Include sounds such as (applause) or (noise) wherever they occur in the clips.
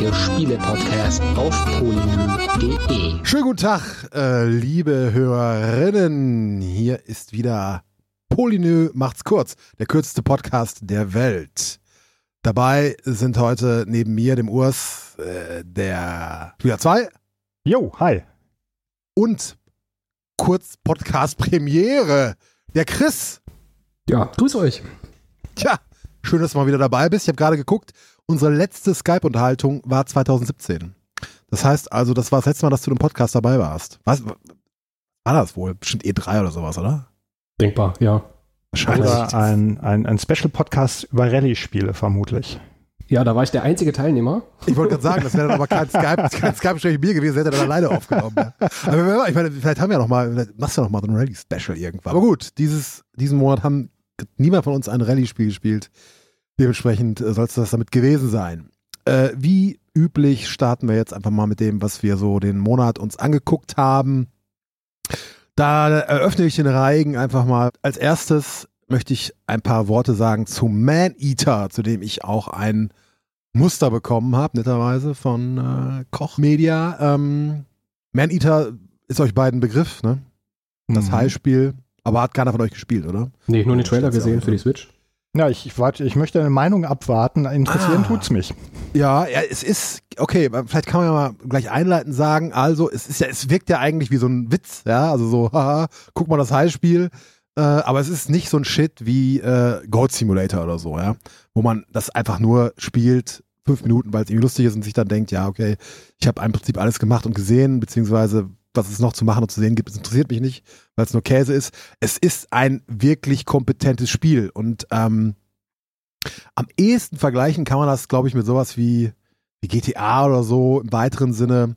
monatliche Spiele-Podcast auf polynö.de. Schönen guten Tag, äh, liebe Hörerinnen. Hier ist wieder Polynö macht's kurz, der kürzeste Podcast der Welt. Dabei sind heute neben mir, dem Urs, äh, der Spieler 2 Jo, hi. und kurz Podcast Premiere, der Chris. Ja, grüß euch. Tja, schön, dass du mal wieder dabei bist. Ich habe gerade geguckt, unsere letzte Skype-Unterhaltung war 2017. Das heißt also, das war das letzte Mal, dass du im Podcast dabei warst. Was war das wohl? Bestimmt E3 oder sowas, oder? Denkbar, ja. Wahrscheinlich. Oder ein, ein, ein Special-Podcast über Rallye-Spiele vermutlich. Ja, da war ich der einzige Teilnehmer. Ich wollte gerade sagen, das wäre dann aber kein Skype, (laughs) kein Skype Bier gewesen, hätte er dann alleine aufgenommen. Ja. Aber ich meine, vielleicht haben wir ja noch mal, machst du ja noch mal so ein Rallye-Special irgendwann. Aber gut, dieses, diesen Monat haben niemand von uns ein Rallye-Spiel gespielt. Dementsprechend äh, soll es das damit gewesen sein. Äh, wie üblich starten wir jetzt einfach mal mit dem, was wir so den Monat uns angeguckt haben. Da eröffne ich den Reigen einfach mal. Als erstes möchte ich ein paar Worte sagen zu Man Eater, zu dem ich auch ein Muster bekommen habe, netterweise von äh, Koch Media. Ähm, Man Eater ist euch beiden Begriff, ne? Das Mhm. High-Spiel. Aber hat keiner von euch gespielt, oder? Nee, nur den Trailer Steht's ja gesehen für die Switch. Ja, ich, ich warte, ich möchte eine Meinung abwarten. Interessieren Ah. tut's mich. Ja, ja, es ist, okay, vielleicht kann man ja mal gleich einleitend sagen, also es ist ja, es wirkt ja eigentlich wie so ein Witz, ja, also so, (laughs) haha, guck mal das High-Spiel, äh, aber es ist nicht so ein Shit wie äh, Goat Simulator oder so, ja, wo man das einfach nur spielt, fünf Minuten, weil es irgendwie lustig ist und sich dann denkt, ja, okay, ich habe im Prinzip alles gemacht und gesehen, beziehungsweise was es noch zu machen und zu sehen gibt, das interessiert mich nicht, weil es nur Käse ist. Es ist ein wirklich kompetentes Spiel und ähm, am ehesten vergleichen kann man das, glaube ich, mit sowas wie, wie GTA oder so im weiteren Sinne,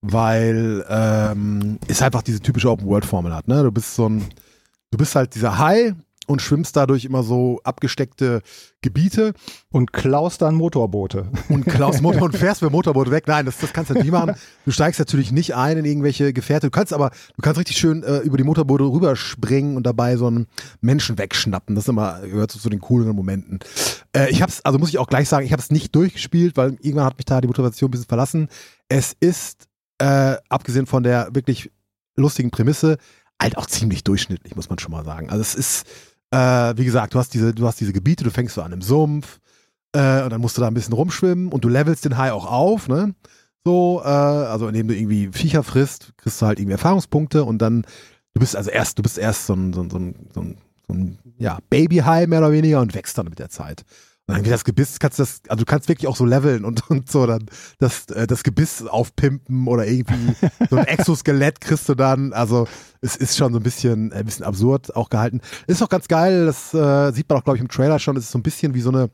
weil ähm, es einfach diese typische Open-World-Formel hat. Ne? Du bist so ein, du bist halt dieser Hai und schwimmst dadurch immer so abgesteckte Gebiete Und klaust dann Motorboote. und klaust Motor und (laughs) fährst mit Motorboot weg. Nein, das, das kannst du nicht machen. Du steigst natürlich nicht ein in irgendwelche Gefährte. Du kannst aber, du kannst richtig schön äh, über die Motorboote rüberspringen und dabei so einen Menschen wegschnappen. Das ist immer, gehört so zu den coolen Momenten. Äh, ich hab's, also muss ich auch gleich sagen, ich habe es nicht durchgespielt, weil irgendwann hat mich da die Motivation ein bisschen verlassen. Es ist, äh, abgesehen von der wirklich lustigen Prämisse, halt auch ziemlich durchschnittlich, muss man schon mal sagen. Also es ist, äh, wie gesagt, du hast diese, du hast diese Gebiete, du fängst so an im Sumpf, äh, und dann musst du da ein bisschen rumschwimmen und du levelst den Hai auch auf, ne? So, äh, also indem du irgendwie Viecher frisst, kriegst du halt irgendwie Erfahrungspunkte und dann, du bist also erst, du bist erst so ein, so ein, so ein, so ein, so ein ja, Baby-Hai mehr oder weniger und wächst dann mit der Zeit. Und dann geht das Gebiss, kannst du das, also du kannst wirklich auch so leveln und, und so dann das, äh, das Gebiss aufpimpen oder irgendwie so ein Exoskelett kriegst du dann. Also es ist schon so ein bisschen, äh, ein bisschen absurd auch gehalten. Ist auch ganz geil, das äh, sieht man auch, glaube ich, im Trailer schon. Es ist so ein bisschen wie so eine,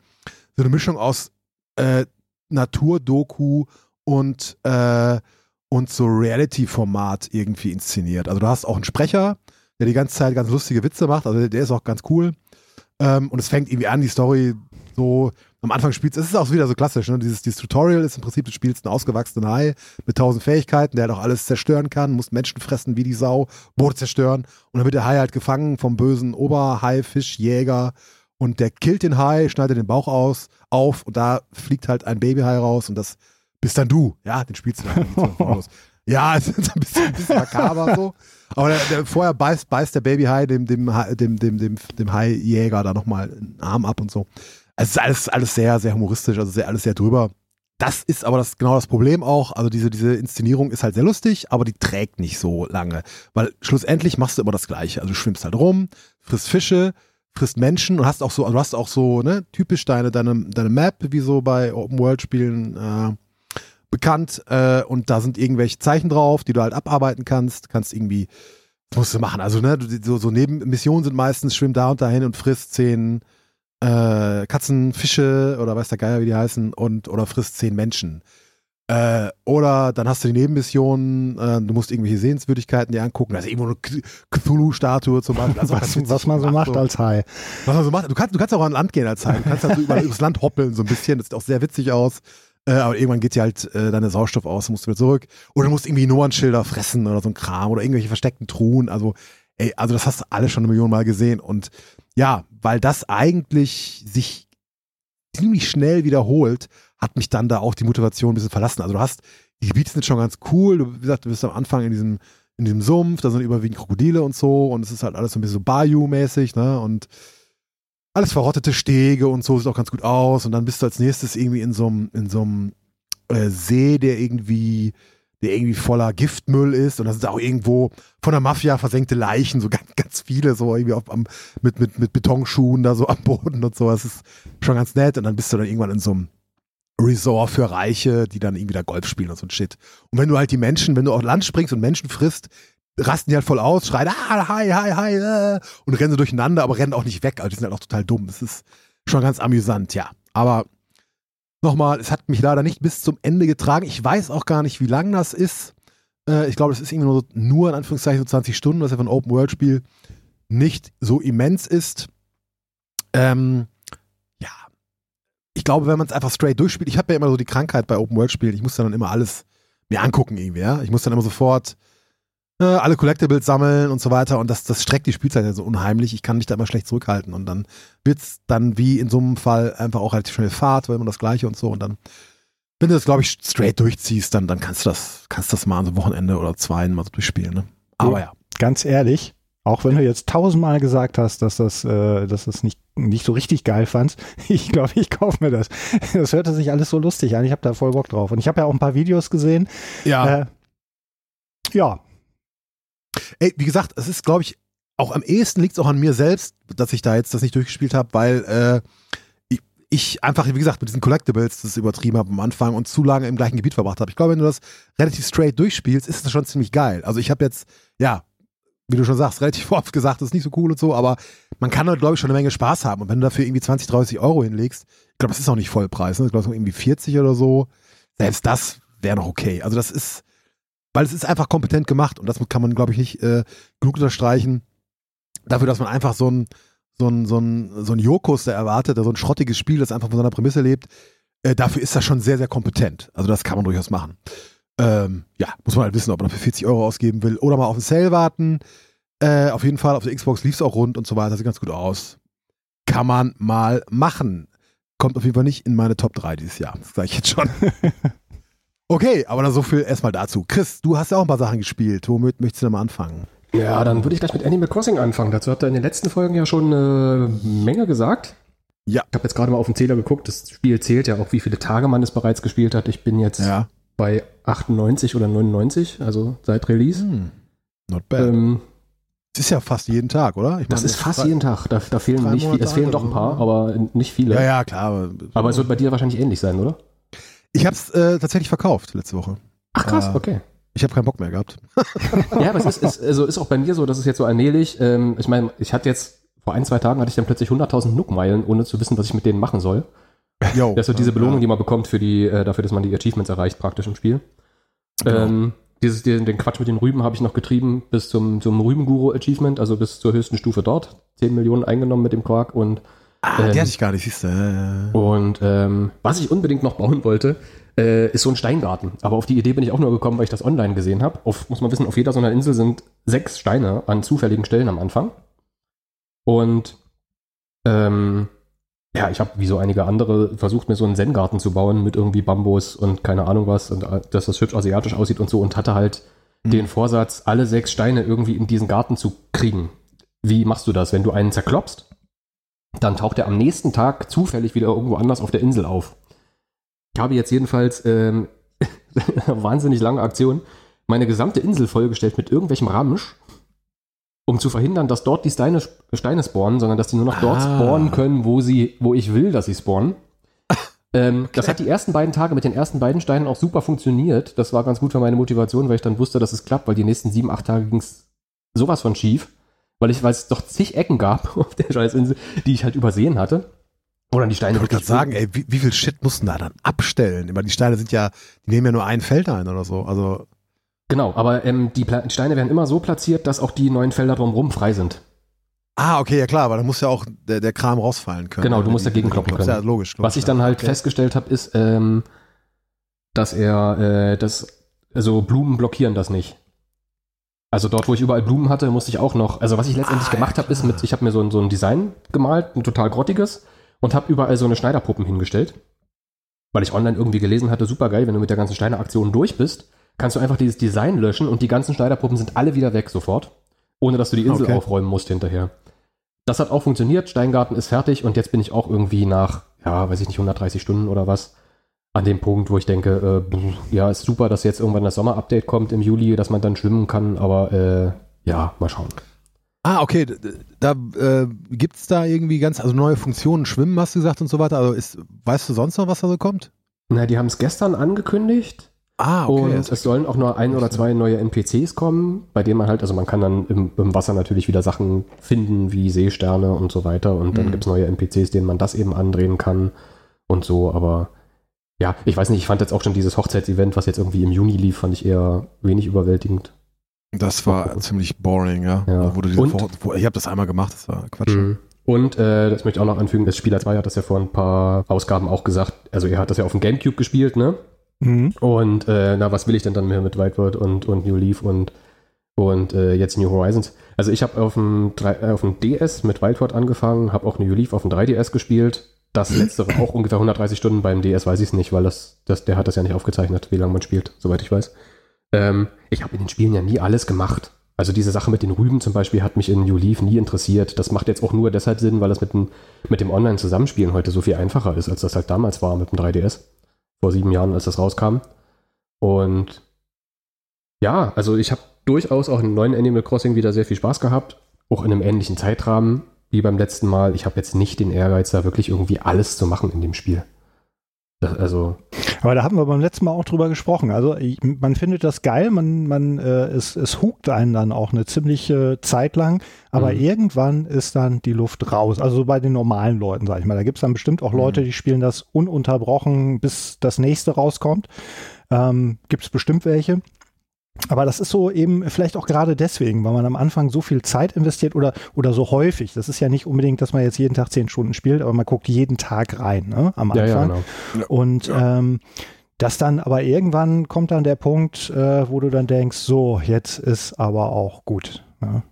so eine Mischung aus äh, Naturdoku und, äh, und so Reality-Format irgendwie inszeniert. Also du hast auch einen Sprecher, der die ganze Zeit ganz lustige Witze macht, also der ist auch ganz cool. Ähm, und es fängt irgendwie an, die Story so, am Anfang spielst es ist auch wieder so klassisch, ne? dieses, dieses Tutorial ist im Prinzip, du spielst einen ausgewachsenen Hai mit tausend Fähigkeiten, der halt auch alles zerstören kann, muss Menschen fressen wie die Sau, Boote zerstören und dann wird der Hai halt gefangen vom bösen Oberhai-Fischjäger und der killt den Hai, schneidet den Bauch aus, auf und da fliegt halt ein Babyhai raus und das bist dann du, ja, den spielst du dann. aus. (laughs) Ja, (laughs) es ist ein bisschen, ein bisschen makaber so. Aber der, der, vorher beißt, beißt der Babyhai dem, dem, dem, dem, dem, dem Haijäger da nochmal einen Arm ab und so. Es ist alles, alles sehr, sehr humoristisch, also sehr, alles sehr drüber. Das ist aber das, genau das Problem auch. Also diese, diese Inszenierung ist halt sehr lustig, aber die trägt nicht so lange. Weil schlussendlich machst du immer das Gleiche. Also du schwimmst halt rum, frisst Fische, frisst Menschen und hast auch so, also du hast auch so, ne, typisch deine, deine, deine Map, wie so bei Open-World-Spielen äh, bekannt. Äh, und da sind irgendwelche Zeichen drauf, die du halt abarbeiten kannst. Kannst irgendwie, musst du machen. Also, ne, so, so Nebenmissionen sind meistens, schwimm da und dahin und frisst zehn äh, Katzen, Fische oder weiß der Geier, wie die heißen, und oder frisst zehn Menschen. Äh, oder dann hast du die Nebenmissionen, äh, du musst irgendwelche Sehenswürdigkeiten dir angucken. Da ist irgendwo eine Cthulhu-Statue zum Beispiel. Also Was, was man so macht als Hai. was man so macht. Du kannst, du kannst auch an Land gehen als Hai. Du kannst halt so über, (laughs) übers Land hoppeln, so ein bisschen. Das sieht auch sehr witzig aus. Äh, aber irgendwann geht dir halt äh, deine Sauerstoff aus, musst du wieder zurück. Oder du musst irgendwie Nummernschilder fressen oder so ein Kram oder irgendwelche versteckten Truhen. Also, ey, also das hast du alle schon eine Million Mal gesehen. Und ja, weil das eigentlich sich ziemlich schnell wiederholt, hat mich dann da auch die Motivation ein bisschen verlassen. Also du hast, die Gebiete sind schon ganz cool. Du, wie gesagt, du bist am Anfang in diesem, in diesem Sumpf, da sind überwiegend Krokodile und so und es ist halt alles so ein bisschen so Bayou-mäßig, ne? Und alles verrottete Stege und so sieht auch ganz gut aus. Und dann bist du als nächstes irgendwie in so einem, in so einem äh, See, der irgendwie, der irgendwie voller Giftmüll ist. Und da sind auch irgendwo von der Mafia versenkte Leichen, so (laughs) ganz, ganz viele, so irgendwie auf, am, mit, mit, mit Betonschuhen da so (laughs) am Boden und so. Das ist schon ganz nett. Und dann bist du dann irgendwann in so einem Resort für Reiche, die dann irgendwie da Golf spielen und so ein Shit. Und wenn du halt die Menschen, wenn du auf Land springst und Menschen frisst, rasten die halt voll aus, schreien, ah, hi, hi, hi, äh, und rennen so durcheinander, aber rennen auch nicht weg. Also die sind halt auch total dumm. Das ist schon ganz amüsant, ja. Aber nochmal, es hat mich leider nicht bis zum Ende getragen. Ich weiß auch gar nicht, wie lang das ist. Äh, ich glaube, das ist irgendwie nur, nur in Anführungszeichen so 20 Stunden, was ja für ein Open-World-Spiel nicht so immens ist. Ähm, ja. Ich glaube, wenn man es einfach straight durchspielt, ich habe ja immer so die Krankheit bei Open-World-Spielen, ich muss dann immer alles mir angucken irgendwie, ja. Ich muss dann immer sofort alle Collectibles sammeln und so weiter und das, das streckt die Spielzeit ja so unheimlich. Ich kann mich da immer schlecht zurückhalten und dann wird es dann wie in so einem Fall einfach auch relativ schnell Fahrt, weil man das Gleiche und so und dann, wenn du das, glaube ich, straight durchziehst, dann, dann kannst du das, kannst das mal an so einem Wochenende oder zwei mal so durchspielen, ne? Aber ja. Ganz ehrlich, auch wenn du jetzt tausendmal gesagt hast, dass das, äh, dass das nicht, nicht so richtig geil fandst, (laughs) ich glaube, ich kaufe mir das. Das hörte sich alles so lustig an. Ich habe da voll Bock drauf. Und ich habe ja auch ein paar Videos gesehen. Ja. Äh, ja, Ey, wie gesagt, es ist, glaube ich, auch am ehesten liegt es auch an mir selbst, dass ich da jetzt das nicht durchgespielt habe, weil äh, ich, einfach, wie gesagt, mit diesen Collectibles das übertrieben habe am Anfang und zu lange im gleichen Gebiet verbracht habe. Ich glaube, wenn du das relativ straight durchspielst, ist das schon ziemlich geil. Also ich habe jetzt, ja, wie du schon sagst, relativ (laughs) oft gesagt, das ist nicht so cool und so, aber man kann halt, glaube ich, schon eine Menge Spaß haben. Und wenn du dafür irgendwie 20, 30 Euro hinlegst, ich glaube, das ist auch nicht Vollpreis, ne? ich glaube, irgendwie 40 oder so, selbst das wäre noch okay. Also das ist, weil es ist einfach kompetent gemacht und das kann man, glaube ich, nicht äh, genug unterstreichen. Dafür, dass man einfach so ein, so ein, so ein, so ein Jokus da erwartet, so ein schrottiges Spiel, das einfach von seiner Prämisse lebt, äh, dafür ist das schon sehr, sehr kompetent. Also das kann man durchaus machen. Ähm, ja, muss man halt wissen, ob man dafür 40 Euro ausgeben will oder mal auf den Sale warten. Äh, auf jeden Fall, auf der Xbox lief es auch rund und so weiter, sieht ganz gut aus. Kann man mal machen. Kommt auf jeden Fall nicht in meine Top 3 dieses Jahr. Das sage ich jetzt schon. (laughs) Okay, aber dann so viel erstmal dazu. Chris, du hast ja auch ein paar Sachen gespielt. Womit möchtest du denn mal anfangen? Ja, dann würde ich gleich mit Animal Crossing anfangen. Dazu habt ihr in den letzten Folgen ja schon eine Menge gesagt. Ja. Ich habe jetzt gerade mal auf den Zähler geguckt. Das Spiel zählt ja auch, wie viele Tage man es bereits gespielt hat. Ich bin jetzt Ja. bei 98 oder 99, also seit Release. Hm. Not bad. Ähm, das ist ja fast jeden Tag, oder? Ich das meine, ist fast jeden Tag. Da, da fehlen drei nicht viel, es fehlen doch ein paar, aber nicht viele. Ja, ja, klar. Aber, Aber es wird bei dir wahrscheinlich ähnlich sein, oder? Ich habe es äh, tatsächlich verkauft letzte Woche. Ach krass, Äh, okay. Ich habe keinen Bock mehr gehabt. (laughs) Ja, aber es ist, ist, also ist auch bei mir so, dass es jetzt so allmählich, ähm, ich meine, ich hatte jetzt, vor ein, zwei Tagen hatte ich dann plötzlich 100.000 Nook-Meilen, ohne zu wissen, was ich mit denen machen soll. Yo. Das ist so diese Belohnung, die man bekommt für die, äh, dafür, dass man die Achievements erreicht, praktisch im Spiel. Genau. Ähm, dieses, den, den Quatsch mit den Rüben habe ich noch getrieben bis zum, zum Rübenguru-Achievement, also bis zur höchsten Stufe dort. 10 Millionen eingenommen mit dem Quark und Ah, die ähm, hatte ich gar nicht, siehst du. Und ähm, was ich unbedingt noch bauen wollte, äh, ist so ein Steingarten. Aber auf die Idee bin ich auch nur gekommen, weil ich das online gesehen habe. Auf, muss man wissen, auf jeder so einer Insel sind sechs Steine an zufälligen Stellen am Anfang. Und ähm, ja, ich habe wie so einige andere versucht, mir so einen Zen-Garten zu bauen mit irgendwie Bambus und keine Ahnung was und äh, dass das hübsch asiatisch aussieht und so und hatte halt Mhm. den Vorsatz, alle sechs Steine irgendwie in diesen Garten zu kriegen. Wie machst du das? Wenn du einen zerklopst, dann taucht er am nächsten Tag zufällig wieder irgendwo anders auf der Insel auf. Ich habe jetzt jedenfalls ähm, (laughs) wahnsinnig lange Aktion meine gesamte Insel vollgestellt mit irgendwelchem Ramsch, um zu verhindern, dass dort die Steine, Steine spawnen, sondern dass die nur noch dort Ah. spawnen können, wo sie, wo ich will, dass sie spawnen. (laughs) Ähm, Das hat die ersten beiden Tage mit den ersten beiden Steinen auch super funktioniert. Das war ganz gut für meine Motivation, weil ich dann wusste, dass es klappt, weil die nächsten sieben, acht Tage ging es sowas von schief, weil ich, weil es doch zig Ecken gab (laughs) auf der Scheißinsel, die ich halt übersehen hatte. Wo dann die Steine ich wollte gerade sagen, ey, wie, wie viel Shit mussten da dann abstellen? Meine, die Steine sind ja, die nehmen ja nur ein Feld ein oder so. Also, Genau, aber ähm, die Pla Steine werden immer so platziert, dass auch die neuen Felder drumherum frei sind. ah, okay, ja klar, weil da muss ja auch der, der Kram rausfallen können. Genau, du musst dagegen kloppen können. Ja, logisch. Was ich dann halt okay. festgestellt habe, ist, ähm, dass er äh, das, also Blumen blockieren das nicht. Also dort, wo ich überall Blumen hatte, musste ich auch noch, also was ich letztendlich Ah, gemacht habe, ist mit, ich habe mir so ein, so ein Design gemalt, ein total grottiges, und habe überall so eine Schneiderpuppen hingestellt. Weil ich online irgendwie gelesen hatte, super geil, wenn du mit der ganzen Schneideraktion durch bist, kannst du einfach dieses Design löschen und die ganzen Schneiderpuppen sind alle wieder weg sofort, ohne dass du die Insel Okay. aufräumen musst hinterher. Das hat auch funktioniert, Steingarten ist fertig und jetzt bin ich auch irgendwie nach, ja, weiß ich nicht, 130 Stunden oder was, an dem Punkt, wo ich denke, äh, ja, ist super, dass jetzt irgendwann das Sommer-Update kommt im Juli, dass man dann schwimmen kann, aber äh, ja, mal schauen. Ah, okay. Da äh, gibt es da irgendwie ganz, also neue Funktionen, Schwimmen hast du gesagt und so weiter. Also ist, weißt du sonst noch, was da so kommt? Na, die haben es gestern angekündigt. Ah, und jetzt- es sollen auch nur ein oder zwei neue NPCs kommen, bei denen man halt, also man kann dann im, im Wasser natürlich wieder Sachen finden, wie Seesterne und so weiter. Und dann Mhm. gibt es neue NPCs, denen man das eben andrehen kann und so. Aber ja, ich weiß nicht, ich fand jetzt auch schon dieses Hochzeitsevent, was jetzt irgendwie im Juni lief, fand ich eher wenig überwältigend. Das war ziemlich boring, ja. Ja. Wo du Und- wo, ich habe das einmal gemacht, das war Quatsch. Mhm. Und äh, das möchte ich auch noch anfügen, das Spieler 2 hat das ja vor ein paar Ausgaben auch gesagt. Also er hat das ja auf dem Gamecube gespielt, ne? Mhm. Und äh, na, was will ich denn dann mehr mit Whitebird und, und New Leaf und, und äh, jetzt New Horizons? Also ich habe auf dem, äh, auf dem DS mit Whitebird angefangen, habe auch New Leaf auf dem 3DS gespielt. Das letztere auch ungefähr 130 Stunden beim DS weiß ich es nicht, weil das, das, der hat das ja nicht aufgezeichnet, wie lange man spielt, soweit ich weiß. Ähm, ich habe in den Spielen ja nie alles gemacht. Also diese Sache mit den Rüben zum Beispiel hat mich in New Leaf nie interessiert. Das macht jetzt auch nur deshalb Sinn, weil das mit dem, mit dem Online-Zusammenspielen heute so viel einfacher ist, als das halt damals war mit dem 3DS. Vor sieben Jahren, als das rauskam. Und ja, also ich habe durchaus auch im neuen Animal Crossing wieder sehr viel Spaß gehabt. Auch in einem ähnlichen Zeitrahmen wie beim letzten Mal. Ich habe jetzt nicht den Ehrgeiz, da wirklich irgendwie alles zu machen in dem Spiel. Also, Aber da hatten wir beim letzten Mal auch drüber gesprochen. Also ich, man findet das geil, man, man, äh, es, es hukt einen dann auch eine ziemliche Zeit lang, aber Mhm. irgendwann ist dann die Luft raus. Also so bei den normalen Leuten, sag ich mal. Da gibt es dann bestimmt auch Leute, die spielen das ununterbrochen, bis das nächste rauskommt. Ähm, gibt es bestimmt welche. Aber das ist so eben vielleicht auch gerade deswegen, weil man am Anfang so viel Zeit investiert oder, oder so häufig. Das ist ja nicht unbedingt, dass man jetzt jeden Tag zehn Stunden spielt, aber man guckt jeden Tag rein ne, am ja, Anfang. ja, genau. Und ähm, das dann aber irgendwann kommt dann der Punkt, äh, wo du dann denkst, so, jetzt ist aber auch gut. Ja.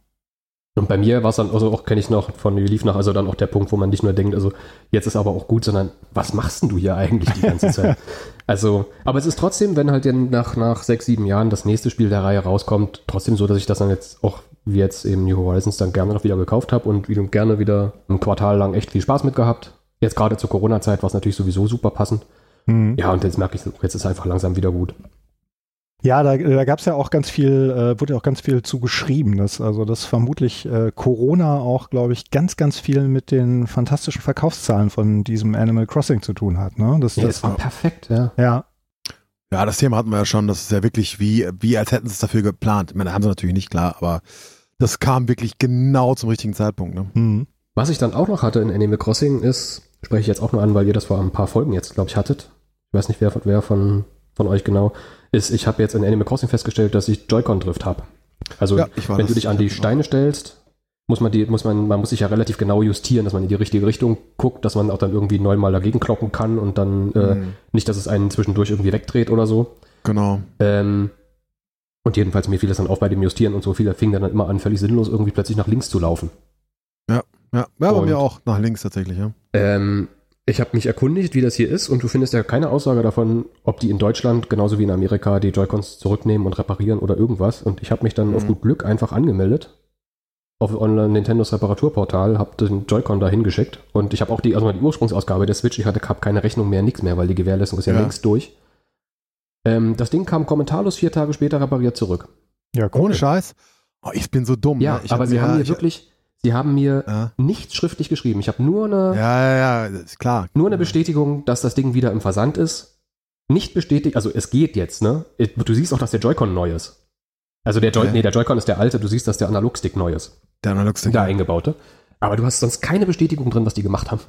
Und bei mir war es dann, also auch kenne ich noch von New Leaf nach, also dann auch der Punkt, wo man nicht nur denkt, also jetzt ist aber auch gut, sondern was machst denn du hier eigentlich die ganze Zeit? (laughs) also, aber es ist trotzdem, wenn halt dann nach, nach sechs, sieben Jahren das nächste Spiel der Reihe rauskommt, trotzdem so, dass ich das dann jetzt auch, wie jetzt eben New Horizons, dann gerne noch wieder gekauft habe und wieder, gerne wieder ein Quartal lang echt viel Spaß mit gehabt. Jetzt gerade zur Corona-Zeit war es natürlich sowieso super passend. Mhm. Ja, und jetzt merke ich, jetzt ist einfach langsam wieder gut. Ja, da, da gab es ja auch ganz viel, äh, wurde ja auch ganz viel zu geschrieben, dass also dass vermutlich äh, Corona auch, glaube ich, ganz, ganz viel mit den fantastischen Verkaufszahlen von diesem Animal Crossing zu tun hat. Ne? Das, Ja, das, war perfekt, ja. ja, Ja, das Thema hatten wir ja schon. Das ist ja wirklich wie, wie als hätten sie es dafür geplant. Ich meine, haben sie natürlich nicht klar, aber das kam wirklich genau zum richtigen Zeitpunkt. Ne? mhm. Was ich dann auch noch hatte in Animal Crossing ist, spreche ich jetzt auch nur an, weil ihr das vor ein paar Folgen jetzt, glaube ich, hattet. Ich weiß nicht, wer, von- wer von, von euch genau ist. Ich habe jetzt in Animal Crossing festgestellt, dass ich Joy-Con-Drift habe. Also, Ja, wenn du dich an die Steine stellst, muss man die, muss man, man muss sich ja relativ genau justieren, dass man in die richtige Richtung guckt, dass man auch dann irgendwie neunmal dagegen kloppen kann und dann äh, Mhm. nicht, dass es einen zwischendurch irgendwie wegdreht oder so. Genau. Ähm, und jedenfalls mir fiel das dann auf bei dem Justieren und so. Viele fing dann immer an, völlig sinnlos irgendwie plötzlich nach links zu laufen. Ja, ja bei Und- mir auch nach links tatsächlich, ja. Ähm, ich habe mich erkundigt, wie das hier ist, und du findest ja keine Aussage davon, ob die in Deutschland genauso wie in Amerika die Joy-Cons zurücknehmen und reparieren oder irgendwas. Und ich habe mich dann Mhm. auf gut Glück einfach angemeldet auf online Nintendos Reparaturportal, habe den Joy-Con da hingeschickt und ich habe auch die, also die Ursprungsausgabe der Switch, ich hatte hab keine Rechnung mehr, nichts mehr, weil die Gewährleistung ist ja, Ja. längst durch. Ähm, das Ding kam kommentarlos vier Tage später repariert zurück. ja. Ohne Scheiß. Oh, ich bin so dumm. Ja, ne? ich aber hab sie haben mir ich- wirklich, sie haben mir Ja, nichts schriftlich geschrieben. Ich habe nur eine, ja, ja, ja, ist klar. Nur eine Bestätigung, dass das Ding wieder im Versand ist. Nicht bestätigt, also es geht jetzt, ne? Du siehst auch, dass der Joy-Con neu ist. Also der Joy, Okay. nee, der Joy-Con ist der alte, du siehst, dass der Analogstick neu ist. Der Analogstick. Der eingebaute. Aber du hast sonst keine Bestätigung drin, was die gemacht haben.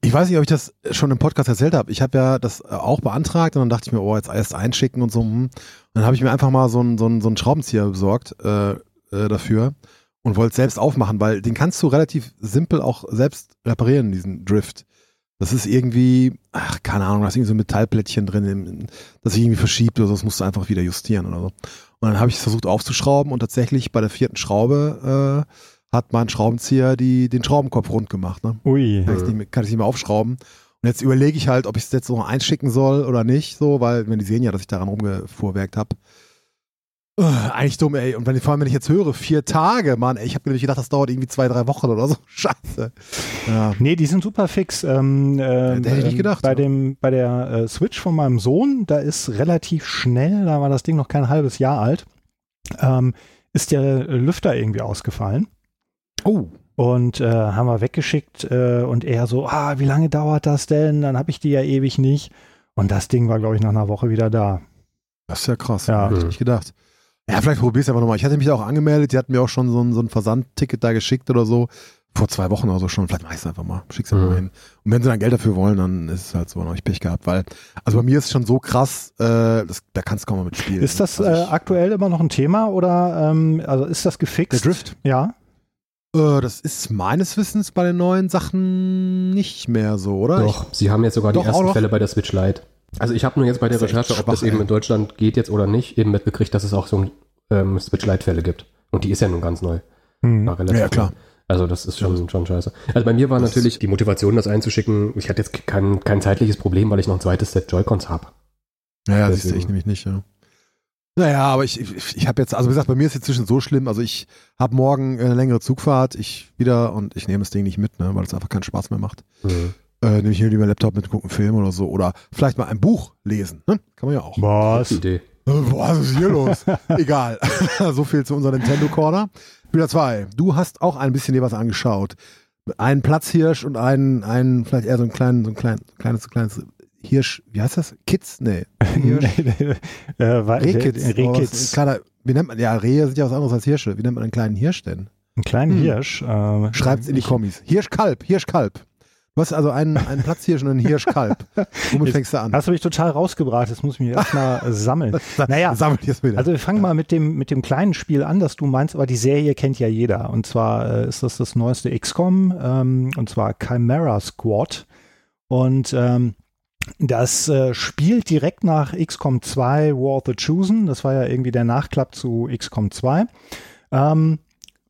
Ich weiß nicht, ob ich das schon im Podcast erzählt habe. Ich habe ja das äh, auch beantragt und dann dachte ich mir, oh, jetzt erst einschicken und so. hm. Und dann habe ich mir einfach mal so einen so einen- so einen Schraubenzieher besorgt äh, äh, dafür und wollte es selbst aufmachen, weil den kannst du relativ simpel auch selbst reparieren, diesen Drift. Das ist irgendwie, ach, keine Ahnung, da ist irgendwie so ein Metallplättchen drin, das sich irgendwie verschiebt oder so, das musst du einfach wieder justieren oder so. Und dann habe ich es versucht aufzuschrauben und tatsächlich bei der vierten Schraube äh, hat mein Schraubenzieher die, den Schraubenkopf rund gemacht. Ne? Ui. Kann ich nicht mehr, kann ich nicht mehr aufschrauben. Und jetzt überlege ich halt, ob ich es jetzt noch einschicken soll oder nicht, so, weil, wenn die sehen ja, dass ich daran rumgefuhrwerkt habe. Uh, eigentlich dumm, ey. Und wenn, vor allem, wenn ich jetzt höre, vier Tage, Mann, ey, ich habe nämlich gedacht, das dauert irgendwie zwei, drei Wochen oder so. (laughs) Scheiße. Ja. Nee, die sind super fix. Ähm, ähm, hätte ich nicht gedacht, Bei, ja. dem, bei der äh, Switch von meinem Sohn, da ist relativ schnell, da war das Ding noch kein halbes Jahr alt, ähm, ist der Lüfter irgendwie ausgefallen. Oh. Und äh, haben wir weggeschickt äh, und er so, ah, wie lange dauert das denn? Dann habe ich die ja ewig nicht. Und das Ding war, glaube ich, nach einer Woche wieder da. Das ist ja krass. Ja. Hätte ich nicht gedacht. Ja, vielleicht probier's einfach nochmal. Ich hatte mich da auch angemeldet. Die hatten mir auch schon so ein, so ein Versandticket da geschickt oder so. Vor zwei Wochen oder so schon. Vielleicht mach ich's einfach mal. Schick's einfach Mhm. mal hin. Und wenn sie dann Geld dafür wollen, dann ist es halt so. Hab ich Pech gehabt. Weil, also bei mir ist es schon so krass, äh, das, da kannst du kaum mal mitspielen. Ist das Also äh, ich- aktuell immer noch ein Thema oder ähm, also ist das gefixt? Der Drift? Ja. Äh, das ist meines Wissens bei den neuen Sachen nicht mehr so, oder? Doch, sie haben jetzt sogar Doch, die ersten noch? Fälle bei der Switch Lite. Also ich habe nur jetzt bei der Das Recherche, ob das eben in Deutschland geht jetzt oder nicht, eben mitbekriegt, dass es auch so ähm, Switch Lite-Fälle gibt. Und die ist ja nun ganz neu. Hm. War relativ Ja, ja, klar. Also das ist schon, schon scheiße. Also bei mir war Das- natürlich die Motivation, das einzuschicken. Ich hatte jetzt kein, kein zeitliches Problem, weil ich noch ein zweites Set Joy-Cons habe. Ja, ja, siehst du, Deswegen. ich nämlich nicht, ja. Naja, aber ich, ich, ich habe jetzt, also wie gesagt, bei mir ist jetzt zwischen so schlimm, also ich habe morgen eine längere Zugfahrt, ich wieder und ich nehme das Ding nicht mit, ne, weil es einfach keinen Spaß mehr macht. Mhm. Äh, nehme ich mir lieber einen Laptop mit, gucken einen Film oder so oder vielleicht mal ein Buch lesen, ne? Kann man ja auch. Was? Idee. Äh, Was ist hier los? (laughs) Egal. (laughs) so viel zu unserer Nintendo Corner. Spieler 2. Du hast auch ein bisschen dir was angeschaut. Einen Platzhirsch und einen, einen, vielleicht eher so einen kleinen, so ein klein, kleines, so kleines Hirsch, wie heißt das? Kids? Nee. (laughs) Hirsch. äh, war, Rehkitz. der- Oh, kleiner, wie nennt man, ja, Rehe sind ja was anderes als Hirsche. Wie nennt man einen kleinen Hirsch denn? Einen kleinen Hm. Hirsch. Äh, Schreibt's in die Kommis. Hirschkalb, Hirschkalb. Du hast also einen, einen Platzhirsch und einen Hirschkalb. Womit fängst du an? Hast du mich total rausgebracht, jetzt muss ich mich erstmal sammeln. (laughs) Naja, Sammelt jetzt wieder. Also wir fangen mal mit dem, mit dem kleinen Spiel an, das du meinst, aber die Serie kennt ja jeder. Und zwar äh, ist das das neueste XCOM, ähm, und zwar Chimera Squad. Und ähm, das äh, spielt direkt nach XCOM 2 War of the Chosen. Das war ja irgendwie der Nachklapp zu XCOM 2. Ähm,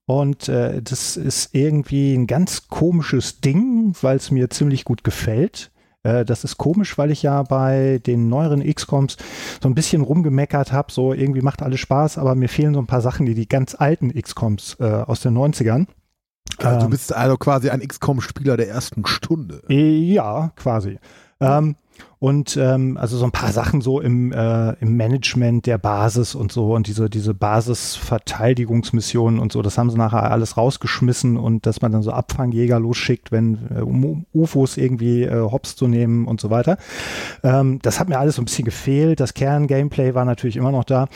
und äh, das ist irgendwie ein ganz komisches Ding, weil es mir ziemlich gut gefällt. Äh, das ist komisch, weil ich ja bei den neueren XCOMs so ein bisschen rumgemeckert habe, so irgendwie macht alles Spaß, aber mir fehlen so ein paar Sachen, die die ganz alten XCOMs äh, aus den 90ern. also, du ähm, bist also quasi ein XCOM-Spieler der ersten Stunde. Äh, Ja, quasi. Ähm, und ähm, also so ein paar Sachen so im, äh, im Management der Basis und so und diese, diese Basisverteidigungsmissionen und so, das haben sie nachher alles rausgeschmissen und dass man dann so Abfangjäger losschickt, wenn äh, um UFOs irgendwie äh, hops zu nehmen und so weiter. Ähm, das hat mir alles so ein bisschen gefehlt. Das Kern-Gameplay war natürlich immer noch da.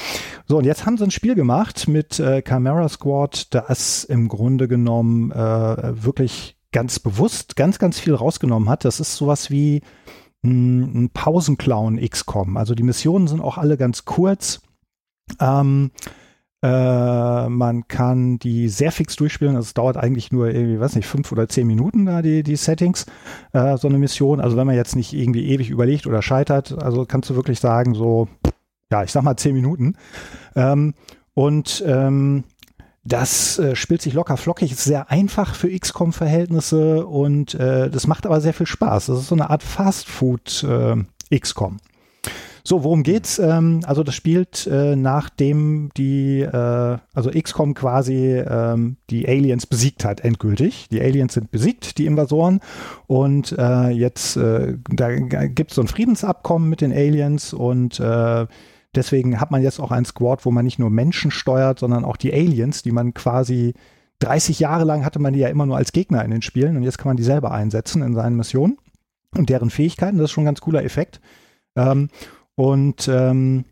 So, und jetzt haben sie ein Spiel gemacht mit äh, Chimera Squad, das im Grunde genommen äh, wirklich ganz bewusst ganz, ganz viel rausgenommen hat. Das ist sowas wie ein, Pausenclown XCOM. Also die Missionen sind auch alle ganz kurz. Ähm, äh, man kann die sehr fix durchspielen. Also es dauert eigentlich nur irgendwie, weiß nicht, fünf oder zehn Minuten da die, die Settings, äh, so eine Mission. Also wenn man jetzt nicht irgendwie ewig überlegt oder scheitert, also kannst du wirklich sagen, so, ja, ich sag mal zehn Minuten. Ähm, und ähm, das äh, spielt sich locker flockig, ist sehr einfach für XCOM-Verhältnisse und äh, das macht aber sehr viel Spaß. Das ist so eine Art Fast-Food äh, XCOM. So, worum geht's? Ähm, also das spielt äh, nachdem die, äh, also XCOM quasi ähm, die Aliens besiegt hat, endgültig. Die Aliens sind besiegt, die Invasoren. Und äh, jetzt, äh, da gibt's so ein Friedensabkommen mit den Aliens und äh, Deswegen hat man jetzt auch ein Squad, wo man nicht nur Menschen steuert, sondern auch die Aliens, die man quasi 30 Jahre lang hatte man die ja immer nur als Gegner in den Spielen und jetzt kann man die selber einsetzen in seinen Missionen und deren Fähigkeiten. Das ist schon ein ganz cooler Effekt. Ähm, und ähm,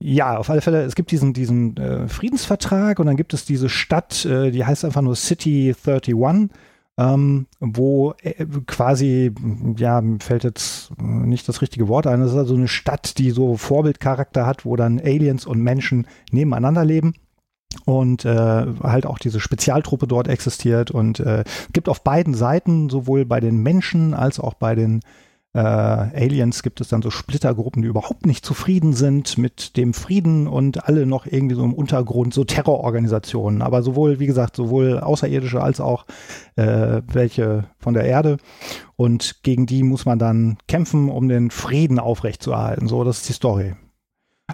ja, auf alle Fälle, es gibt diesen, diesen äh, Friedensvertrag und dann gibt es diese Stadt, äh, die heißt einfach nur City 31 ähm, wo äh, quasi, ja, fällt jetzt nicht das richtige Wort ein, das ist also eine Stadt, die so Vorbildcharakter hat, wo dann Aliens und Menschen nebeneinander leben und äh, halt auch diese Spezialtruppe dort existiert und äh, gibt auf beiden Seiten, sowohl bei den Menschen als auch bei den äh, Aliens gibt es dann so Splittergruppen, die überhaupt nicht zufrieden sind mit dem Frieden und alle noch irgendwie so im Untergrund, so Terrororganisationen. Aber sowohl, wie gesagt, sowohl Außerirdische als auch äh, welche von der Erde. Und gegen die muss man dann kämpfen, um den Frieden aufrechtzuerhalten. So, das ist die Story.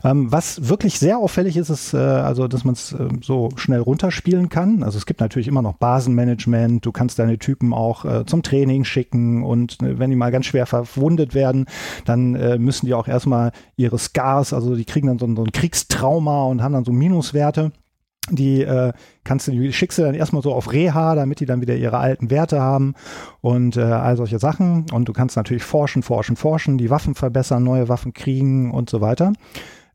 Ähm, was wirklich sehr auffällig ist, ist, äh, also, dass man es äh, so schnell runterspielen kann. Also es gibt natürlich immer noch Basenmanagement. Du kannst deine Typen auch äh, zum Training schicken und äh, wenn die mal ganz schwer verwundet werden, dann äh, müssen die auch erstmal ihre Scars, also die kriegen dann so, so ein Kriegstrauma und haben dann so Minuswerte die äh, kannst du, die schickst du dann erstmal so auf Reha, damit die dann wieder ihre alten Werte haben und äh, all solche Sachen. Und du kannst natürlich forschen, forschen, forschen, die Waffen verbessern, neue Waffen kriegen und so weiter.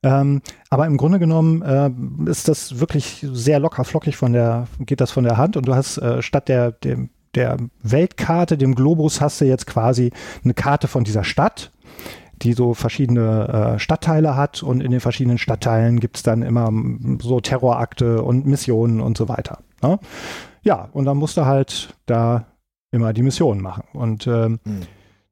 Ähm, aber im Grunde genommen äh, ist das wirklich sehr locker flockig von der, geht das von der Hand und du hast äh, statt der, dem, der Weltkarte, dem Globus, hast du jetzt quasi eine Karte von dieser Stadt die so verschiedene äh, Stadtteile hat und in den verschiedenen Stadtteilen gibt es dann immer so Terrorakte und Missionen und so weiter. Ne? Ja, und dann musst du halt da immer die Missionen machen. Und ähm, mhm.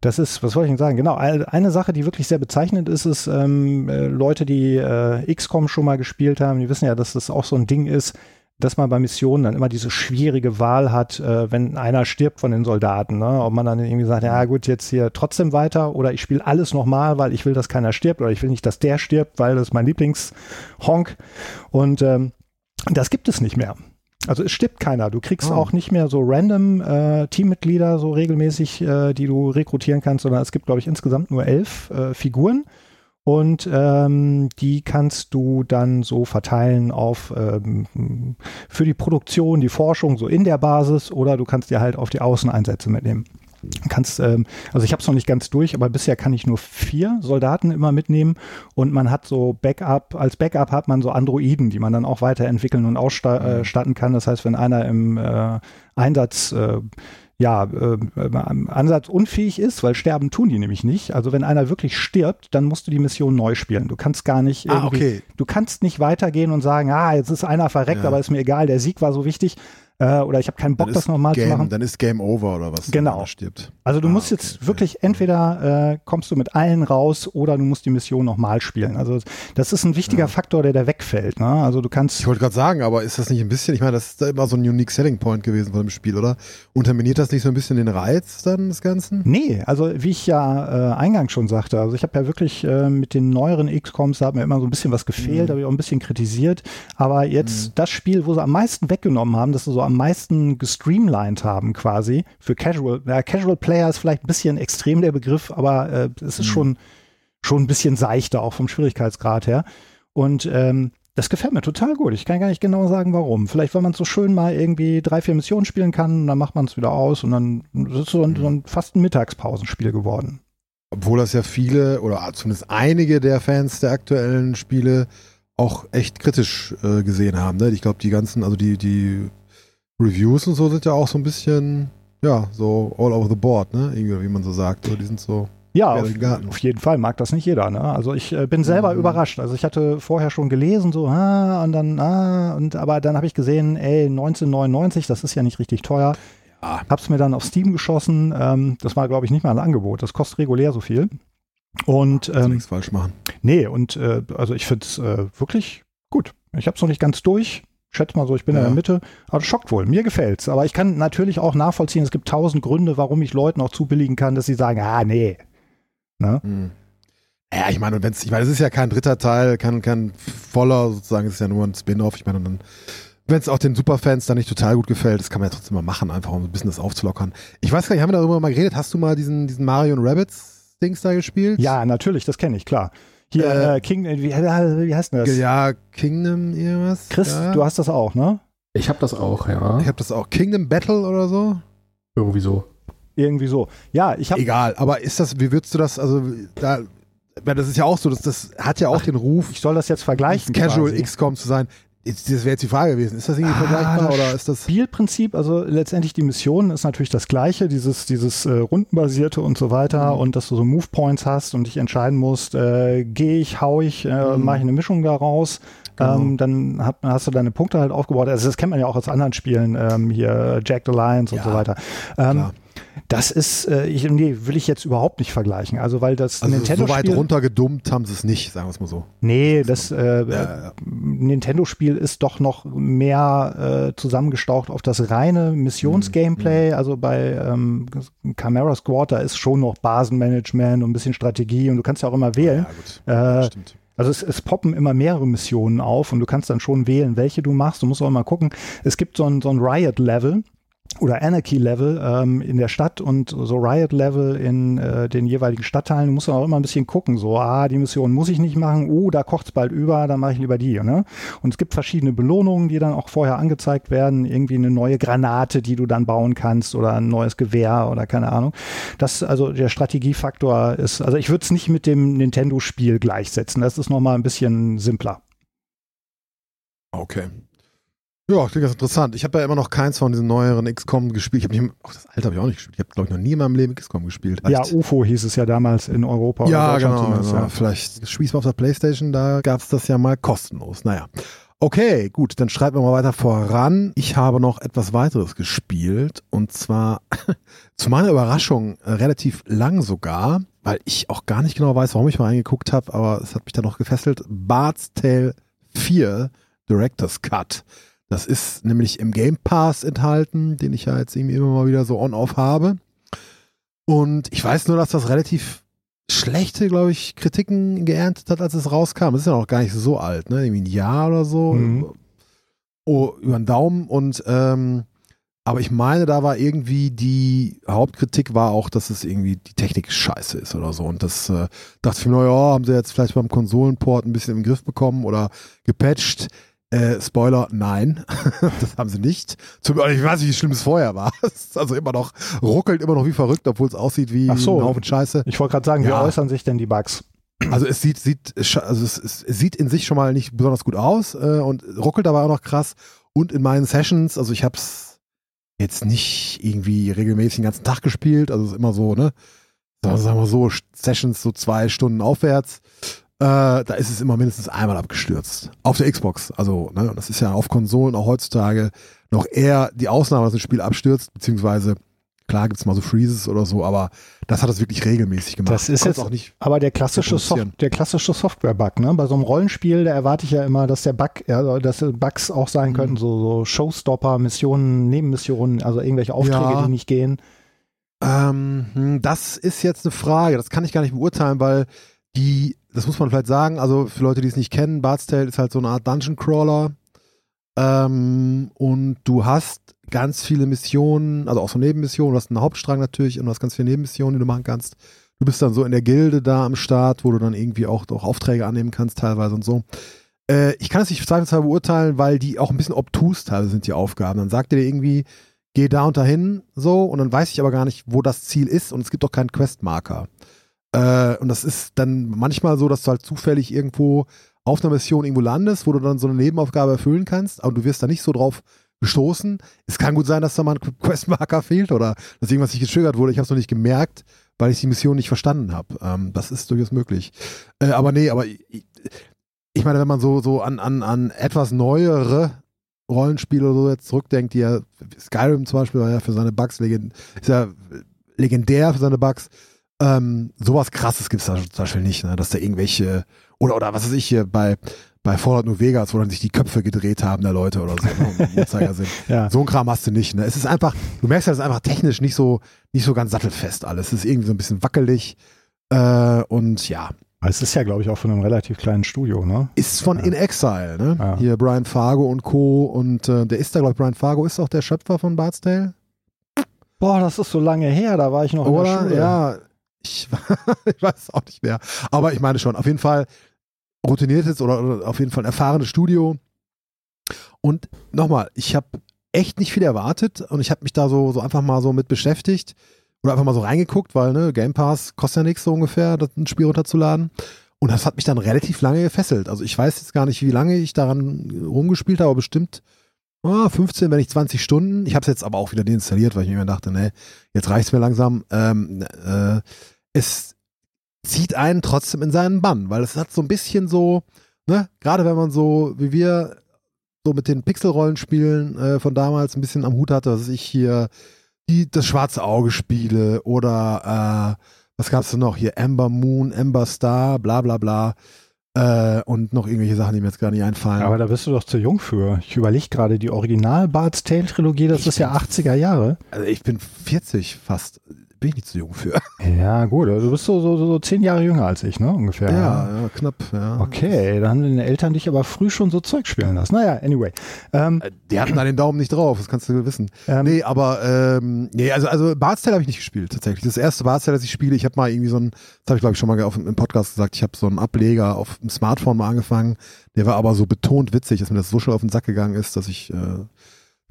Das ist, was wollte ich denn sagen? Genau, eine Sache, die wirklich sehr bezeichnend ist, ist ähm, äh, Leute, die äh, XCOM schon mal gespielt haben, die wissen ja, dass das auch so ein Ding ist, dass man bei Missionen dann immer diese schwierige Wahl hat, äh, wenn einer stirbt von den Soldaten. Ne? Ob man dann irgendwie sagt, ja gut, jetzt hier trotzdem weiter oder ich spiele alles nochmal, weil ich will, dass keiner stirbt oder ich will nicht, dass der stirbt, weil das ist mein Lieblingshonk. Und ähm, das gibt es nicht mehr. Also es stirbt keiner. Du kriegst oh. auch nicht mehr so random äh, Teammitglieder so regelmäßig, äh, die du rekrutieren kannst, sondern es gibt, glaube ich, insgesamt nur elf äh, Figuren. Und ähm, die kannst du dann so verteilen auf ähm, für die Produktion, die Forschung so in der Basis oder du kannst dir halt auf die Außeneinsätze mitnehmen. Kannst, ähm, also ich habe es noch nicht ganz durch, aber bisher kann ich nur vier Soldaten immer mitnehmen und man hat so Backup, als Backup hat man so Androiden, die man dann auch weiterentwickeln und ausstatten mhm. kann. Das heißt, wenn einer im äh, Einsatz äh, ja, äh, ansatzunfähig ist, weil sterben tun die nämlich nicht. Also wenn einer wirklich stirbt, dann musst du die Mission neu spielen. Du kannst gar nicht ah, okay. du kannst nicht weitergehen und sagen, ah, jetzt ist einer verreckt, ja. aber ist mir egal, der Sieg war so wichtig äh, oder ich habe keinen Bock, das nochmal zu machen. Dann ist Game Over oder was? Genau. Stirbt. Also du ah, musst okay, jetzt wirklich entweder äh, kommst du mit allen raus oder du musst die Mission nochmal spielen. Also das ist ein wichtiger ja. Faktor, der da wegfällt. Ne? Also du kannst. Ich wollte gerade sagen, aber ist das nicht ein bisschen? Ich meine, das ist da immer so ein unique Selling Point gewesen von dem Spiel, oder? Unterminiert das nicht so ein bisschen den Reiz dann des Ganzen? Nee, also wie ich ja äh, eingangs schon sagte, also ich habe ja wirklich äh, mit den neueren XCOMs da hat mir immer so ein bisschen was gefehlt, mhm. habe ich auch ein bisschen kritisiert. Aber jetzt mhm. das Spiel, wo sie am meisten weggenommen haben, das ist so am meisten gestreamlined haben quasi für Casual. Ja, Casual Player ist vielleicht ein bisschen extrem der Begriff, aber äh, es ist mhm. schon, schon ein bisschen seichter, auch vom Schwierigkeitsgrad her. Und ähm, das gefällt mir total gut. Ich kann gar nicht genau sagen, warum. Vielleicht, weil man so schön mal irgendwie drei, vier Missionen spielen kann, und dann macht man es wieder aus und dann ist es so ein, so ein fast ein Mittagspausenspiel geworden. Obwohl das ja viele oder zumindest einige der Fans der aktuellen Spiele auch echt kritisch äh, gesehen haben. Ne? Ich glaube, die ganzen, also die, die Reviews und so sind ja auch so ein bisschen, ja, so all over the board, ne? Irgendwie, wie man so sagt. So, die sind so. Ja, auf, auf, jeden Fall mag das nicht jeder. Ne? Also ich äh, bin selber mhm. überrascht. Also ich hatte vorher schon gelesen, so, ah, und dann, ah, und aber dann habe ich gesehen, ey, 1999, das ist ja nicht richtig teuer. Ja. Hab's mir dann auf Steam geschossen. Ähm, das war, glaube ich, nicht mal ein Angebot. Das kostet regulär so viel. Und ähm, nichts falsch machen. Nee, und äh, also ich finde es äh, wirklich gut. Ich habe es noch nicht ganz durch schätze mal so, ich bin ja. in der Mitte. Aber das schockt wohl. Mir gefällt's. Aber ich kann natürlich auch nachvollziehen, es gibt tausend Gründe, warum ich Leuten auch zubilligen kann, dass sie sagen, ah, nee. Ne? Hm. Ja, ich meine, wenn's, ich meine, es ist ja kein dritter Teil, kein, kein voller, sozusagen, es ist ja nur ein Spin-off. Ich meine, dann, wenn es auch den Superfans dann nicht total gut gefällt, das kann man ja trotzdem mal machen, einfach um ein bisschen das aufzulockern. Ich weiß gar nicht, haben wir darüber mal geredet? Hast du mal diesen, diesen Mario und Rabbits Dings da gespielt? Ja, natürlich, das kenne ich, klar. Hier, äh, äh King, wie, wie heißt das? Ja, Kingdom irgendwas. Chris, ja. du hast das auch, ne? Ich habe das auch, ja. Ich habe das auch. Kingdom Battle oder so? Irgendwie so. Irgendwie so. Ja, ich habe. Egal, aber ist das, wie würdest du das, also da, das ist ja auch so, das, das hat ja auch Ach, den Ruf. Ich soll das jetzt vergleichen. Casual quasi. XCOM zu sein. Das wäre jetzt die Frage gewesen. Ist das irgendwie ah, vergleichbar das oder ist das? Spielprinzip, also letztendlich die Mission ist natürlich das gleiche, dieses, dieses äh, rundenbasierte und so weiter mhm. und dass du so Move Points hast und dich entscheiden musst, äh, gehe ich, hau ich, äh, mhm. mache ich eine Mischung daraus. Genau. Ähm, dann hat, hast du deine Punkte halt aufgebaut. Also das kennt man ja auch aus anderen Spielen, ähm, hier Jack the Lions und Ja, so weiter. Ähm, klar. Das ist, äh, ich, nee, will ich jetzt überhaupt nicht vergleichen. Also weil das Also so Nintendo-Spiel... weit runtergedummt haben sie es nicht, sagen wir es mal so. Nee, das äh, ja. Nintendo-Spiel ist doch noch mehr äh, zusammengestaucht auf das reine Missionsgameplay. Mhm. Also bei ähm, Chimera Squad, da ist schon noch Basenmanagement und ein bisschen Strategie und du kannst ja auch immer wählen. Ja, gut. Äh, Stimmt. also es, es poppen immer mehrere Missionen auf und du kannst dann schon wählen, welche du machst. Du musst auch mal gucken. Es gibt so ein, so ein Riot-Level oder Anarchy-Level ähm, in der Stadt und so Riot-Level in äh, den jeweiligen Stadtteilen. Du musst auch immer ein bisschen gucken. So, ah, die Mission muss ich nicht machen. Oh, da kocht's bald über, dann mache ich lieber die. Ne? Und es gibt verschiedene Belohnungen, die dann auch vorher angezeigt werden. Irgendwie eine neue Granate, die du dann bauen kannst oder ein neues Gewehr oder keine Ahnung. Das, also der Strategiefaktor ist, also ich würde es nicht mit dem Nintendo-Spiel gleichsetzen. Das ist nochmal ein bisschen simpler. Okay. Ja, klingt ganz interessant. Ich habe ja immer noch keins von diesen neueren XCOM gespielt. Ich habe nicht, ach, das alte habe ich auch nicht gespielt. Ich habe, glaube ich, noch nie in meinem Leben XCOM gespielt. Ja, Vielleicht- UFO hieß es ja damals in Europa ja, genau. Also, Ja. Vielleicht spieß mal auf der Playstation, da gab es das ja mal kostenlos. Naja. Okay, gut, dann schreiben wir mal weiter voran. Ich habe noch etwas weiteres gespielt und zwar (laughs) zu meiner Überraschung äh, relativ lang sogar, weil ich auch gar nicht genau weiß, warum ich mal reingeguckt habe, aber es hat mich dann noch gefesselt. Bart's Tale 4 Director's Cut. Das ist nämlich im Game Pass enthalten, den ich ja jetzt irgendwie immer mal wieder so on-off habe. Und ich weiß nur, dass das relativ schlechte, glaube ich, Kritiken geerntet hat, als es rauskam. Das ist ja noch gar nicht so alt, ne? Irgendwie ein Jahr oder so. Mhm. Oh, über den Daumen. Und ähm, aber ich meine, da war irgendwie die Hauptkritik war auch, dass es irgendwie die Technik scheiße ist oder so. Und das äh, dachte ich mir, naja, haben sie jetzt vielleicht beim Konsolenport ein bisschen im Griff bekommen oder gepatcht. Äh, Spoiler, nein, (laughs) das haben sie nicht. Zum, ich weiß nicht, wie schlimm es vorher war. (laughs) Es ist also immer noch, ruckelt immer noch wie verrückt, obwohl es aussieht wie Ach so. ein Haufen Scheiße. Ich wollte gerade sagen, wie Ja. äußern sich denn die Bugs? Also es sieht, sieht, also es, es, sieht in sich schon mal nicht besonders gut aus äh, und ruckelt aber auch noch krass. Und in meinen Sessions, also ich habe es jetzt nicht irgendwie regelmäßig den ganzen Tag gespielt, also es ist immer so, ne, sagen wir so, Sessions so zwei Stunden aufwärts. Äh, da ist es immer mindestens einmal abgestürzt. Auf der Xbox. Also, ne, das ist ja auf Konsolen auch heutzutage noch eher die Ausnahme, dass ein Spiel abstürzt, beziehungsweise klar gibt's mal so Freezes oder so, aber das hat es wirklich regelmäßig gemacht. Das ist Konnt's jetzt- auch nicht Aber der klassische, Soft, der klassische Software-Bug, ne? Bei so einem Rollenspiel, da erwarte ich ja immer, dass der Bug, ja, dass Bugs auch sein Mhm. könnten, so, so Showstopper, Missionen, Nebenmissionen, also irgendwelche Aufträge, Ja. die nicht gehen. Ähm, hm, das ist jetzt eine Frage, das kann ich gar nicht beurteilen, weil die, das muss man vielleicht sagen, also für Leute, die es nicht kennen, Bard's Tale ist halt so eine Art Dungeon Crawler ähm, und du hast ganz viele Missionen, also auch so Nebenmissionen, du hast einen Hauptstrang natürlich und du hast ganz viele Nebenmissionen, die du machen kannst. Du bist dann so in der Gilde da am Start, wo du dann irgendwie auch, auch Aufträge annehmen kannst teilweise und so. Äh, ich kann es nicht zweifelsfrei beurteilen, weil die auch ein bisschen obtus teilweise sind, die Aufgaben. Dann sagt er dir irgendwie, geh da und dahin so und dann weiß ich aber gar nicht, wo das Ziel ist und es gibt auch keinen Questmarker. Äh, und das ist dann manchmal so, dass du halt zufällig irgendwo auf einer Mission irgendwo landest, wo du dann so eine Nebenaufgabe erfüllen kannst, aber du wirst da nicht so drauf gestoßen. Es kann gut sein, dass da mal ein Questmarker (laughs) fehlt oder dass irgendwas nicht getriggert wurde. Ich habe es noch nicht gemerkt, weil ich die Mission nicht verstanden habe. Ähm, das ist durchaus möglich. Äh, aber nee, aber ich, ich meine, wenn man so, so an, an, an etwas neuere Rollenspiele oder so jetzt zurückdenkt, die ja, Skyrim zum Beispiel war ja für seine Bugs legend, ist ja legendär für seine Bugs. Ähm, sowas krasses gibt es da zum Beispiel nicht, ne? dass da irgendwelche, oder, oder was weiß ich hier bei, bei Fallout New Vegas, wo dann sich die Köpfe gedreht haben der Leute oder so, ne. (laughs) Ja. So ein Kram hast du nicht. Ne? Es ist einfach, du merkst ja, es ist einfach technisch nicht so, nicht so ganz sattelfest alles. Es ist irgendwie so ein bisschen wackelig. Äh, und ja, Es ist ja, glaube ich, auch von einem relativ kleinen Studio, ne? ist von Ja. In Exile, ne? Ja. Hier Brian Fargo und Co. Und äh, der ist da, glaube ich, Brian Fargo ist auch der Schöpfer von Bard's Tale. Boah, das ist so lange her, da war ich noch in der Oder? Schule. Ja, ich, (laughs) ich weiß es auch nicht mehr. Aber ich meine schon, auf jeden Fall routiniertes oder, oder auf jeden Fall ein erfahrenes Studio. Und nochmal, ich habe echt nicht viel erwartet und ich habe mich da so, so einfach mal so mit beschäftigt oder einfach mal so reingeguckt, weil ne, Game Pass kostet ja nichts so ungefähr, das ein Spiel runterzuladen. Und das hat mich dann relativ lange gefesselt. Also ich weiß jetzt gar nicht, wie lange ich daran rumgespielt habe, aber bestimmt ah, 15, wenn nicht 20 Stunden. Ich habe es jetzt aber auch wieder deinstalliert, weil ich mir dachte, ne, jetzt reicht's mir langsam. Ähm, äh, es zieht einen trotzdem in seinen Bann, weil es hat so ein bisschen so, ne, gerade wenn man so, wie wir, so mit den Pixel-Rollenspielen äh, von damals ein bisschen am Hut hatte, dass ich hier die, das schwarze Auge spiele oder äh, was gab's denn noch hier? Ember Moon, Ember Star, bla bla bla. Äh, und noch irgendwelche Sachen, die mir jetzt gar nicht einfallen. Aber da bist du doch zu jung für. Ich überlege gerade, die Original Bart's Tale Trilogie, das Ich ist ja bin- 80er Jahre. also ich bin 40 fast. Bin ich nicht zu jung für. (laughs) Ja, gut, also du bist so, so, so, zehn Jahre jünger als ich, ne? Ungefähr. Ja, ja, knapp, ja. Okay, da haben deine Eltern dich aber früh schon so Zeug spielen lassen. Naja, anyway. Ähm, Äh, Die hatten da den Daumen nicht drauf, das kannst du wissen. ähm, Nee, aber ähm, nee, also, also Bard's Tale habe ich nicht gespielt, tatsächlich. Das erste Bard's Tale, das ich spiele, ich habe mal irgendwie so ein, das habe ich glaube ich schon mal auf, im Podcast gesagt, ich habe so einen Ableger auf dem Smartphone mal angefangen. Der war aber so betont witzig, dass mir das so schon auf den Sack gegangen ist, dass ich äh,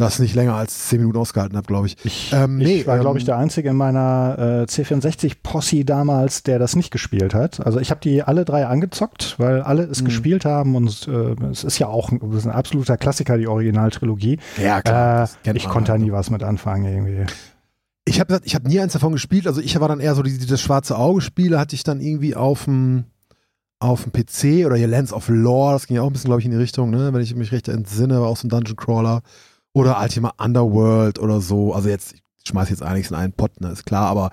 das nicht länger als zehn Minuten ausgehalten habe, glaube ich. Ich, Ähm, ich nee, war, glaube ähm, ich, der Einzige in meiner äh, C64-Posse damals, der das nicht gespielt hat. Also ich habe die alle drei angezockt, weil alle es Mhm. gespielt haben und äh, es ist ja auch ein, ist ein absoluter Klassiker, die Originaltrilogie. Ja, Äh, das kennt ich konnte da halt. nie was mit anfangen irgendwie. Ich habe ich hab nie eins davon gespielt. Also ich war dann eher so die, die das schwarze Auge Spiele hatte ich dann irgendwie auf dem auf dem PC oder hier Lands of Lore, das ging ja auch ein bisschen glaube ich in die Richtung, ne, wenn ich mich recht entsinne, war auch so ein Dungeon Crawler oder Ultima Underworld oder so. Also jetzt ich schmeiß jetzt einiges in einen Pott, ne, ist klar, aber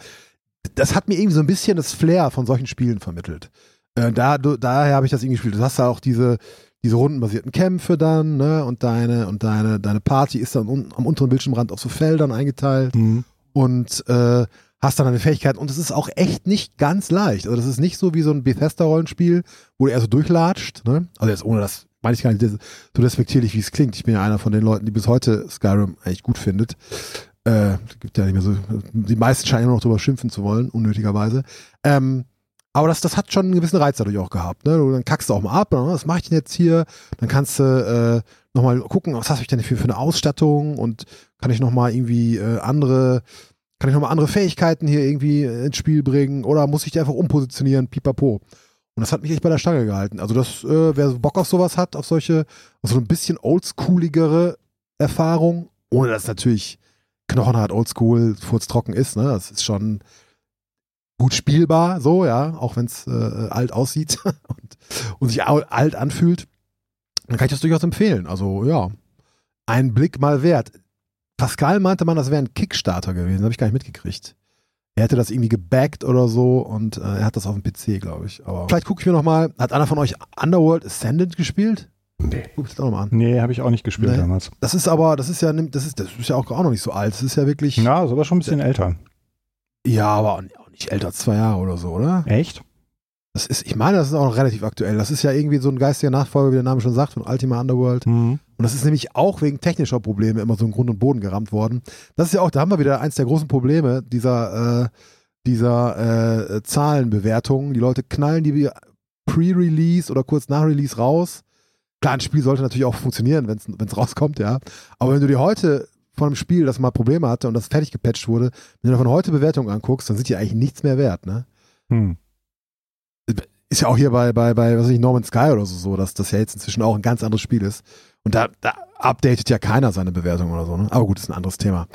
das hat mir irgendwie so ein bisschen das Flair von solchen Spielen vermittelt. Äh, da, du, daher habe ich das irgendwie gespielt. Du hast ja auch diese diese rundenbasierten Kämpfe dann, ne, und deine und deine deine Party ist dann un, am unteren Bildschirmrand auf so Feldern eingeteilt Hm. und äh, hast dann deine Fähigkeiten und es ist auch echt nicht ganz leicht. Also das ist nicht so wie so ein Bethesda-Rollenspiel, wo du eher so durchlatscht, ne? Also jetzt ohne das, meine ich gar nicht so respektierlich, wie es klingt. Ich bin ja einer von den Leuten, die bis heute Skyrim eigentlich gut findet. Äh, gibt ja nicht mehr so, die meisten scheinen immer noch drüber schimpfen zu wollen, unnötigerweise. Ähm, aber das, das hat schon einen gewissen Reiz dadurch auch gehabt. Ne? Dann kackst du auch mal ab, ne? was mache ich denn jetzt hier? Dann kannst du äh, nochmal gucken, was hast du denn für, für eine Ausstattung und kann ich nochmal irgendwie äh, andere, kann ich nochmal andere Fähigkeiten hier irgendwie ins Spiel bringen oder muss ich die einfach umpositionieren, pipapo. Und das hat mich echt bei der Stange gehalten. Also das, äh, wer Bock auf sowas hat, auf solche, auf so ein bisschen oldschooligere Erfahrung, ohne dass natürlich knochenhart oldschool, furztrocken ist, ne? Das ist schon gut spielbar, so, ja, auch wenn es äh, alt aussieht (laughs) und, und sich alt anfühlt. Dann kann ich das durchaus empfehlen. Also, ja, ein Blick mal wert. Pascal meinte man, das wäre ein Kickstarter gewesen, habe ich gar nicht mitgekriegt. Er hätte das irgendwie gebackt oder so und äh, er hat das auf dem PC, glaube ich. Aber vielleicht gucke ich mir noch mal. Hat einer von euch Underworld Ascendant gespielt? Nee. Guck ich das auch noch mal an. Nee, habe ich auch nicht gespielt Nee. damals. Das ist aber, das ist ja, das ist, das ist ja auch, auch noch nicht so alt. Das ist ja wirklich, ja, Ja, ist aber schon ein bisschen älter. aber auch nicht- auch nicht älter als zwei Jahre oder so, oder? Echt? Das ist, ich meine, das ist auch noch relativ aktuell. Das ist ja irgendwie so ein geistiger Nachfolger, wie der Name schon sagt, von Ultima Underworld. Hm. Und das ist nämlich auch wegen technischer Probleme immer so in Grund und Boden gerammt worden. Das ist ja auch, da haben wir wieder eins der großen Probleme dieser, äh, dieser äh, Zahlenbewertungen. Die Leute knallen die Pre-Release oder kurz nach Release raus. Klar, ein Spiel sollte natürlich auch funktionieren, wenn es rauskommt, ja. Aber wenn du dir heute von einem Spiel, das mal Probleme hatte und das fertig gepatcht wurde, wenn du davon heute Bewertungen anguckst, dann sind die eigentlich nichts mehr wert, ne? Hm. ist ja auch hier bei, bei, bei was weiß ich, Norman Sky oder so, so, dass das ja jetzt inzwischen auch ein ganz anderes Spiel ist. Und da, da updatet ja keiner seine Bewertung oder so, ne? Aber gut, ist ein anderes Thema.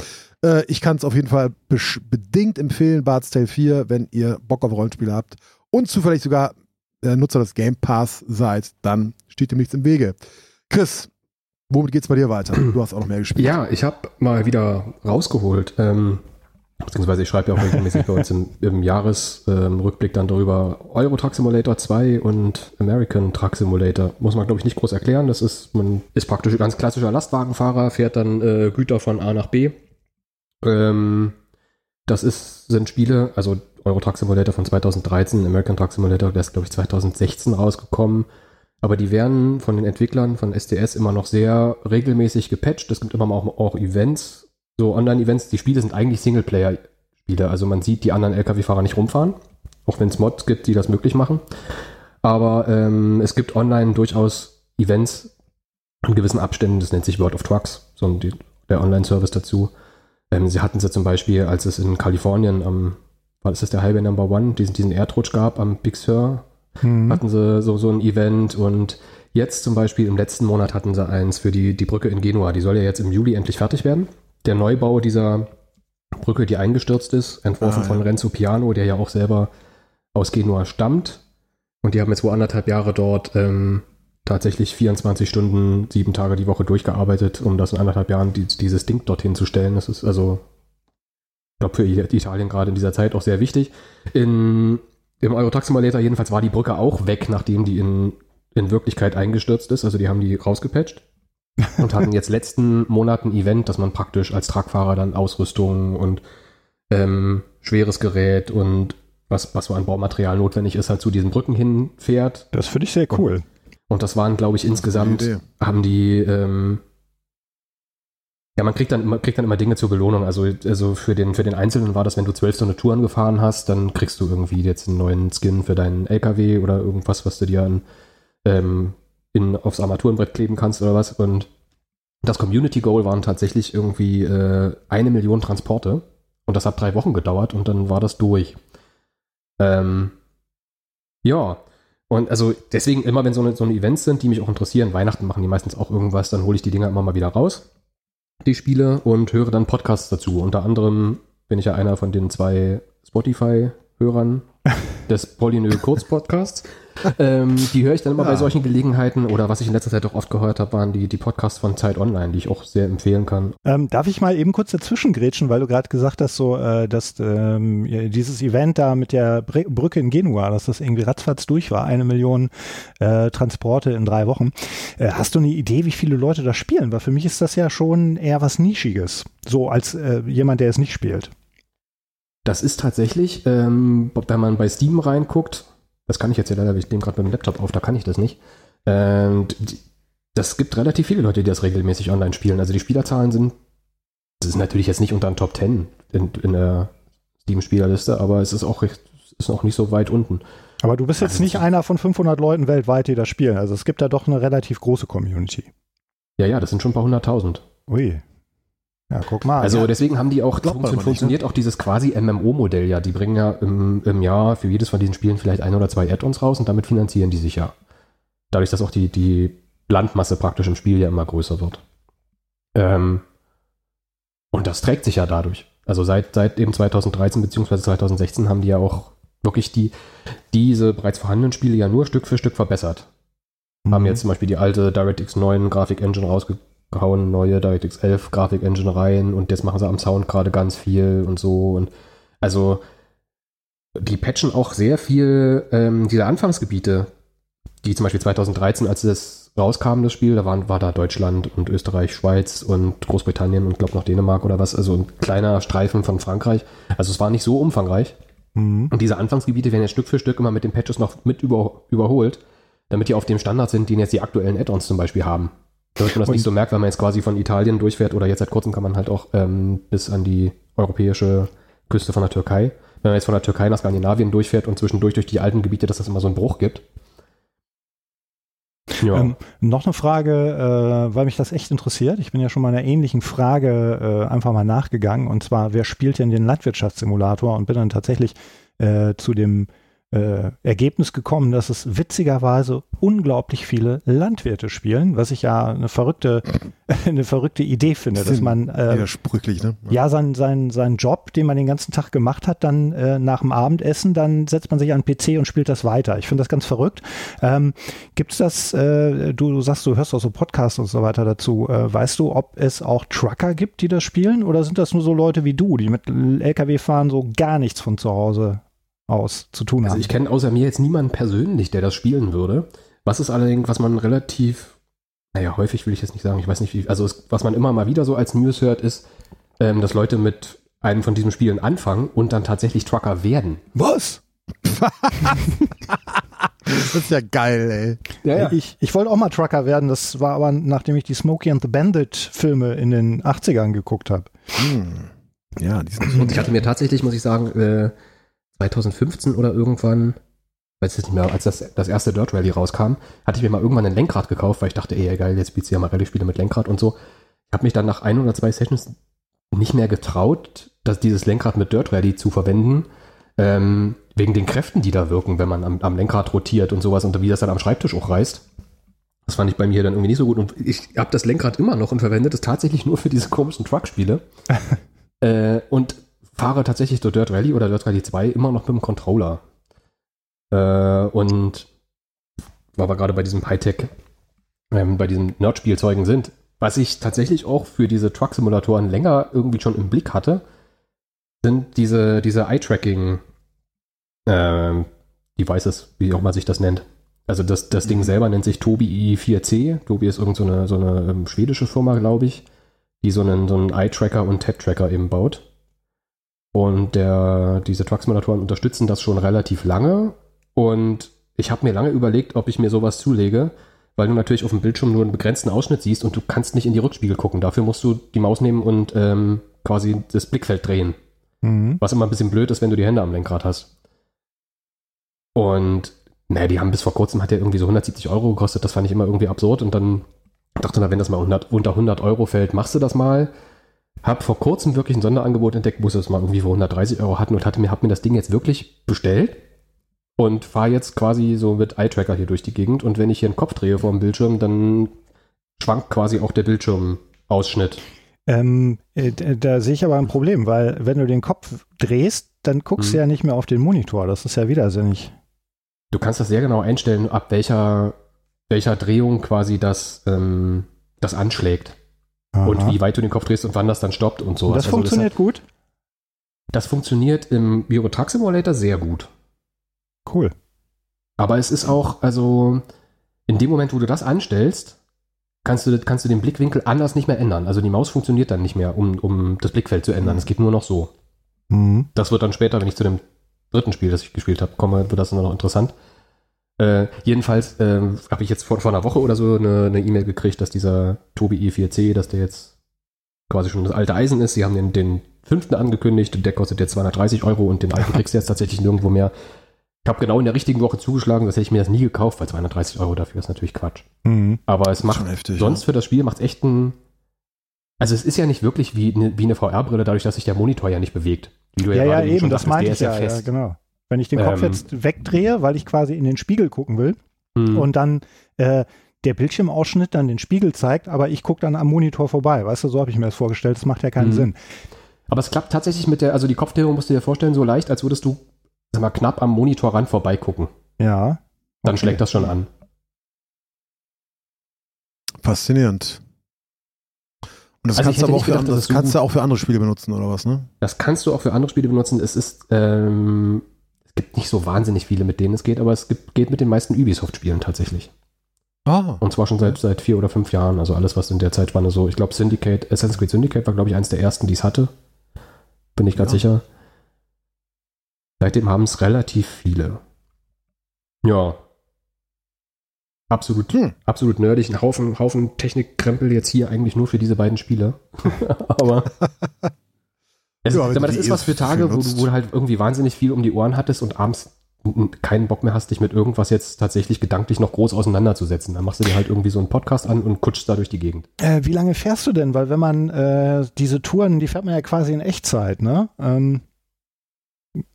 Äh, ich kann es auf jeden Fall bedingt empfehlen, Bart's Tale 4, wenn ihr Bock auf Rollenspiele habt und zufällig sogar äh, Nutzer des Game Pass seid, dann steht dem nichts im Wege. Chris, womit geht's bei dir weiter? Du hast auch noch mehr gespielt. Ja, ich habe mal wieder rausgeholt. Ähm, beziehungsweise ich schreibe ja auch regelmäßig bei uns im, im Jahresrückblick dann darüber Euro Truck Simulator 2 und American Truck Simulator. Muss man, glaube ich, nicht groß erklären. Das ist, man ist praktisch ein ganz klassischer Lastwagenfahrer, fährt dann äh, Güter von A nach B. Ähm, das ist, sind Spiele, also Euro Truck Simulator von 2013, American Truck Simulator, der ist, glaube ich, 2016 rausgekommen. Aber die werden von den Entwicklern von SDS immer noch sehr regelmäßig gepatcht. Es gibt immer auch, auch Events, so Online-Events. Die Spiele sind eigentlich Singleplayer-Spiele. Also man sieht die anderen LKW-Fahrer nicht rumfahren, auch wenn es Mods gibt, die das möglich machen. Aber ähm, es gibt online durchaus Events in gewissen Abständen. Das nennt sich World of Trucks, so ein, der Online-Service dazu. Ähm, sie hatten es ja zum Beispiel, als es in Kalifornien am, war das der Highway Number One, diesen, diesen Erdrutsch gab am Big Sur, Hm. hatten sie so, so ein Event und jetzt zum Beispiel im letzten Monat hatten sie eins für die, die Brücke in Genua. Die soll ja jetzt im Juli endlich fertig werden. Der Neubau dieser Brücke, die eingestürzt ist, entworfen Ah, ja. von Renzo Piano, der ja auch selber aus Genua stammt. Und die haben jetzt wohl anderthalb Jahre dort ähm, tatsächlich 24 Stunden, sieben Tage die Woche durchgearbeitet, um das in anderthalb Jahren die, dieses Ding dorthin zu stellen. Das ist also, ich glaube, für Italien gerade in dieser Zeit auch sehr wichtig. In, Im Simulator jedenfalls war die Brücke auch weg, nachdem die in, in Wirklichkeit eingestürzt ist. Also die haben die rausgepatcht und hatten jetzt letzten Monat ein Event, dass man praktisch als Truckfahrer dann Ausrüstung und ähm, schweres Gerät und was, was so an Baumaterial notwendig ist, halt zu diesen Brücken hinfährt. Das finde ich sehr cool. Und, und das waren, glaube ich, insgesamt haben die, ähm, ja, man kriegt dann, immer, kriegt dann immer Dinge zur Belohnung. Also, also für, den, für den Einzelnen war das, wenn du zwölf so eine Touren gefahren hast, dann kriegst du irgendwie jetzt einen neuen Skin für deinen LKW oder irgendwas, was du dir an, ähm, in, aufs Armaturenbrett kleben kannst oder was. Und das Community Goal waren tatsächlich irgendwie äh, eine Million Transporte. Und das hat drei Wochen gedauert und dann war das durch. Ähm, ja, und also deswegen immer, wenn so eine, so eine Events sind, die mich auch interessieren, Weihnachten machen die meistens auch irgendwas, dann hole ich die Dinger immer mal wieder raus, die Spiele, und höre dann Podcasts dazu. Unter anderem bin ich ja einer von den zwei Spotify-Hörern des Polynö Kurz Podcasts ähm, die höre ich dann immer ja. bei solchen Gelegenheiten oder was ich in letzter Zeit auch oft gehört habe, waren die, die Podcasts von Zeit Online, die ich auch sehr empfehlen kann. Ähm, darf ich mal eben kurz dazwischen grätschen, weil du gerade gesagt hast, so, äh, dass ähm, dieses Event da mit der Br Brücke in Genua, dass das irgendwie ratzfatz durch war, eine Million äh, Transporte in drei Wochen. Äh, hast du eine Idee, wie viele Leute da spielen? Weil für mich ist das ja schon eher was Nischiges, so als äh, jemand, der es nicht spielt. Das ist tatsächlich, ähm, wenn man bei Steam reinguckt, das kann ich jetzt ja leider, ich nehme gerade mit dem Laptop auf, da kann ich das nicht. Und das gibt relativ viele Leute, die das regelmäßig online spielen. Also die Spielerzahlen sind, das ist natürlich jetzt nicht unter den Top 10 in, in der Steam-Spielerliste, aber es ist auch recht, ist auch nicht so weit unten. Aber du bist jetzt also nicht einer von 500 Leuten weltweit, die das spielen. Also es gibt da doch eine relativ große Community. Ja, ja, das sind schon ein paar hunderttausend. Ui. Ja, guck mal. Also ja. deswegen haben die auch, funktio funktioniert nicht, ne? auch dieses quasi MMO-Modell ja. Die bringen ja im, im Jahr für jedes von diesen Spielen vielleicht ein oder zwei Add-ons raus und damit finanzieren die sich ja. Dadurch, dass auch die, die Landmasse praktisch im Spiel ja immer größer wird. Ähm, und das trägt sich ja dadurch. Also seit, seit eben 2013 bzw. 2016 haben die ja auch wirklich die, diese bereits vorhandenen Spiele ja nur Stück für Stück verbessert. Mhm. Haben jetzt zum Beispiel die alte DirectX 9 Grafik-Engine rausgebracht hauen neue DirectX 11 Grafik-Engine rein und jetzt machen sie am Sound gerade ganz viel und so. Und also die patchen auch sehr viel ähm, diese Anfangsgebiete, die zum Beispiel 2013, als das rauskam, das Spiel, da waren, war da Deutschland und Österreich, Schweiz und Großbritannien und glaube noch Dänemark oder was, also ein kleiner Streifen von Frankreich. Also es war nicht so umfangreich. Mhm. Und diese Anfangsgebiete werden jetzt Stück für Stück immer mit den Patches noch mit über, überholt, damit die auf dem Standard sind, den jetzt die aktuellen Add-ons zum Beispiel haben. Damit man das und nicht so merkt, wenn man jetzt quasi von Italien durchfährt oder jetzt seit kurzem kann man halt auch ähm, bis an die europäische Küste von der Türkei. Wenn man jetzt von der Türkei nach Skandinavien durchfährt und zwischendurch durch die alten Gebiete, dass das immer so einen Bruch gibt. Ja. Ähm, noch eine Frage, äh, weil mich das echt interessiert. Ich bin ja schon mal einer ähnlichen Frage äh, einfach mal nachgegangen. Und zwar, wer spielt denn den Landwirtschaftssimulator? Und bin dann tatsächlich äh, zu dem äh, Ergebnis gekommen, dass es witzigerweise unglaublich viele Landwirte spielen, was ich ja eine verrückte, (laughs) eine verrückte Idee finde, dass man äh, widersprüchlich, ne? Ja, sein, sein, sein Job, den man den ganzen Tag gemacht hat, dann äh, nach dem Abendessen, dann setzt man sich an den PC und spielt das weiter. Ich finde das ganz verrückt. Ähm, Gibt es das, äh, du, du sagst, du hörst auch so Podcasts und so weiter dazu. Äh, weißt du, ob es auch Trucker gibt, die das spielen, oder sind das nur so Leute wie du, die mit LKW fahren so gar nichts von zu Hause aus zu tun also haben. Also ich kenne außer mir jetzt niemanden persönlich, der das spielen würde. Was ist allerdings, was man relativ, naja, häufig will ich jetzt nicht sagen, ich weiß nicht wie, also es, was man immer mal wieder so als News hört, ist, ähm, dass Leute mit einem von diesen Spielen anfangen und dann tatsächlich Trucker werden. Was? (laughs) das ist ja geil, ey. Ja, ja. Ich, ich wollte auch mal Trucker werden, das war aber nachdem ich die Smokey and the Bandit Filme in den 80ern geguckt habe. Hm. Ja, die sind Und ich hatte mir tatsächlich, muss ich sagen, äh, 2015 oder irgendwann, weiß ich nicht mehr, als das, das erste Dirt Rally rauskam, hatte ich mir mal irgendwann ein Lenkrad gekauft, weil ich dachte, ey, geil, jetzt spielst du ja mal Rallye-Spiele mit Lenkrad und so. Ich habe mich dann nach ein oder zwei Sessions nicht mehr getraut, dass dieses Lenkrad mit Dirt Rally zu verwenden, ähm, wegen den Kräften, die da wirken, wenn man am, am Lenkrad rotiert und sowas und wie das dann am Schreibtisch auch reißt. Das fand ich bei mir dann irgendwie nicht so gut. Und ich habe das Lenkrad immer noch und verwende es tatsächlich nur für diese komischen Truck-Spiele. (laughs) äh, und fahre tatsächlich so Dirt Rally oder Dirt Rally 2 immer noch mit dem Controller. Äh, und war aber gerade bei diesem Hightech ähm, bei diesen Nerd-Spielzeugen sind. Was ich tatsächlich auch für diese Truck-Simulatoren länger irgendwie schon im Blick hatte, sind diese, diese Eye-Tracking ähm, Devices, wie auch mal sich das nennt. Also das, das Ding selber nennt sich Tobi i4C. Tobi ist irgend so eine, so eine ähm, schwedische Firma, glaube ich, die so einen, so einen Eye-Tracker und Tab-Tracker eben baut. Und der, diese Truck-Simulatoren unterstützen das schon relativ lange. Und ich habe mir lange überlegt, ob ich mir sowas zulege, weil du natürlich auf dem Bildschirm nur einen begrenzten Ausschnitt siehst und du kannst nicht in die Rückspiegel gucken. Dafür musst du die Maus nehmen und ähm, quasi das Blickfeld drehen. Mhm. Was immer ein bisschen blöd ist, wenn du die Hände am Lenkrad hast. Und naja, die haben bis vor kurzem hat der irgendwie so 170 Euro gekostet. Das fand ich immer irgendwie absurd. Und dann dachte ich, wenn das mal 100, unter 100 Euro fällt, machst du das mal. Hab vor kurzem wirklich ein Sonderangebot entdeckt, wo sie das mal irgendwie für 130 Euro hatten und hatte mir, hab mir das Ding jetzt wirklich bestellt und fahre jetzt quasi so mit Eye-Tracker hier durch die Gegend. Und wenn ich hier einen Kopf drehe vor dem Bildschirm, dann schwankt quasi auch der Bildschirmausschnitt. Ähm, äh, da sehe ich aber ein Problem, weil wenn du den Kopf drehst, dann guckst du Mhm. ja nicht mehr auf den Monitor. Das ist ja widersinnig. Du kannst das sehr genau einstellen, ab welcher, welcher Drehung quasi das, ähm, das anschlägt. Und Aha. wie weit du den Kopf drehst und wann das dann stoppt und Und sowas. das Also funktioniert gut? Das, das funktioniert im Euro Truck Simulator sehr gut. Cool. Aber es ist auch, also in dem Moment, wo du das anstellst, kannst du, kannst du den Blickwinkel anders nicht mehr ändern. Also die Maus funktioniert dann nicht mehr, um, um das Blickfeld zu ändern. Es geht nur noch so. Mhm. Das wird dann später, wenn ich zu dem dritten Spiel, das ich gespielt habe, komme, wird das dann noch interessant. Äh, jedenfalls ähm, habe ich jetzt vor, vor einer Woche oder so eine E-Mail gekriegt, dass dieser Tobi i4C, dass der jetzt quasi schon das alte Eisen ist. Sie haben den, den fünften angekündigt, der kostet jetzt 230 Euro und den alten (laughs) kriegst du jetzt tatsächlich nirgendwo mehr. Ich habe genau in der richtigen Woche zugeschlagen, das hätte ich mir das nie gekauft, weil 230 Euro dafür ist natürlich Quatsch. Mhm. Aber es macht heftig. sonst für das Spiel macht es echt ein. Also es ist ja nicht wirklich wie eine, wie eine VR-Brille, dadurch, dass sich der Monitor ja nicht bewegt. Wie du Ja, ja, eben, das meinte ich ja, ja, fest. genau. Wenn ich den Kopf Ähm. jetzt wegdrehe, weil ich quasi in den Spiegel gucken will Hm. und dann äh, der Bildschirmausschnitt dann den Spiegel zeigt, aber ich gucke dann am Monitor vorbei. Weißt du, so habe ich mir das vorgestellt. Das macht ja keinen Mhm. Sinn. Aber es klappt tatsächlich mit der, also die Kopfdrehung musst du dir vorstellen, so leicht, als würdest du sag mal, knapp am Monitorrand vorbeigucken. Ja. Dann Okay. schlägt das schon an. Faszinierend. Und das Also kannst du aber auch für, gedacht, andere, dass das kannst du auch für andere Spiele benutzen, oder was, ne? Das kannst du auch für andere Spiele benutzen. Es ist, ähm, gibt nicht so wahnsinnig viele, mit denen es geht, aber es gibt, geht mit den meisten Ubisoft-Spielen tatsächlich. Ah. Und zwar schon seit, seit vier oder fünf Jahren. Also alles, was in der Zeitspanne so, ich glaube, Syndicate, Assassin's Creed Syndicate war, glaube ich, eins der ersten, die es hatte. Bin ich ganz Ja. sicher. Seitdem haben es relativ viele. Ja. Absolut, Hm. absolut nerdig. Ein Haufen, Haufen Technikkrempel jetzt hier eigentlich nur für diese beiden Spiele. (laughs) Aber. (laughs) Es, Ja, ist- du das ist was für Tage, wo du, wo du halt irgendwie wahnsinnig viel um die Ohren hattest und abends keinen Bock mehr hast, dich mit irgendwas jetzt tatsächlich gedanklich noch groß auseinanderzusetzen. Dann machst du dir halt irgendwie so einen Podcast an und kutschst da durch die Gegend. Äh, wie lange fährst du denn? Weil wenn man äh, diese Touren, die fährt man ja quasi in Echtzeit, ne? Ähm,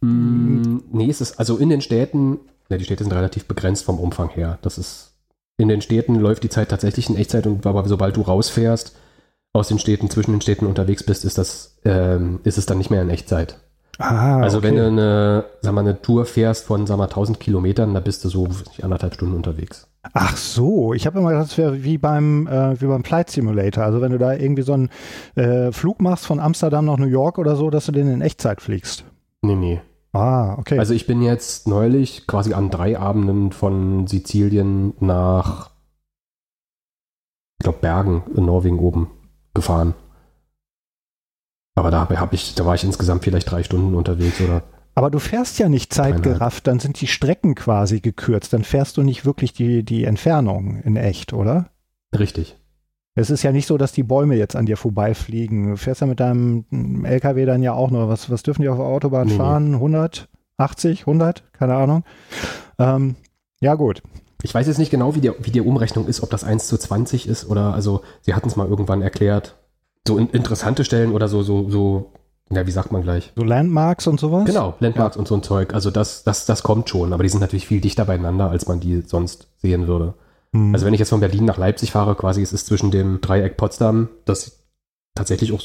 Mm, nee, es ist also in den Städten, ne, die Städte sind relativ begrenzt vom Umfang her. Das ist in den Städten läuft die Zeit tatsächlich in Echtzeit und aber sobald du rausfährst aus den Städten, zwischen den Städten unterwegs bist, ist das ähm, ist es dann nicht mehr in Echtzeit. ah, also okay. wenn du eine, sag mal, eine Tour fährst von sag mal 1000 Kilometern, da bist du so anderthalb Stunden unterwegs. Ach so, ich habe immer gedacht, das wäre wie beim äh, wie beim Flight Simulator. Also wenn du da irgendwie so einen äh, Flug machst von Amsterdam nach New York oder so, dass du den in Echtzeit fliegst. Nee, nee. Ah, okay. Also ich bin jetzt neulich quasi an drei Abenden von Sizilien nach, ich glaube, Bergen in Norwegen oben gefahren. Aber da hab ich, da war ich insgesamt vielleicht drei Stunden unterwegs oder. Aber du fährst ja nicht zeitgerafft, dann sind die Strecken quasi gekürzt. Dann fährst du nicht wirklich die, die Entfernung in echt, oder? Richtig. Es ist ja nicht so, dass die Bäume jetzt an dir vorbeifliegen. Du fährst ja mit deinem LKW dann ja auch nur. Was, was dürfen die auf der Autobahn Nee, nee. fahren? 100? 80? 100? Keine Ahnung. Ähm, ja, gut. Ich weiß jetzt nicht genau, wie die, wie die Umrechnung ist, ob das 1 zu 20 ist oder, also, sie hatten es mal irgendwann erklärt. So in, interessante Stellen oder so, so, so, ja, wie sagt man gleich? So Landmarks und sowas? Genau, Landmarks und so ein Zeug. Also das, das, das kommt schon, aber die sind natürlich viel dichter beieinander, als man die sonst sehen würde. Hm. Also wenn ich jetzt von Berlin nach Leipzig fahre, quasi, es ist zwischen dem Dreieck Potsdam, das tatsächlich auch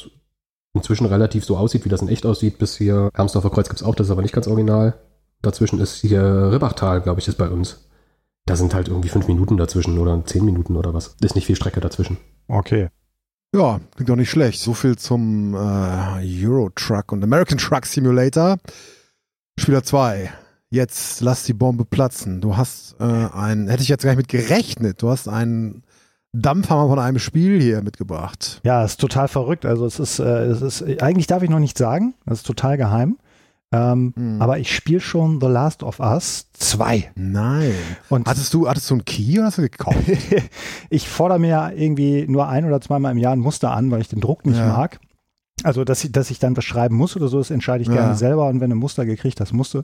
inzwischen relativ so aussieht, wie das in echt aussieht, bis hier Hermsdorfer Kreuz gibt es auch, das ist aber nicht ganz original. Dazwischen ist hier Ribbachtal, glaube ich, ist bei uns. Da sind halt irgendwie fünf Minuten dazwischen oder zehn Minuten oder was. Ist nicht viel Strecke dazwischen. Okay. Ja, klingt doch nicht schlecht. So viel zum äh, Euro Truck und American Truck Simulator. Spieler 2. Jetzt lass die Bombe platzen. Du hast äh, einen, hätte ich jetzt gar nicht mit gerechnet. Du hast einen Dampfhammer von einem Spiel hier mitgebracht. Ja, ist total verrückt. Also es ist, äh, es ist, eigentlich darf ich noch nicht sagen. Das ist total geheim. Ähm, Hm. Aber ich spiele schon The Last of Us 2. Nein. Und Hattest du, hattest du einen Key oder hast du gekauft? (laughs) ich fordere mir ja irgendwie nur ein oder zweimal im Jahr ein Muster an, weil ich den Druck nicht Ja. mag. Also, dass ich, dass ich dann was schreiben muss oder so, das entscheide ich Ja. gerne selber. Und wenn du ein Muster gekriegt hast, musst du.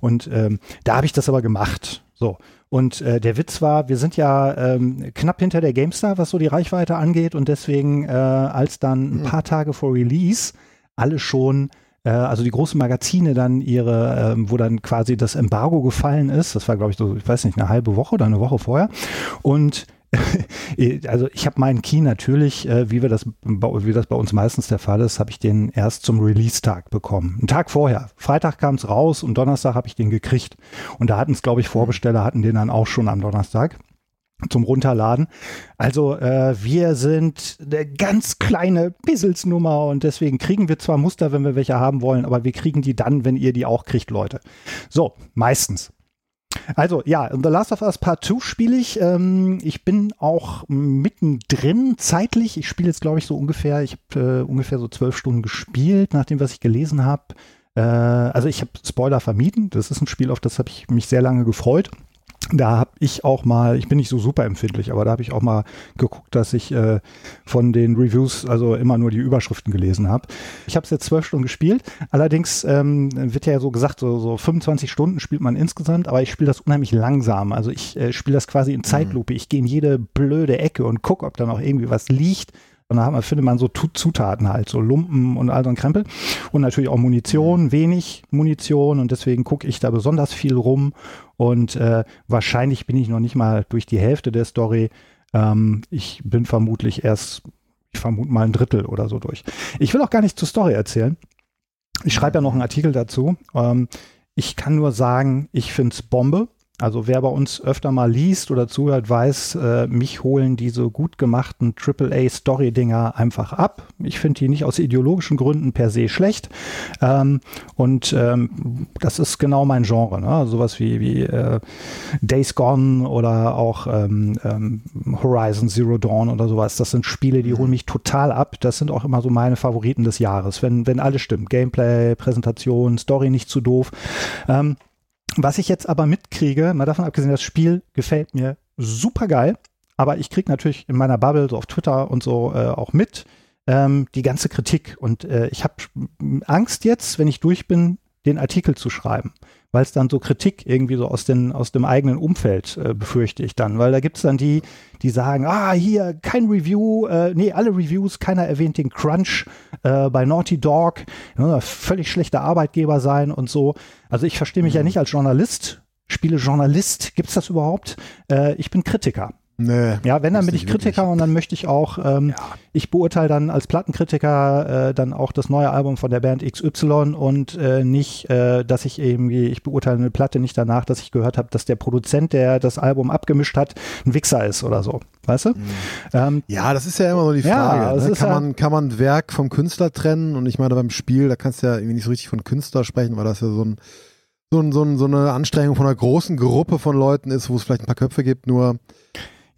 Und ähm, da habe ich das aber gemacht. So. Und äh, der Witz war, wir sind ja ähm, knapp hinter der GameStar, was so die Reichweite angeht. Und deswegen, äh, als dann ein paar Tage vor Release alle schon also die großen Magazine dann ihre, ähm, wo dann quasi das Embargo gefallen ist, das war glaube ich so, ich weiß nicht, eine halbe Woche oder eine Woche vorher und (laughs) also ich habe meinen Key natürlich, äh, wie wir das, wie das bei uns meistens der Fall ist, habe ich den erst zum Release-Tag bekommen. Einen Tag vorher. Freitag kam es raus und Donnerstag habe ich den gekriegt. Und da hatten es, glaube ich, Vorbesteller hatten den dann auch schon am Donnerstag zum Runterladen. Also äh, wir sind eine ganz kleine Pisselsnummer und deswegen kriegen wir zwar Muster, wenn wir welche haben wollen, aber wir kriegen die dann, wenn ihr die auch kriegt, Leute. So, meistens. Also ja, The Last of Us Part 2 spiele ich. Ähm, ich bin auch mittendrin zeitlich. Ich spiele jetzt, glaube ich, so ungefähr, ich habe äh, ungefähr so zwölf Stunden gespielt, nach dem, was ich gelesen habe. Äh, also ich habe Spoiler vermieden. Das ist ein Spiel, auf das habe ich mich sehr lange gefreut. Da habe ich auch mal, ich bin nicht so super empfindlich, aber da habe ich auch mal geguckt, dass ich äh, von den Reviews also immer nur die Überschriften gelesen habe. Ich habe es jetzt zwölf Stunden gespielt. Allerdings ähm, wird ja so gesagt, so, so 25 Stunden spielt man insgesamt, aber ich spiele das unheimlich langsam. Also ich äh, spiele das quasi in Zeitlupe. Ich gehe in jede blöde Ecke und gucke, ob da noch irgendwie was liegt. Und da findet man so Zutaten halt, so Lumpen und all so ein Krempel. Und natürlich auch Munition, wenig Munition. Und deswegen gucke ich da besonders viel rum. Und äh, wahrscheinlich bin ich noch nicht mal durch die Hälfte der Story. Ähm, ich bin vermutlich erst, ich vermute mal ein Drittel oder so durch. Ich will auch gar nicht zur Story erzählen. Ich schreibe ja noch einen Artikel dazu. Ähm, ich kann nur sagen, ich finde es Bombe. Also wer bei uns öfter mal liest oder zuhört, weiß, äh, mich holen diese gut gemachten AAA-Story-Dinger einfach ab. Ich finde die nicht aus ideologischen Gründen per se schlecht. Ähm, und ähm, das ist genau mein Genre. Ne? Sowas wie, wie äh, Days Gone oder auch ähm, ähm, Horizon Zero Dawn oder sowas. Das sind Spiele, die holen mich total ab. Das sind auch immer so meine Favoriten des Jahres, wenn, wenn alles stimmt. Gameplay, Präsentation, Story nicht zu doof. Was ich jetzt aber mitkriege, mal davon abgesehen, das Spiel gefällt mir super geil, aber ich kriege natürlich in meiner Bubble, so auf Twitter und so äh, auch mit, ähm, die ganze Kritik. Und äh, ich habe Angst jetzt, wenn ich durch bin, den Artikel zu schreiben. Weil es dann so Kritik irgendwie so aus, den, aus dem eigenen Umfeld äh, befürchte ich dann. Weil da gibt es dann die, die sagen, ah, hier, kein Review, äh, nee, alle Reviews, keiner erwähnt den Crunch äh, bei Naughty Dog, ja, völlig schlechter Arbeitgeber sein und so. Also ich verstehe mich ja nicht als Journalist, spiele Journalist, gibt's das überhaupt? Äh, ich bin Kritiker. Nee. Ja, wenn, dann bin ich ich wirklich. Kritiker und dann möchte ich auch, ähm, ich beurteile dann als Plattenkritiker äh, dann auch das neue Album von der Band XY und äh, nicht, äh, dass ich irgendwie, ich beurteile eine Platte nicht danach, dass ich gehört habe, dass der Produzent, der das Album abgemischt hat, ein Wichser ist oder so. Weißt du? Ähm, Ja, das ist ja immer so die Ja, Frage. es ne? ist kann, ja- man, kann man Werk vom Künstler trennen? Und ich meine, beim Spiel, da kannst du ja irgendwie nicht so richtig von Künstler sprechen, weil das ja so, ein, so, ein, so, ein, so eine Anstrengung von einer großen Gruppe von Leuten ist, wo es vielleicht ein paar Köpfe gibt. Nur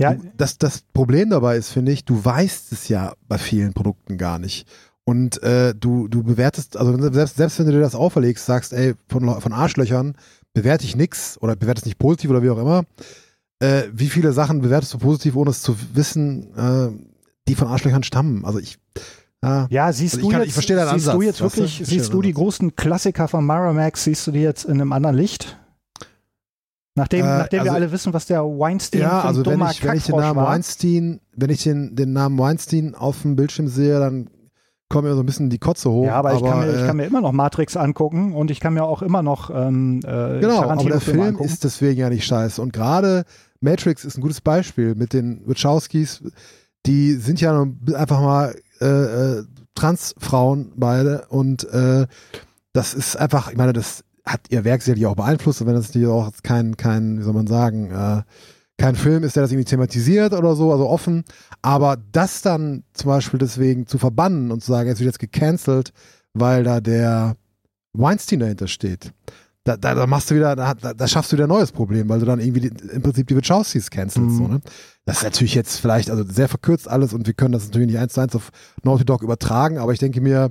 ja, du, das, das Problem dabei ist, finde ich, du weißt es ja bei vielen Produkten gar nicht. Und äh, du, du bewertest, also selbst, selbst wenn du dir das auferlegst, sagst, ey, von, von Arschlöchern bewerte ich nix oder bewerte es nicht positiv oder wie auch immer. Äh, wie viele Sachen bewertest du positiv, ohne es zu wissen, äh, die von Arschlöchern stammen? Also ich, ja, ja, siehst Also ich du kann- jetzt, siehst du Ansatz, jetzt du? wirklich, Ich verstehe siehst du die großen Klassiker von Miramax, siehst du die jetzt in einem anderen Licht? Nachdem, Äh, nachdem wir also- alle wissen, was der Weinstein ja für ein also wenn ich, wenn ich den Namen war. Weinstein, wenn ich den, den Namen Weinstein auf dem Bildschirm sehe, dann kommt mir so ein bisschen die Kotze hoch. Ja, aber, ich, kann mir, ich äh, kann mir immer noch Matrix angucken und ich kann mir auch immer noch ähm, äh, Genau, aber der Film angucken. ist deswegen ja nicht scheiße. Und gerade Matrix ist ein gutes Beispiel mit den Wachowskis. Die sind ja einfach mal äh, äh, Transfrauen beide und äh, das ist einfach, ich meine, das hat ihr Werk sicherlich auch beeinflusst, und wenn das natürlich auch kein, kein, wie soll man sagen, äh, kein Film ist, der das irgendwie thematisiert oder so, also offen. Aber das dann zum Beispiel deswegen zu verbannen und zu sagen, jetzt wird jetzt gecancelt, weil da der Weinstein dahinter steht. Da, da, da machst du wieder, da, da schaffst du wieder ein neues Problem, weil du dann irgendwie die, im Prinzip die Wachowskis cancelst. Mhm. So, ne? Das ist natürlich jetzt vielleicht, also sehr verkürzt alles und wir können das natürlich nicht eins zu eins auf Naughty Dog übertragen, aber ich denke mir,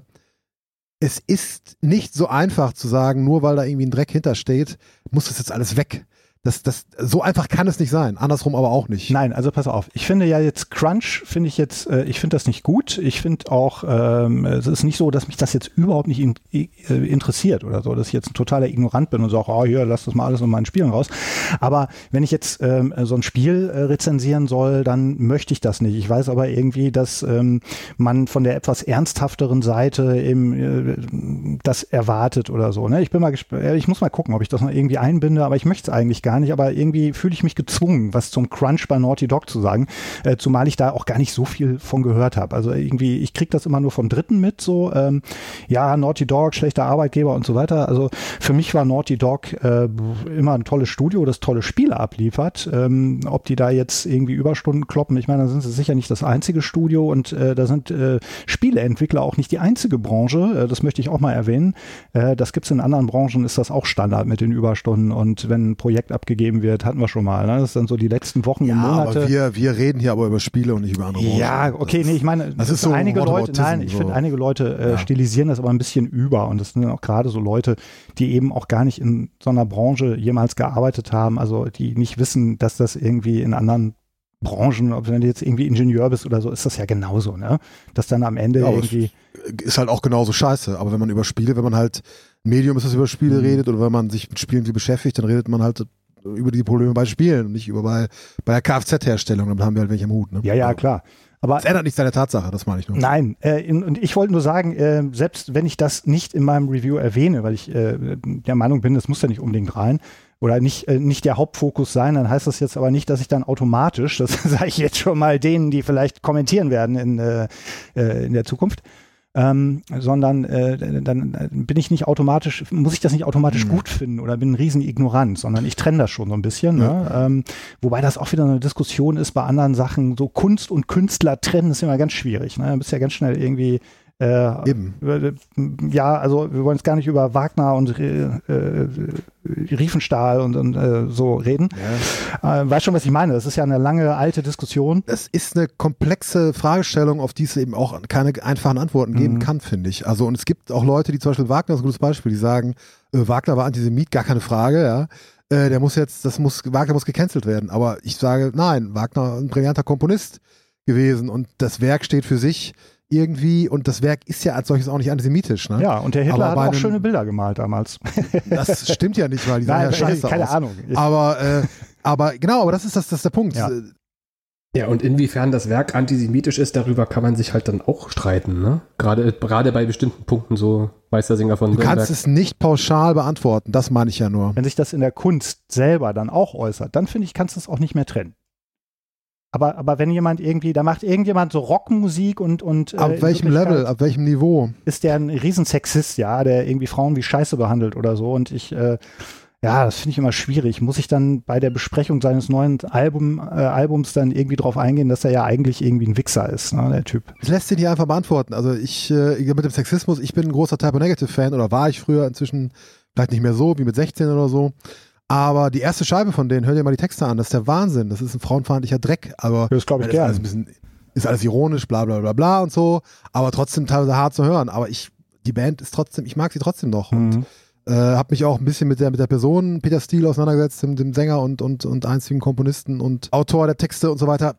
es ist nicht so einfach zu sagen, nur weil da irgendwie ein Dreck hintersteht, muss das jetzt alles weg. Das, das, so einfach kann es nicht sein. Andersrum aber auch nicht. Nein, also pass auf. Ich finde ja jetzt Crunch, finde ich jetzt, äh, ich finde das nicht gut. Ich finde auch, ähm, es ist nicht so, dass mich das jetzt überhaupt nicht in, äh, interessiert oder so, dass ich jetzt ein totaler Ignorant bin und sage, oh hier, lass das mal alles in meinen Spielen raus. Aber wenn ich jetzt ähm, so ein Spiel äh, rezensieren soll, dann möchte ich das nicht. Ich weiß aber irgendwie, dass ähm, man von der etwas ernsthafteren Seite eben äh, das erwartet oder so. Ne? Ich bin mal gespannt, ich muss mal gucken, ob ich das noch irgendwie einbinde, aber ich möchte es eigentlich gar nicht, aber irgendwie fühle ich mich gezwungen, was zum Crunch bei Naughty Dog zu sagen, äh, zumal ich da auch gar nicht so viel von gehört habe. Also irgendwie, ich kriege das immer nur vom Dritten mit, so, ähm, ja, Naughty Dog, schlechter Arbeitgeber und so weiter. Also für mich war Naughty Dog äh, immer ein tolles Studio, das tolle Spiele abliefert. Ähm, ob die da jetzt irgendwie Überstunden kloppen, ich meine, da sind sie sicher nicht das einzige Studio und äh, da sind äh, Spieleentwickler auch nicht die einzige Branche, äh, das möchte ich auch mal erwähnen. Äh, das gibt es in anderen Branchen, ist das auch Standard mit den Überstunden und wenn ein Projekt abgegeben wird, hatten wir schon mal. Ne? Das ist dann so die letzten Wochen ja, und Monate. aber wir, wir reden hier aber über Spiele und nicht über andere Branchen. Ja, okay, nee, ich meine, das ist so einige Leute, nein, ich so. finde, einige Leute äh, Ja. stilisieren das aber ein bisschen über und das sind auch gerade so Leute, die eben auch gar nicht in so einer Branche jemals gearbeitet haben, also die nicht wissen, dass das irgendwie in anderen Branchen, ob wenn du jetzt irgendwie Ingenieur bist oder so, ist das ja genauso, ne? Dass dann am Ende Ja, irgendwie ist halt auch genauso scheiße. Aber wenn man über Spiele, wenn man halt Medium ist, das über Spiele Mhm. redet oder wenn man sich mit Spielen viel beschäftigt, dann redet man halt über die Probleme bei Spielen und nicht über bei, bei der Kfz-Herstellung. Dann haben wir halt welche im Hut. Ne? ja, ja, Also, klar. Aber Das ändert nichts an der Tatsache, das meine ich nur. Nein, äh, in, und ich wollte nur sagen, äh, selbst wenn ich das nicht in meinem Review erwähne, weil ich äh, der Meinung bin, das muss ja nicht unbedingt rein oder nicht, äh, nicht der Hauptfokus sein, dann heißt das jetzt aber nicht, dass ich dann automatisch, (laughs) das sage ich jetzt schon mal denen, die vielleicht kommentieren werden in, äh, äh, in der Zukunft, ähm, sondern äh, dann bin ich nicht automatisch, muss ich das nicht automatisch Mhm. gut finden oder bin ein riesen Ignorant, sondern ich trenne das schon so ein bisschen. Ne? Ähm, wobei das auch wieder eine Diskussion ist bei anderen Sachen. So Kunst und Künstler trennen ist immer ganz schwierig. Ne? Du bist ja ganz schnell irgendwie äh, Eben. ja, also wir wollen jetzt gar nicht über Wagner und äh, äh, Riefenstahl und, und äh, so reden. Äh, weißt schon, was ich meine? Das ist ja eine lange alte Diskussion. Es ist eine komplexe Fragestellung, auf die es eben auch keine einfachen Antworten geben Mhm. kann, finde ich. Also, und es gibt auch Leute, die zum Beispiel Wagner ist ein gutes Beispiel, die sagen, äh, Wagner war Antisemit, gar keine Frage, ja. Der muss jetzt, das muss, Wagner muss gecancelt werden. Aber ich sage, nein, Wagner ein brillanter Komponist gewesen und das Werk steht für sich irgendwie und das Werk ist ja als solches auch nicht antisemitisch, ne? Ja, und der Hitler hat auch einem- schöne Bilder gemalt damals. (laughs) Das stimmt ja nicht, weil die sahen ja scheiße keine aus. Ahnung. Aber, äh, aber genau, aber das ist das, das ist der Punkt. Ja. Ja, und inwiefern das Werk antisemitisch ist, darüber kann man sich halt dann auch streiten, ne? Gerade, gerade bei bestimmten Punkten, so Meistersinger von Du kannst Nürnberg. es nicht pauschal beantworten, das meine ich ja nur. wenn sich das in der Kunst selber dann auch äußert, dann finde ich, kannst du es auch nicht mehr trennen. Aber, aber wenn jemand irgendwie, da macht irgendjemand so Rockmusik und, und äh, Ab in welchem Level, ab welchem Niveau? ist der ein Riesensexist, ja, der irgendwie Frauen wie Scheiße behandelt oder so. Und ich, äh, ja, das finde ich immer schwierig. Muss ich dann bei der Besprechung seines neuen Album, äh, Albums dann irgendwie drauf eingehen, dass er ja eigentlich irgendwie ein Wichser ist, ne, der Typ. Das lässt sich nicht einfach beantworten. Also ich, äh, mit dem Sexismus, ich bin ein großer Typo Negative Fan oder war ich früher inzwischen vielleicht nicht mehr so, wie mit 16 oder so. Aber die erste Scheibe von denen, hört ihr mal die Texte an, das ist der Wahnsinn. Das ist ein frauenfeindlicher Dreck. Aber Das glaube ich ist alles gern. ein bisschen, ist alles ironisch, bla bla bla bla und so, aber trotzdem teilweise hart zu hören. Aber ich, die Band ist trotzdem, ich mag sie trotzdem noch. Und Mhm. äh, habe mich auch ein bisschen mit der, mit der Person Peter Steele auseinandergesetzt, dem, dem Sänger und, und, und einzigen Komponisten und Autor der Texte und so weiter.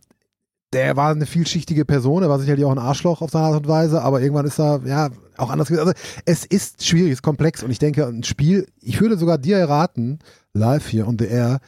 Der war eine vielschichtige Person, er war sicherlich auch ein Arschloch auf seine Art und Weise, aber irgendwann ist er, ja, auch anders. Also es ist schwierig, es ist komplex und ich denke, ein Spiel, ich würde sogar dir raten, live hier on the air,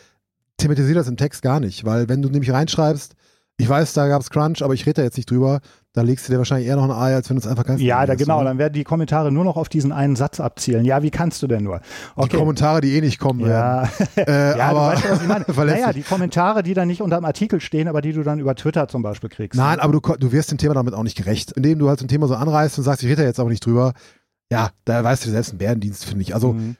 thematisiert das im Text gar nicht, weil wenn du nämlich reinschreibst, ich weiß, da gab es Crunch, aber ich rede da jetzt nicht drüber, da legst du dir wahrscheinlich eher noch ein Ei, als wenn du es einfach ganz Ja, da, genau, oder? dann werden die Kommentare nur noch auf diesen einen Satz abzielen. Ja, wie kannst du denn nur? Die Kommentare, die eh nicht kommen werden. Ja, (laughs) Äh, ja aber weißt. (laughs) Naja, die Kommentare, die dann nicht unter dem Artikel stehen, aber die du dann über Twitter zum Beispiel kriegst. Nein, aber du, du wirst dem Thema damit auch nicht gerecht. Indem du halt so ein Thema so anreißt und sagst, ich rede da jetzt aber nicht drüber, ja, da weißt du selbst einen Bärendienst, finde ich. Also Mhm.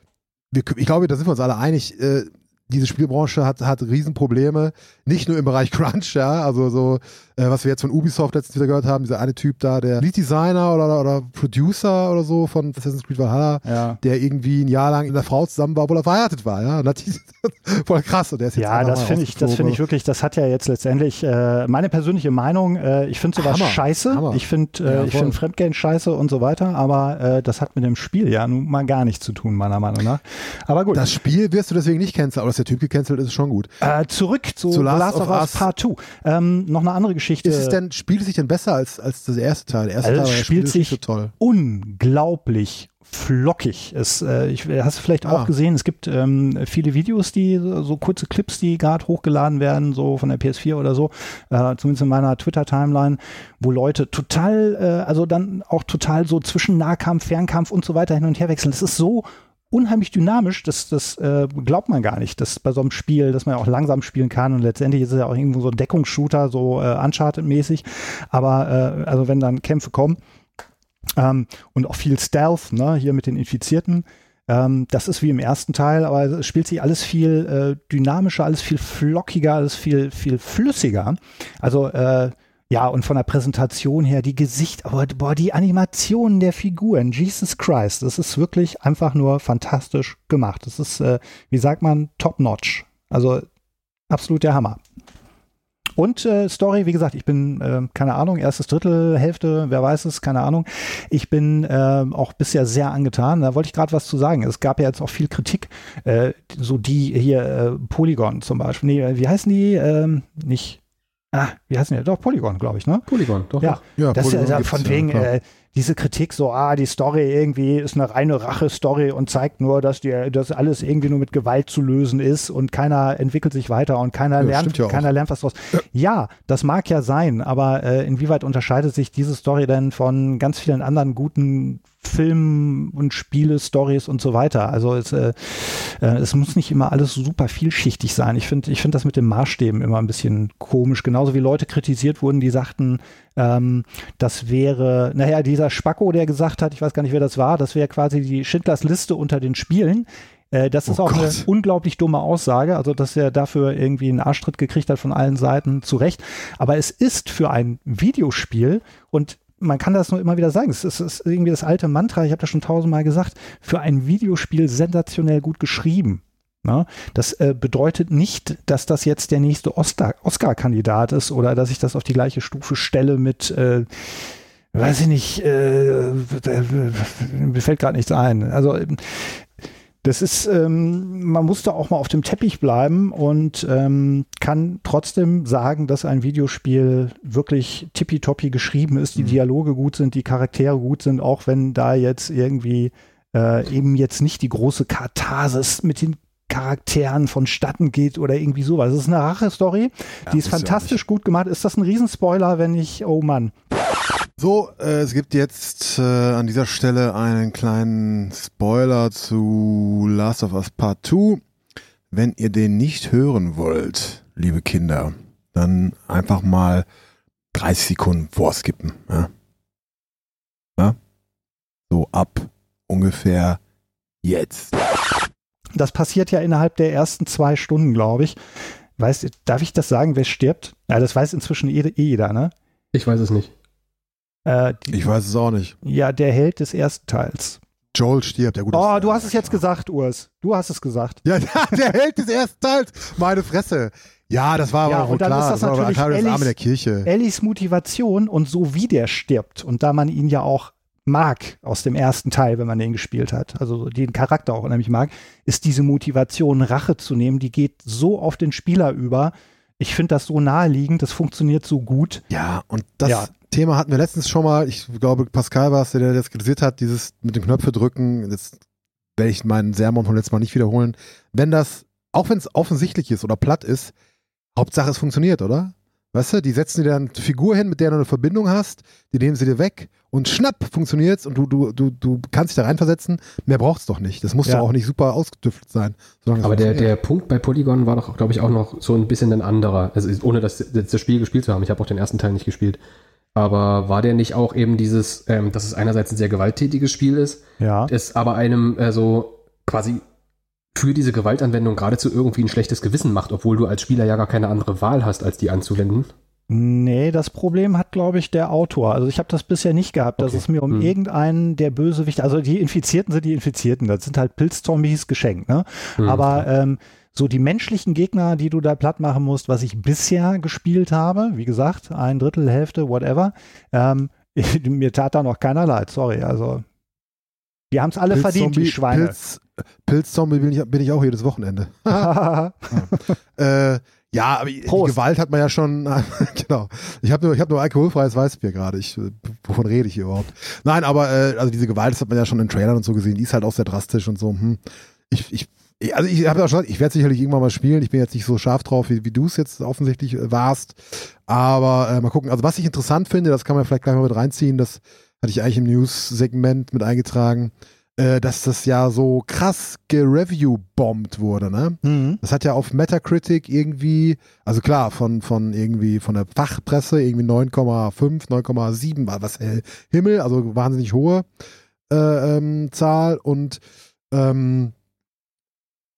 wir, ich glaube, da sind wir uns alle einig, äh, diese Spielbranche hat, hat Riesenprobleme, nicht nur im Bereich Crunch, ja, also so, äh, was wir jetzt von Ubisoft letztens wieder gehört haben, dieser eine Typ da, der Lead Designer oder, oder Producer oder so von Assassin's Creed Valhalla, Ja. der irgendwie ein Jahr lang mit einer Frau zusammen war, obwohl er verheiratet war, ja, (laughs) voll krass, und der ist jetzt Ja, das finde ich, das finde ich wirklich, das hat ja jetzt letztendlich äh, meine persönliche Meinung. Äh, ich finde sowas Hammer, scheiße. Hammer. Ich finde, Ja, äh, ich voll. finde Fremdgehen scheiße und so weiter. Aber äh, das hat mit dem Spiel ja nun mal gar nichts zu tun, meiner Meinung nach. Aber gut. Das Spiel wirst du deswegen nicht canceln, aber dass der Typ gecancelt ist, ist schon gut. Äh, zurück zu, Zu Last Last of Us. Part 2. Ähm, noch eine andere Geschichte. Ist es denn, spielt es sich denn besser als, als das erste Teil? Der erste Also Teil es spielt spielerisch sich so toll. unglaublich flockig. Es, äh, ich, hast du vielleicht auch Ah. gesehen, es gibt ähm, viele Videos, die so, kurze Clips, die gerade hochgeladen werden, so von der PS4 oder so, äh, zumindest in meiner Twitter-Timeline, wo Leute total, äh, also dann auch total so zwischen Nahkampf, Fernkampf und so weiter hin und her wechseln. Das ist so unheimlich dynamisch, das, das äh, glaubt man gar nicht, dass bei so einem Spiel, dass man auch langsam spielen kann und letztendlich ist es ja auch irgendwo so ein Deckungsshooter, so äh, Uncharted-mäßig, aber äh, also wenn dann Kämpfe kommen, ähm, und auch viel Stealth, ne, hier mit den Infizierten. Ähm, das ist wie im ersten Teil, aber es spielt sich alles viel äh, dynamischer, alles viel flockiger, alles viel, viel flüssiger. Also, äh, ja, und von der Präsentation her, die Gesicht, aber boah, die Animationen der Figuren, Jesus Christ, das ist wirklich einfach nur fantastisch gemacht. Das ist, äh, wie sagt man, top-notch. Also absolut der Hammer. Und äh, Story, wie gesagt, ich bin, äh, keine Ahnung, erstes Drittel, Hälfte, wer weiß es, keine Ahnung. Ich bin ähm, auch bisher sehr angetan. Da wollte ich gerade was zu sagen. Es gab ja jetzt auch viel Kritik, äh, so die hier, äh, Polygon zum Beispiel. Nee, wie heißen die? Ähm, nicht, ah, wie heißen die? Doch, Polygon, glaube ich, ne? Polygon, doch. Ja. Ja, das ist Polygon ja gibt's, von ja, wegen klar. äh, diese Kritik so, ah, die Story irgendwie ist eine reine Rache-Story und zeigt nur, dass die, dass alles irgendwie nur mit Gewalt zu lösen ist und keiner entwickelt sich weiter und keiner Ja, lernt, ja keiner lernt was draus. Ja. das mag ja sein, aber äh, inwieweit unterscheidet sich diese Story denn von ganz vielen anderen guten Filmen und Spiele-Stories und so weiter? Also es, äh, äh, es muss nicht immer alles super vielschichtig sein. Ich finde ich finde das mit den Maßstäben immer ein bisschen komisch. Genauso wie Leute kritisiert wurden, die sagten, ähm, das wäre, naja, dieser Spacko, der gesagt hat, ich weiß gar nicht, wer das war, das wäre quasi die Schindlers Liste unter den Spielen. Äh, das ist Oh auch eine Gott. unglaublich dumme Aussage, also dass er dafür irgendwie einen Arschtritt gekriegt hat von allen Seiten, zu Recht. Aber es ist für ein Videospiel und man kann das nur immer wieder sagen. Es ist, irgendwie das alte Mantra, ich habe das schon tausendmal gesagt, für ein Videospiel sensationell gut geschrieben. Ne? Das äh, bedeutet nicht, dass das jetzt der nächste Oscar- Oscar-Kandidat ist oder dass ich das auf die gleiche Stufe stelle mit, äh, weiß ich nicht, äh, mir fällt gerade nichts ein. Also ähm, das ist, ähm, man muss da auch mal auf dem Teppich bleiben und ähm, kann trotzdem sagen, dass ein Videospiel wirklich tippitoppi geschrieben ist, die Mhm. Dialoge gut sind, die Charaktere gut sind, auch wenn da jetzt irgendwie äh, eben jetzt nicht die große Katharsis mit den Charakteren vonstatten geht oder irgendwie sowas. Es ist eine Rache-Story, die ist ja auch fantastisch gut gemacht. Ist das ein Riesenspoiler, wenn ich, oh Mann. So, äh, es gibt jetzt äh, an dieser Stelle einen kleinen Spoiler zu Last of Us Part 2. Wenn ihr den nicht hören wollt, liebe Kinder, dann einfach mal 30 Sekunden vorskippen. Ja? Ja? So ab ungefähr jetzt. Das passiert ja innerhalb der ersten zwei Stunden, glaube ich. Weißt, darf ich das sagen, wer stirbt? Ja, das weiß inzwischen eh, eh jeder, ne? Ich weiß es nicht. Äh, die, Ich weiß es auch nicht. ja, der Held des ersten Teils. Joel stirbt. Ja, gut, Oh, das- du hast es jetzt gesagt, Urs. Du hast es gesagt. Ja, (laughs) der Held des ersten Teils. Meine Fresse. Ja, das war Ja, aber dann klar. ist das war aber natürlich Arcadius Arm in der Ellis- Kirche. Ellis Motivation und so wie der stirbt und da man ihn ja auch mag aus dem ersten Teil, wenn man den gespielt hat, also den Charakter auch unheimlich mag, ist diese Motivation, Rache zu nehmen, die geht so auf den Spieler über. Ich finde das so naheliegend, das funktioniert so gut. Ja, und das Ja. Thema hatten wir letztens schon mal. Ich glaube, Pascal war es, der der das kritisiert hat, dieses mit den Knöpfe drücken. Jetzt werde ich meinen Sermon vom letzten Mal nicht wiederholen. Wenn das, auch wenn es offensichtlich ist oder platt ist, Hauptsache es funktioniert, oder? Weißt du, die setzen dir dann eine Figur hin, mit der du eine Verbindung hast, die nehmen sie dir weg und schnapp funktioniert's und du, du, du, du kannst dich da reinversetzen. Mehr braucht's doch nicht. Das muss Ja. doch auch nicht super ausgetüftelt sein. Aber der, der Punkt bei Polygon war doch, glaube ich, auch noch so ein bisschen ein anderer. Also ohne das, das, das Spiel gespielt zu haben. Ich habe auch den ersten Teil nicht gespielt. Aber war der nicht auch eben dieses, ähm, dass es einerseits ein sehr gewalttätiges Spiel ist, Ja. es aber einem äh, so quasi für diese Gewaltanwendung geradezu irgendwie ein schlechtes Gewissen macht, obwohl du als Spieler ja gar keine andere Wahl hast, als die anzuwenden. Nee, das Problem hat, glaube ich, der Autor. Also ich habe das bisher nicht gehabt, dass Okay. es mir um Hm. irgendeinen der Bösewichte, also die Infizierten sind die Infizierten, das sind halt Pilzzombies geschenkt, ne? Hm. Aber ähm, so die menschlichen Gegner, die du da platt machen musst, was ich bisher gespielt habe, wie gesagt, ein Drittel, Hälfte, whatever, ähm, (laughs) mir tat da noch keiner leid, sorry. Also die haben es alle verdient, die Schweine. Pilz, Pilzzombie bin ich, bin ich auch jedes Wochenende. (laughs) (laughs) Äh, ja, aber die Prost. Gewalt hat man ja schon, (laughs) genau. Ich habe nur, ich habe nur alkoholfreies Weißbier gerade. Ich, äh, wovon rede ich hier überhaupt? Nein, aber äh, also diese Gewalt, das hat man ja schon in Trailern und so gesehen. Die ist halt auch sehr drastisch und so. Hm. Ich, ich, ich- also ich habe ja schon, gesagt, ich werde sicherlich irgendwann mal spielen. Ich bin jetzt nicht so scharf drauf, wie, wie du es jetzt offensichtlich äh, warst. Aber äh, mal gucken. Also was ich interessant finde, das kann man vielleicht gleich mal mit reinziehen. Das hatte ich eigentlich im News-Segment mit eingetragen, äh, dass das ja so krass gereview-bombt wurde, ne? Mhm. Das hat ja auf Metacritic irgendwie, also klar, von, von irgendwie von der Fachpresse irgendwie 9,5, 9,7 war was hell Himmel, also wahnsinnig hohe äh, ähm, Zahl und ähm,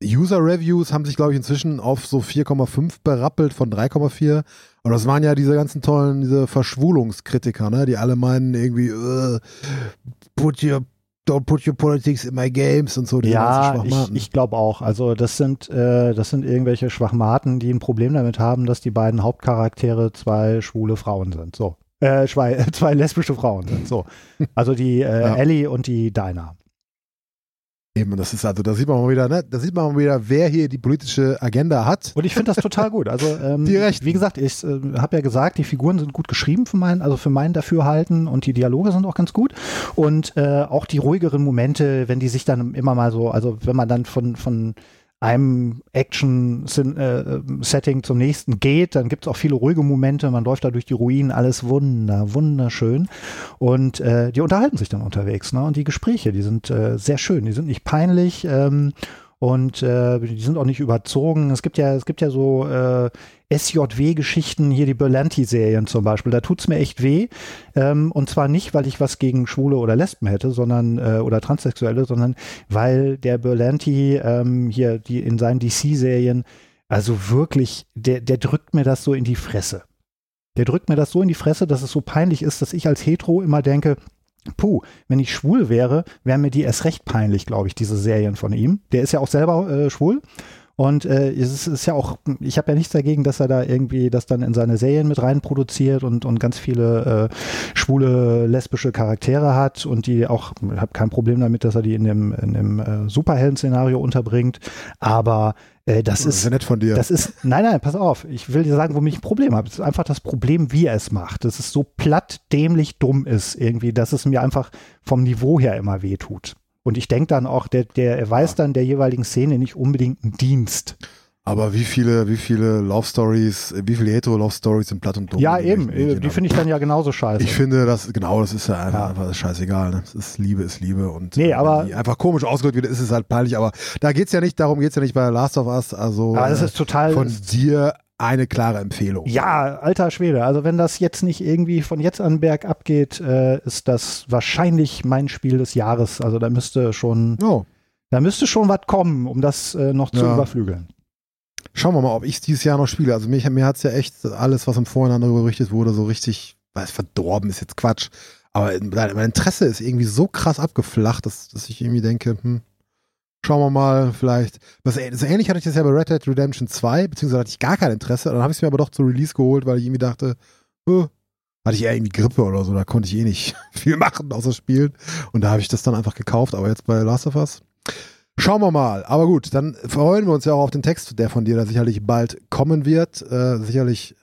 User Reviews haben sich, glaube ich, inzwischen auf so 4,5 berappelt von 3,4. Und das waren ja diese ganzen tollen, diese Verschwulungskritiker, ne, die alle meinen irgendwie, äh, put your, don't put your politics in my games und so. diese Ja, ich, ich glaube auch. Also das sind, äh, das sind irgendwelche Schwachmaten, die ein Problem damit haben, dass die beiden Hauptcharaktere zwei schwule Frauen sind. So. Äh, zwei, (laughs) zwei lesbische Frauen sind. So. Also die äh, Ja. Ellie und die Dinah. Eben, das ist also, da sieht man mal wieder, ne, da sieht man mal wieder, wer hier die politische Agenda hat. Und ich finde das total gut. Also (laughs) ähm, wie gesagt, ich äh, habe ja gesagt, die Figuren sind gut geschrieben für meinen, also für mein Dafürhalten und die Dialoge sind auch ganz gut. Und äh, auch die ruhigeren Momente, wenn die sich dann immer mal so, also wenn man dann von, von einem Action-Setting zum nächsten geht, dann gibt es auch viele ruhige Momente, man läuft da durch die Ruinen, alles wunder, wunderschön. Und äh, die unterhalten sich dann unterwegs, ne? Und die Gespräche, die sind äh, sehr schön, die sind nicht peinlich, ähm, und äh, die sind auch nicht überzogen. Es gibt ja, es gibt ja so äh, SJW-Geschichten, hier die Berlanti-Serien zum Beispiel. Da tut's mir echt weh. Ähm, und zwar nicht, weil ich was gegen Schwule oder Lesben hätte, sondern äh, oder Transsexuelle, sondern weil der Berlanti ähm, hier die in seinen DC-Serien, also wirklich, der, der drückt mir das so in die Fresse. Der drückt mir das so in die Fresse, dass es so peinlich ist, dass ich als Hetero immer denke, Puh, wenn ich schwul wäre, wären mir die erst recht peinlich, glaube ich, diese Serien von ihm. Der ist ja auch selber äh, schwul. Und äh, es ist, ja auch, ich habe ja nichts dagegen, dass er da irgendwie das dann in seine Serien mit rein produziert und, und ganz viele äh, schwule, lesbische Charaktere hat und die auch, ich habe kein Problem damit, dass er die in dem, in dem äh, Superhelden-Szenario unterbringt. Aber äh, das Das ist ist, nett von dir. das ist, nein, nein, pass auf. Ich will dir sagen, womit ich ein Problem habe. Es ist einfach das Problem, wie er es macht. Dass es so platt, dämlich, dumm ist irgendwie, dass es mir einfach vom Niveau her immer wehtut. Und ich denke dann auch, der, der erweist dann der jeweiligen Szene nicht unbedingt einen Dienst. Aber wie viele, wie viele Love Stories, wie viele hetero Love Stories sind platt und dumm? ja, eben. äh, Die finde ich dann ja genauso scheiße. Ich finde, das, genau, das ist ja einfach, Ja. einfach scheißegal. Ne? Das ist Liebe ist Liebe und Nee, äh, aber- einfach komisch ausgedrückt wird, ist es halt peinlich. Aber da geht's ja nicht, darum geht's ja nicht bei Last of Us. Also Aber das äh, ist total. von dir eine klare Empfehlung. Ja, alter Schwede. Also wenn das jetzt nicht irgendwie von jetzt an bergab geht, äh, ist das wahrscheinlich mein Spiel des Jahres. Also da müsste schon, Oh, da müsste schon was kommen, um das äh, noch zu Ja. überflügeln. schauen wir mal, ob ich dieses Jahr noch spiele. Also mich, mir hat's ja echt alles, was im Vorhinein darüber berichtet wurde, so richtig, weiß verdorben ist jetzt Quatsch. Aber mein mein Interesse ist irgendwie so krass abgeflacht, dass, dass ich irgendwie denke, hm, schauen wir mal, vielleicht. Was, so ähnlich hatte ich das ja bei Red Dead Redemption 2, beziehungsweise hatte ich gar kein Interesse. Dann habe ich es mir aber doch zu Release geholt, weil ich irgendwie dachte, oh, hatte ich eher irgendwie Grippe oder so, da konnte ich eh nicht (laughs) viel machen außer spielen. Und da habe ich das dann einfach gekauft, aber jetzt bei Last of Us. Schauen wir mal. Aber gut, dann freuen wir uns ja auch auf den Text, der von dir da sicherlich bald kommen wird. Äh, sicherlich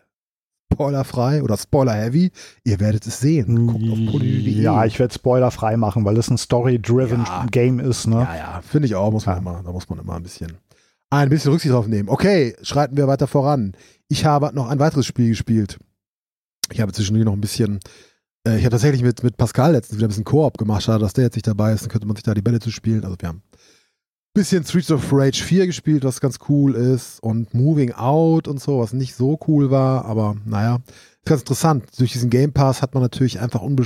spoilerfrei oder spoiler-heavy. Ihr werdet es sehen. Guckt auf poly.de. Ja, ich werde Spoiler frei machen, weil es ein Story-driven Ja. Game ist. Ne? Ja, ja, finde ich auch, muss man Ja. immer, da muss man immer ein bisschen, ein bisschen Rücksicht drauf nehmen. Okay, schreiten wir weiter voran. Ich habe noch ein weiteres Spiel gespielt. Ich habe zwischendurch noch ein bisschen, äh, ich habe tatsächlich mit, mit Pascal letztens wieder ein bisschen Koop gemacht. Schade, dass der jetzt nicht dabei ist, dann könnte man sich da die Bälle zu spielen. Also wir haben bisschen Streets of Rage 4 gespielt, was ganz cool ist und Moving Out und so, was nicht so cool war, aber naja, ist ganz interessant. Durch diesen Game Pass hat man natürlich einfach unbe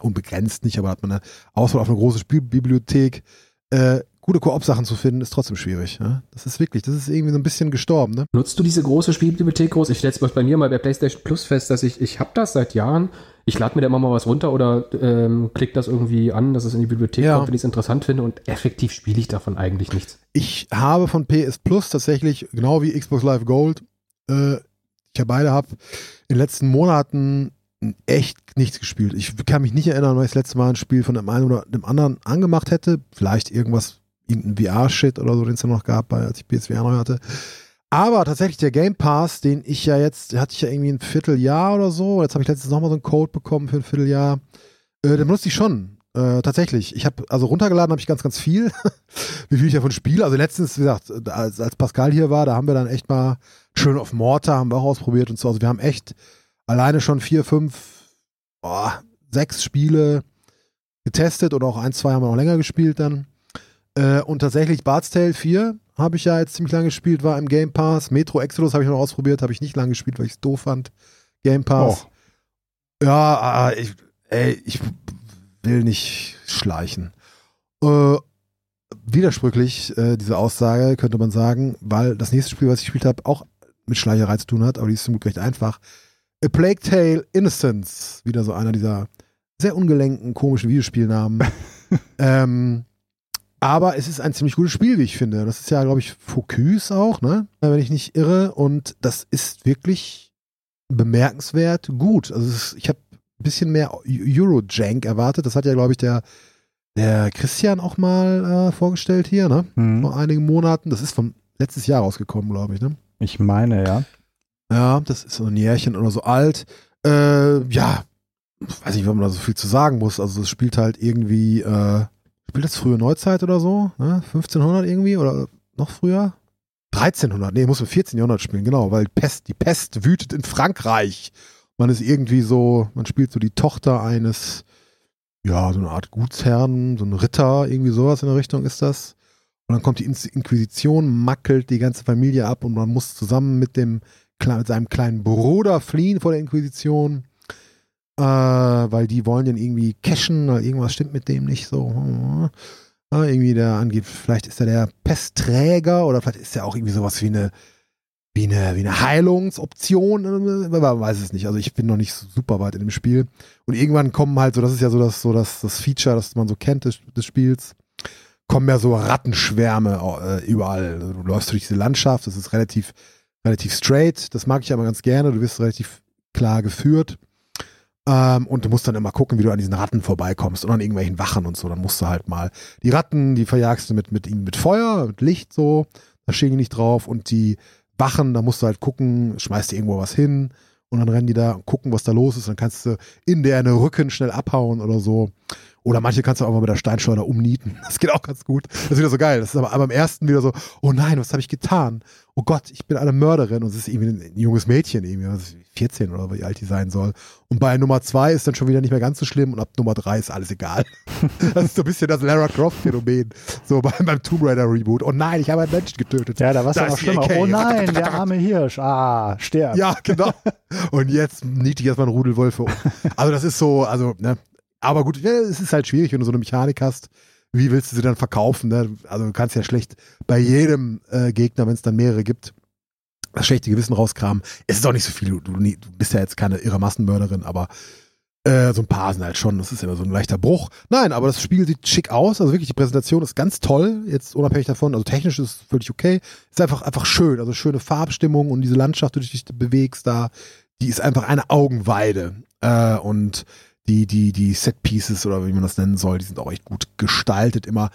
unbegrenzt nicht, aber hat man eine Auswahl auf eine große Spielbibliothek. Äh, gute Koop-Sachen zu finden, ist trotzdem schwierig. Ja? Das ist wirklich, das ist irgendwie so ein bisschen gestorben. Ne? Nutzt du diese große Spielbibliothek groß? Ich stelle es bei mir mal bei PlayStation Plus fest, dass ich, ich habe das seit Jahren. Ich lade mir da immer mal was runter oder ähm, klick das irgendwie an, dass es in die Bibliothek Ja. kommt, wenn ich es interessant finde und effektiv spiele ich davon eigentlich nichts. Ich habe von PS Plus tatsächlich, genau wie Xbox Live Gold, äh, ich ja beide habe, in den letzten Monaten echt nichts gespielt. Ich kann mich nicht erinnern, weil ich das letzte Mal ein Spiel von dem einen oder dem anderen angemacht hätte. Vielleicht irgendwas, irgendein VR-Shit oder so, den es ja noch gab, als ich PSVR neu hatte. Aber tatsächlich der Game Pass, den ich ja jetzt, hatte ich ja irgendwie ein Vierteljahr oder so. Jetzt habe ich letztens nochmal so einen Code bekommen für ein Vierteljahr. Äh, den benutze ich schon. Äh, tatsächlich. Ich habe, also runtergeladen habe ich ganz, ganz viel. (laughs) wie viel ich davon spiele. Also letztens, wie gesagt, als, als Pascal hier war, da haben wir dann echt mal schön auf Mortar, haben wir auch ausprobiert und so. Also wir haben echt alleine schon vier, fünf, boah, sechs Spiele getestet oder auch ein, zwei haben wir noch länger gespielt dann. Äh, und tatsächlich Bard's Tale 4 habe ich ja jetzt ziemlich lange gespielt, war im Game Pass. Metro Exodus habe ich noch ausprobiert, habe ich nicht lange gespielt, weil ich es doof fand. Game Pass. Ja, äh, ich, ey, ich will nicht schleichen. Äh, widersprüchlich, äh, diese Aussage, könnte man sagen, weil das nächste Spiel, was ich gespielt habe, auch mit Schleicherei zu tun hat, aber die ist zum Glück recht einfach. A Plague Tale Innocence, wieder so einer dieser sehr ungelenken, komischen Videospielnamen. (laughs) ähm, aber es ist ein ziemlich gutes Spiel, wie ich finde. Das ist ja, glaube ich, Focus auch, ne? Wenn ich nicht irre. Und das ist wirklich bemerkenswert gut. Also ist, ich habe ein bisschen mehr Eurojank erwartet. Das hat ja, glaube ich, der, der Christian auch mal äh, vorgestellt hier, ne? Hm. Vor einigen Monaten. Das ist vom letztes Jahr rausgekommen, glaube ich, ne? Ich meine, ja. Ja, das ist so ein Jährchen oder so alt. Äh, ja, weiß nicht, wenn man da so viel zu sagen muss. Also es spielt halt irgendwie, äh, spielt das frühe Neuzeit oder so? Ne? 1500 irgendwie oder noch früher? 1300, nee, muss man 14 Jahrhundert spielen, genau, weil Pest, die Pest wütet in Frankreich. Man ist irgendwie so, man spielt so die Tochter eines, ja, so eine Art Gutsherrn, so ein Ritter, irgendwie sowas in der Richtung ist das. Und dann kommt die In- Inquisition, mackelt die ganze Familie ab und man muss zusammen mit dem mit seinem kleinen Bruder fliehen vor der Inquisition, äh, weil die wollen den irgendwie cashen, oder irgendwas stimmt mit dem nicht so. Äh, irgendwie der angeht, vielleicht ist er der Pestträger oder vielleicht ist er auch irgendwie sowas wie eine wie eine, wie eine Heilungsoption, äh, man weiß es nicht. Also ich bin noch nicht super weit in dem Spiel. Und irgendwann kommen halt so, das ist ja so das, so das, das Feature, das man so kennt des, des Spiels, kommen ja so Rattenschwärme äh, überall. Also du läufst durch diese Landschaft, das ist relativ, relativ straight. Das mag ich aber ganz gerne. Du wirst relativ klar geführt. Ähm, und du musst dann immer gucken, wie du an diesen Ratten vorbeikommst und an irgendwelchen Wachen und so. Dann musst du halt mal die Ratten, die verjagst du mit, mit mit Feuer, mit Licht so. Da stehen die nicht drauf. Und die Wachen, da musst du halt gucken, schmeißt dir irgendwo was hin und dann rennen die da und gucken, was da los ist. Dann kannst du in deren Rücken schnell abhauen oder so. Oder manche kannst du auch mal mit der Steinschleuder umnieten. (laughs) Das geht auch ganz gut. Das ist wieder so geil. Das ist aber, aber am ersten wieder so, oh nein, was habe ich getan? Oh Gott, ich bin eine Mörderin. Und es ist irgendwie ein, junges Mädchen, irgendwie, was ist 14 oder wie alt die sein soll. Und bei Nummer zwei ist dann schon wieder nicht mehr ganz so schlimm und ab Nummer drei ist alles egal. (laughs) das ist so ein bisschen das Lara Croft-Phänomen. So beim, beim Tomb Raider Reboot. Oh nein, ich habe einen Menschen getötet. Ja, da war es ja noch schlimmer. Oh nein, der arme Hirsch. Ah, stirbt. Ja, genau. (laughs) Und jetzt niete ich erstmal einen Rudelwölfe um. Also das ist so, also, ne. Aber gut, ja, es ist halt schwierig, wenn du so eine Mechanik hast. Wie willst du sie dann verkaufen? Ne? Also du kannst ja schlecht bei jedem äh, Gegner, wenn es dann mehrere gibt, das schlechte Gewissen rauskramen. Es ist auch nicht so viel. Du, du, bist ja jetzt keine irre Massenmörderin, aber äh, so ein paar sind halt schon. Das ist immer so ein leichter Bruch. Nein, aber das Spiel sieht schick aus. Also wirklich, die Präsentation ist ganz toll. Jetzt unabhängig davon. Also technisch ist es völlig okay. Ist einfach, einfach schön. Also schöne Farbstimmung und diese Landschaft, die du dich bewegst da, die ist einfach eine Augenweide. Äh, und die, die, die Set-Pieces oder wie man das nennen soll, die sind auch echt gut gestaltet immer.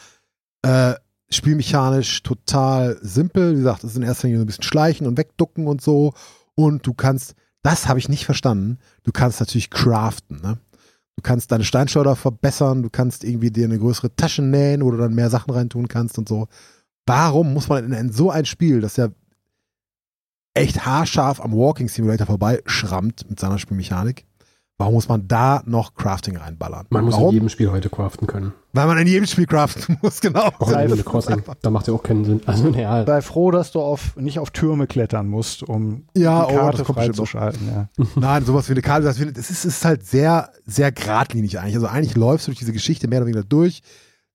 Äh, spielmechanisch total simpel. Wie gesagt, es ist in erster Linie so ein bisschen schleichen und wegducken und so. Und du kannst, das habe ich nicht verstanden, du kannst natürlich craften, ne? Du kannst deine Steinschleuder verbessern, du kannst irgendwie dir eine größere Tasche nähen, wo du dann mehr Sachen reintun kannst und so. Warum muss man in, in so ein Spiel, das ja echt haarscharf am Walking Simulator vorbei schrammt mit seiner Spielmechanik, warum muss man da noch Crafting reinballern? Man muss warum? in jedem Spiel heute craften können. Weil man in jedem Spiel craften (laughs) muss, genau. Auch in Animal Crossing. Da macht ja auch keinen Sinn. Also, naja, Sei froh, dass du auf, nicht auf Türme klettern musst, um Ja, die oh, Karte noch. freizuschalten. Ja. Nein, sowas wie eine Karte, das ist, es ist halt sehr, sehr geradlinig eigentlich. Also eigentlich läufst du durch diese Geschichte mehr oder weniger durch.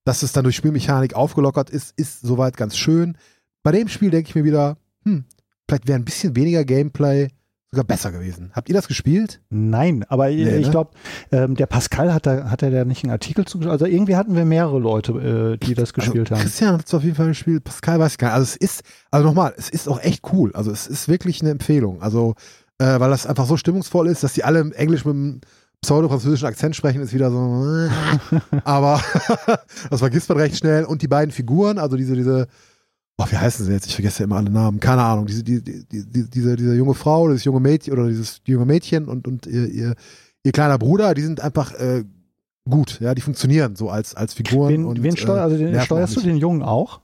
dass es dann durch Spielmechanik aufgelockert ist, ist soweit ganz schön. Bei dem Spiel denke ich mir wieder, hm, vielleicht wäre ein bisschen weniger Gameplay sogar besser gewesen. Habt ihr das gespielt? Nein, aber Nee, ich ne? glaube, ähm, der Pascal hat da, hat er da nicht einen Artikel zu, also irgendwie hatten wir mehrere Leute, äh, die das gespielt also, haben. Christian hat es auf jeden Fall gespielt, Pascal weiß ich gar nicht. Also es ist, also nochmal, es ist auch echt cool. Also es ist wirklich eine Empfehlung. Also, äh, weil das einfach so stimmungsvoll ist, dass die alle im Englisch mit einem pseudo-französischen Akzent sprechen, ist wieder so, äh, (laughs) aber (laughs) das vergisst man recht schnell. Und die beiden Figuren, also diese, diese, oh, wie heißen sie jetzt? Ich vergesse ja immer alle Namen. Keine Ahnung. Diese, die, die, die, diese, diese junge Frau, dieses junge Mädchen oder dieses junge Mädchen und, und ihr, ihr, ihr kleiner Bruder, die sind einfach äh, gut. Ja, die funktionieren so als, als Figuren. Wen, und, wen steuer, also den, auch steuerst du nicht. den Jungen auch?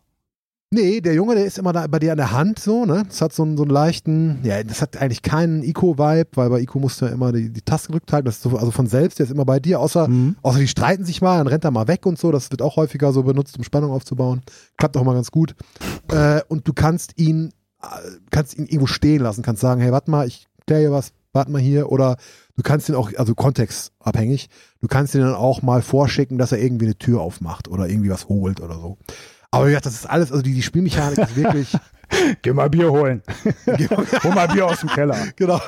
Nee, der Junge, der ist immer da bei dir an der Hand so, ne? Das hat so einen, so einen leichten, ja, das hat eigentlich keinen Ico-Vibe, weil bei Ico musst du ja immer die, die Taste gedrückt halten. Das ist so, also von selbst, der ist immer bei dir, außer, Mhm. außer die streiten sich mal, dann rennt er mal weg und so. Das wird auch häufiger so benutzt, um Spannung aufzubauen. Klappt auch mal ganz gut. Äh, und du kannst ihn, äh, kannst ihn irgendwo stehen lassen, kannst sagen, hey, warte mal, ich klär hier was, warte mal hier. Oder du kannst ihn auch, also kontextabhängig, du kannst ihn dann auch mal vorschicken, dass er irgendwie eine Tür aufmacht oder irgendwie was holt oder so. Aber wie gesagt, das ist alles, also die, die Spielmechanik ist wirklich. (laughs) Geh mal Bier holen. (laughs) Hol mal Bier aus dem Keller. (laughs) genau.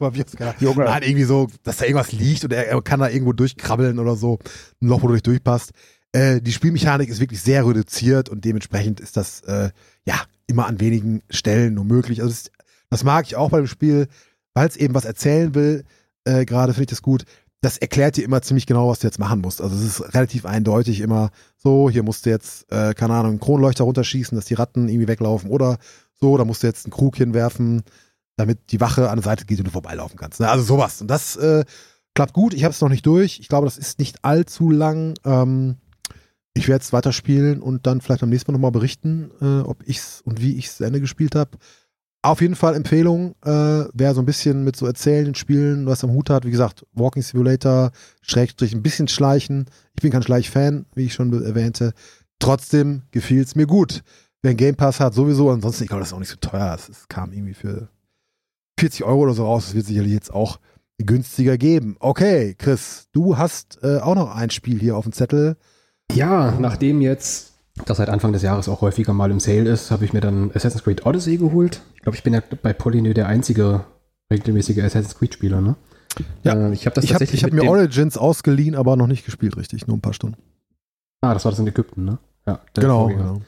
Mal Bier aus dem Keller. Junge. Nein, irgendwie so, dass da irgendwas liegt und er, er kann da irgendwo durchkrabbeln oder so. Ein Loch, wo du nicht durchpasst. Äh, die Spielmechanik ist wirklich sehr reduziert und dementsprechend ist das, äh, ja, immer an wenigen Stellen nur möglich. Also das, das mag ich auch bei dem Spiel, weil es eben was erzählen will. Äh, Gerade finde ich das gut. Das erklärt dir immer ziemlich genau, was du jetzt machen musst. Also es ist relativ eindeutig immer so, hier musst du jetzt, äh, keine Ahnung, einen Kronleuchter runterschießen, dass die Ratten irgendwie weglaufen oder so, da musst du jetzt einen Krug hinwerfen, damit die Wache an der Seite geht und du vorbeilaufen kannst. Ne? Also sowas. Und das äh, klappt gut. Ich habe es noch nicht durch. Ich glaube, das ist nicht allzu lang. Ähm, ich werde es weiterspielen und dann vielleicht beim nächsten Mal nochmal berichten, äh, ob ich's und wie ich es zu Ende gespielt habe. Auf jeden Fall Empfehlung, äh, wer so ein bisschen mit so erzählenden Spielen was am Hut hat. Wie gesagt, Walking Simulator, Schrägstrich, ein bisschen Schleichen. Ich bin kein Schleich-Fan, wie ich schon erwähnte. Trotzdem gefiel es mir gut. Wer einen Game Pass hat, sowieso. Ansonsten, ich glaube, das ist auch nicht so teuer. Es, es kam irgendwie für 40 Euro oder so raus. Das wird sicherlich jetzt auch günstiger geben. Okay, Chris, du hast äh, auch noch ein Spiel hier auf dem Zettel. Ja, nachdem jetzt das seit Anfang des Jahres auch häufiger mal im Sale ist, habe ich mir dann Assassin's Creed Odyssey geholt. Ich glaube, ich bin ja bei Polynö der einzige regelmäßige Assassin's Creed Spieler, ne? Ja. Äh, ich habe das Ich habe tatsächlich ich hab mit mir dem- Origins ausgeliehen, aber noch nicht gespielt, richtig. Nur ein paar Stunden. Ah, das war das in Ägypten, ne? Ja, Genau. Genau.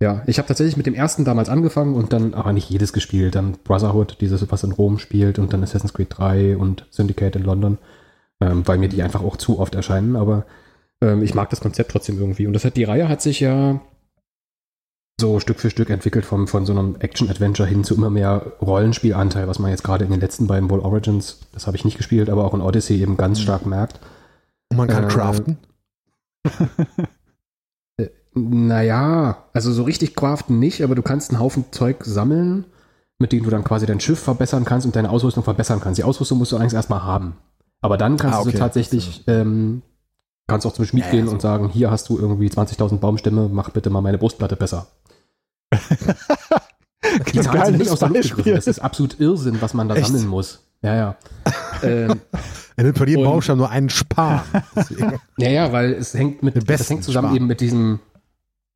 Ja, ich habe tatsächlich mit dem ersten damals angefangen und dann aber nicht jedes gespielt. Dann Brotherhood, dieses, was in Rom spielt, und dann Assassin's Creed 3 und Syndicate in London, ähm, weil mir die einfach auch zu oft erscheinen. Aber ähm, ich mag das Konzept trotzdem irgendwie. Und das hat die Reihe hat sich ja so Stück für Stück entwickelt vom, von so einem Action-Adventure hin zu immer mehr Rollenspielanteil, was man jetzt gerade in den letzten beiden Wohl Origins, das habe ich nicht gespielt, aber auch in Odyssey eben ganz stark merkt. Und man kann Äh, craften. (laughs) Naja, also so richtig craften nicht, aber du kannst einen Haufen Zeug sammeln, mit dem du dann quasi dein Schiff verbessern kannst und deine Ausrüstung verbessern kannst. Die Ausrüstung musst du eigentlich erstmal haben. Aber dann kannst Ah, du okay. so tatsächlich, ähm, kannst auch zum Schmied Ja, gehen ja, und sagen, hier hast du irgendwie 20.000 Baumstämme, mach bitte mal meine Brustplatte besser. (laughs) Die Zahlen sind nicht aus der Luft gegriffen. Das ist absolut Irrsinn, was man da Echt? sammeln muss. Ja, ja. (laughs) ähm, Er nimmt von jedem Baumstamm nur einen Spar. (laughs) Ja, ja, weil es hängt mit, das hängt zusammen Spar. eben mit diesem,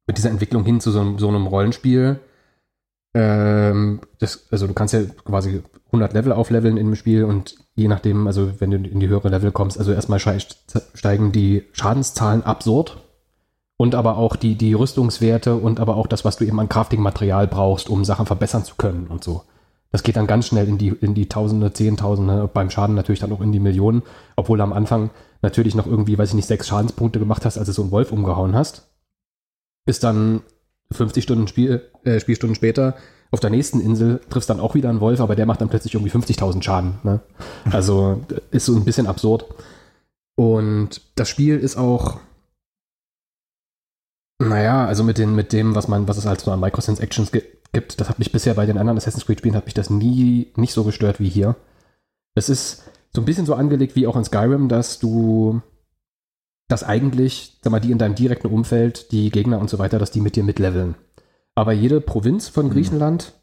mit dieser Entwicklung hin zu so, einem- so einem Rollenspiel. Ähm, das, also du kannst ja quasi 100 Level aufleveln in dem Spiel und je nachdem, also wenn du in die höhere Level kommst, also erstmal steigen die Schadenszahlen absurd und aber auch die, die Rüstungswerte und aber auch das, was du eben an Crafting-Material brauchst, um Sachen verbessern zu können und so. Das geht dann ganz schnell in die, in die Tausende, Zehntausende, beim Schaden natürlich dann auch in die Millionen, obwohl am Anfang natürlich noch irgendwie, weiß ich nicht, sechs Schadenspunkte gemacht hast, als du so einen Wolf umgehauen hast. Bis dann 50 Stunden Spiel, äh, Spielstunden später auf der nächsten Insel triffst dann auch wieder einen Wolf, aber der macht dann plötzlich irgendwie 50.000 Schaden. Ne? (laughs) Also ist so ein bisschen absurd. Und das Spiel ist auch, naja, also mit, den, mit dem, was man, was es halt so an Microtransactions gi- gibt, das hat mich bisher bei den anderen Assassin's Creed Spielen, hat mich das nie nicht so gestört wie hier. Es ist so ein bisschen so angelegt wie auch in Skyrim, dass du dass eigentlich, sag mal, die in deinem direkten Umfeld, die Gegner und so weiter, dass die mit dir mitleveln. Aber jede Provinz von Mhm. Griechenland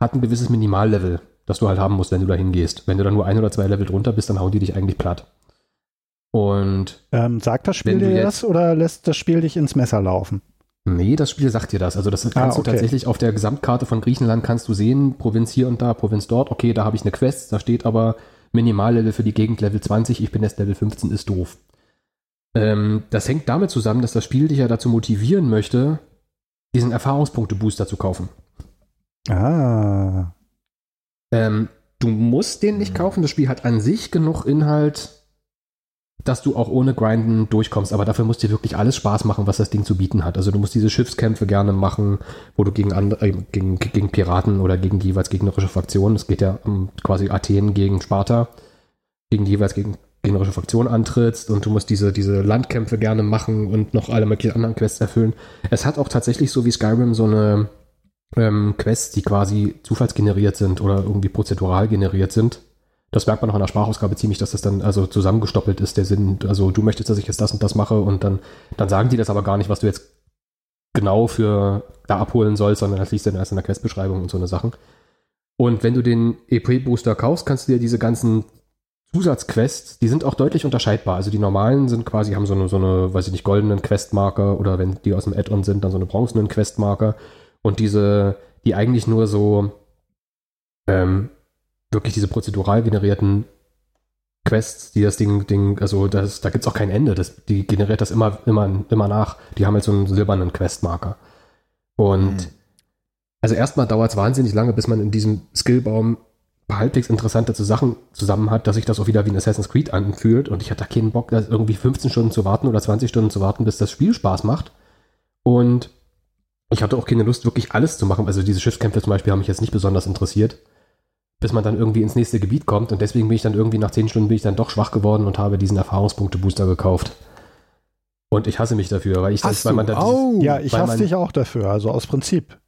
hat ein gewisses Minimallevel, das du halt haben musst, wenn du da hingehst. Wenn du dann nur ein oder zwei Level drunter bist, dann hauen die dich eigentlich platt. Und Ähm, sagt das Spiel du dir jetzt- das oder lässt das Spiel dich ins Messer laufen? nee, das Spiel sagt dir das. Also das kannst Ah, du okay. tatsächlich auf der Gesamtkarte von Griechenland kannst du sehen, Provinz hier und da, Provinz dort. Okay, da habe ich eine Quest, da steht aber Minimallevel für die Gegend Level 20, ich bin jetzt Level 15, ist doof. Ähm, das hängt damit zusammen, dass das Spiel dich ja dazu motivieren möchte, diesen Erfahrungspunkte-Booster zu kaufen. Ah. Ähm, du musst den nicht kaufen. Das Spiel hat an sich genug Inhalt, dass du auch ohne Grinden durchkommst. Aber dafür muss dir wirklich alles Spaß machen, was das Ding zu bieten hat. Also du musst diese Schiffskämpfe gerne machen, wo du gegen, andere, äh, gegen, gegen Piraten oder gegen die jeweils gegnerische Fraktion, es geht ja um quasi Athen gegen Sparta, gegen jeweils gegen gegnerische Fraktion antrittst und du musst diese, diese Landkämpfe gerne machen und noch alle möglichen anderen Quests erfüllen. Es hat auch tatsächlich so wie Skyrim so eine ähm, Quests, die quasi zufallsgeneriert sind oder irgendwie prozedural generiert sind. Das merkt man auch an der Sprachausgabe ziemlich, dass das dann also zusammengestoppelt ist, der Sinn. Also du möchtest, dass ich jetzt das und das mache und dann, dann sagen die das aber gar nicht, was du jetzt genau für da abholen sollst, sondern das liest dann erst in der Questbeschreibung und so eine Sachen. Und wenn du den EP-Booster kaufst, kannst du dir diese ganzen Zusatzquests, die sind auch deutlich unterscheidbar. Also die normalen sind quasi, haben so eine, so eine, weiß ich nicht, goldenen Questmarker oder wenn die aus dem Add-on sind, dann so eine bronzenen Questmarker. Und diese, die eigentlich nur so ähm, wirklich diese prozedural generierten Quests, die das Ding, Ding, also das, da gibt's auch kein Ende. Das, die generiert das immer, immer, immer nach. Die haben halt so einen silbernen Questmarker. Und Mhm. also erstmal dauert es wahnsinnig lange, bis man in diesem Skillbaum halbwegs interessante Sachen zusammen hat, dass sich das auch wieder wie ein Assassin's Creed anfühlt. Und ich hatte da keinen Bock, da irgendwie 15 Stunden zu warten oder 20 Stunden zu warten, bis das Spiel Spaß macht. Und ich hatte auch keine Lust, wirklich alles zu machen. Also diese Schiffskämpfe zum Beispiel haben mich jetzt nicht besonders interessiert, bis man dann irgendwie ins nächste Gebiet kommt. Und deswegen bin ich dann irgendwie nach 10 Stunden bin ich dann doch schwach geworden und habe diesen Erfahrungspunkte-Booster gekauft. Und ich hasse mich dafür, weil ich das, weil man dann oh. Ja, ich hasse man- dich auch dafür, also aus Prinzip.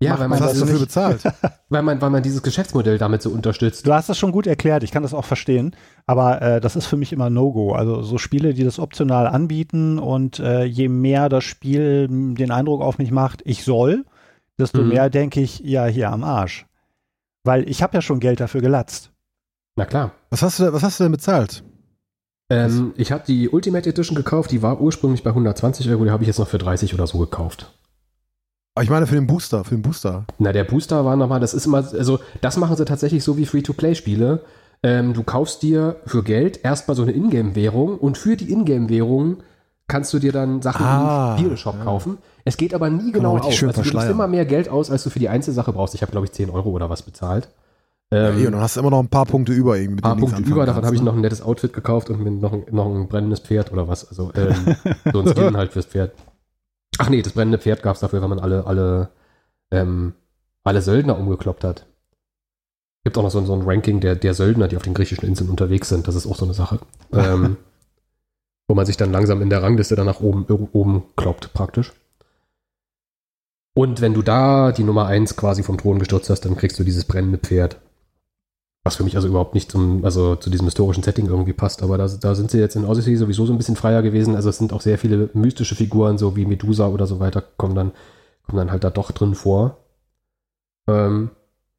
Ja, macht weil man man, Was hast du das dafür bezahlt? (laughs) weil man, weil man dieses Geschäftsmodell damit so unterstützt. Du hast das schon gut erklärt, ich kann das auch verstehen, aber äh, das ist für mich immer No-Go. Also so Spiele, die das optional anbieten und äh, je mehr das Spiel den Eindruck auf mich macht, ich soll, desto Mhm. mehr denke ich, ja, hier am Arsch. Weil ich habe ja schon Geld dafür gelatzt. Na klar. Was hast du, da- was hast du denn bezahlt? Ähm, ich habe die Ultimate Edition gekauft, die war ursprünglich bei 120 Euro, die habe ich jetzt noch für 30 oder so gekauft. Aber ich meine für den Booster, für den Booster. Na, der Booster war nochmal, das ist immer, also das machen sie tatsächlich so wie Free-to-Play-Spiele. Ähm, du kaufst dir für Geld erstmal so eine Ingame-Währung und für die Ingame-Währung kannst du dir dann Sachen Ah, im Spieleshop ja. kaufen. Es geht aber nie genau richtig auf. Also du gibst immer mehr Geld aus, als du für die Einzelsache brauchst. Ich habe, glaube ich, 10 Euro oder was bezahlt. Ja, Ähm, eh, und dann hast du immer noch ein paar Punkte über irgendwie. Mit paar Punkte über, davon habe ich ne? noch ein nettes Outfit gekauft und mir noch ein, noch ein brennendes Pferd oder was. Also ähm, (laughs) so ein Skin halt fürs Pferd. Ach nee, das brennende Pferd gab es dafür, wenn man alle, alle, ähm, alle Söldner umgekloppt hat. Gibt auch noch so, ein- so ein Ranking der, der Söldner, die auf den griechischen Inseln unterwegs sind. Das ist auch so eine Sache. (laughs) ähm, wo man sich dann langsam in der Rangliste dann nach oben, oben kloppt, praktisch. Und wenn du da die Nummer 1 quasi vom Thron gestürzt hast, dann kriegst du dieses brennende Pferd. Was für mich also überhaupt nicht zum, also zu diesem historischen Setting irgendwie passt. Aber da, da sind sie jetzt in Odyssey sowieso so ein bisschen freier gewesen. Also es sind auch sehr viele mystische Figuren, so wie Medusa oder so weiter, kommen dann, kommen dann halt da doch drin vor. Ähm,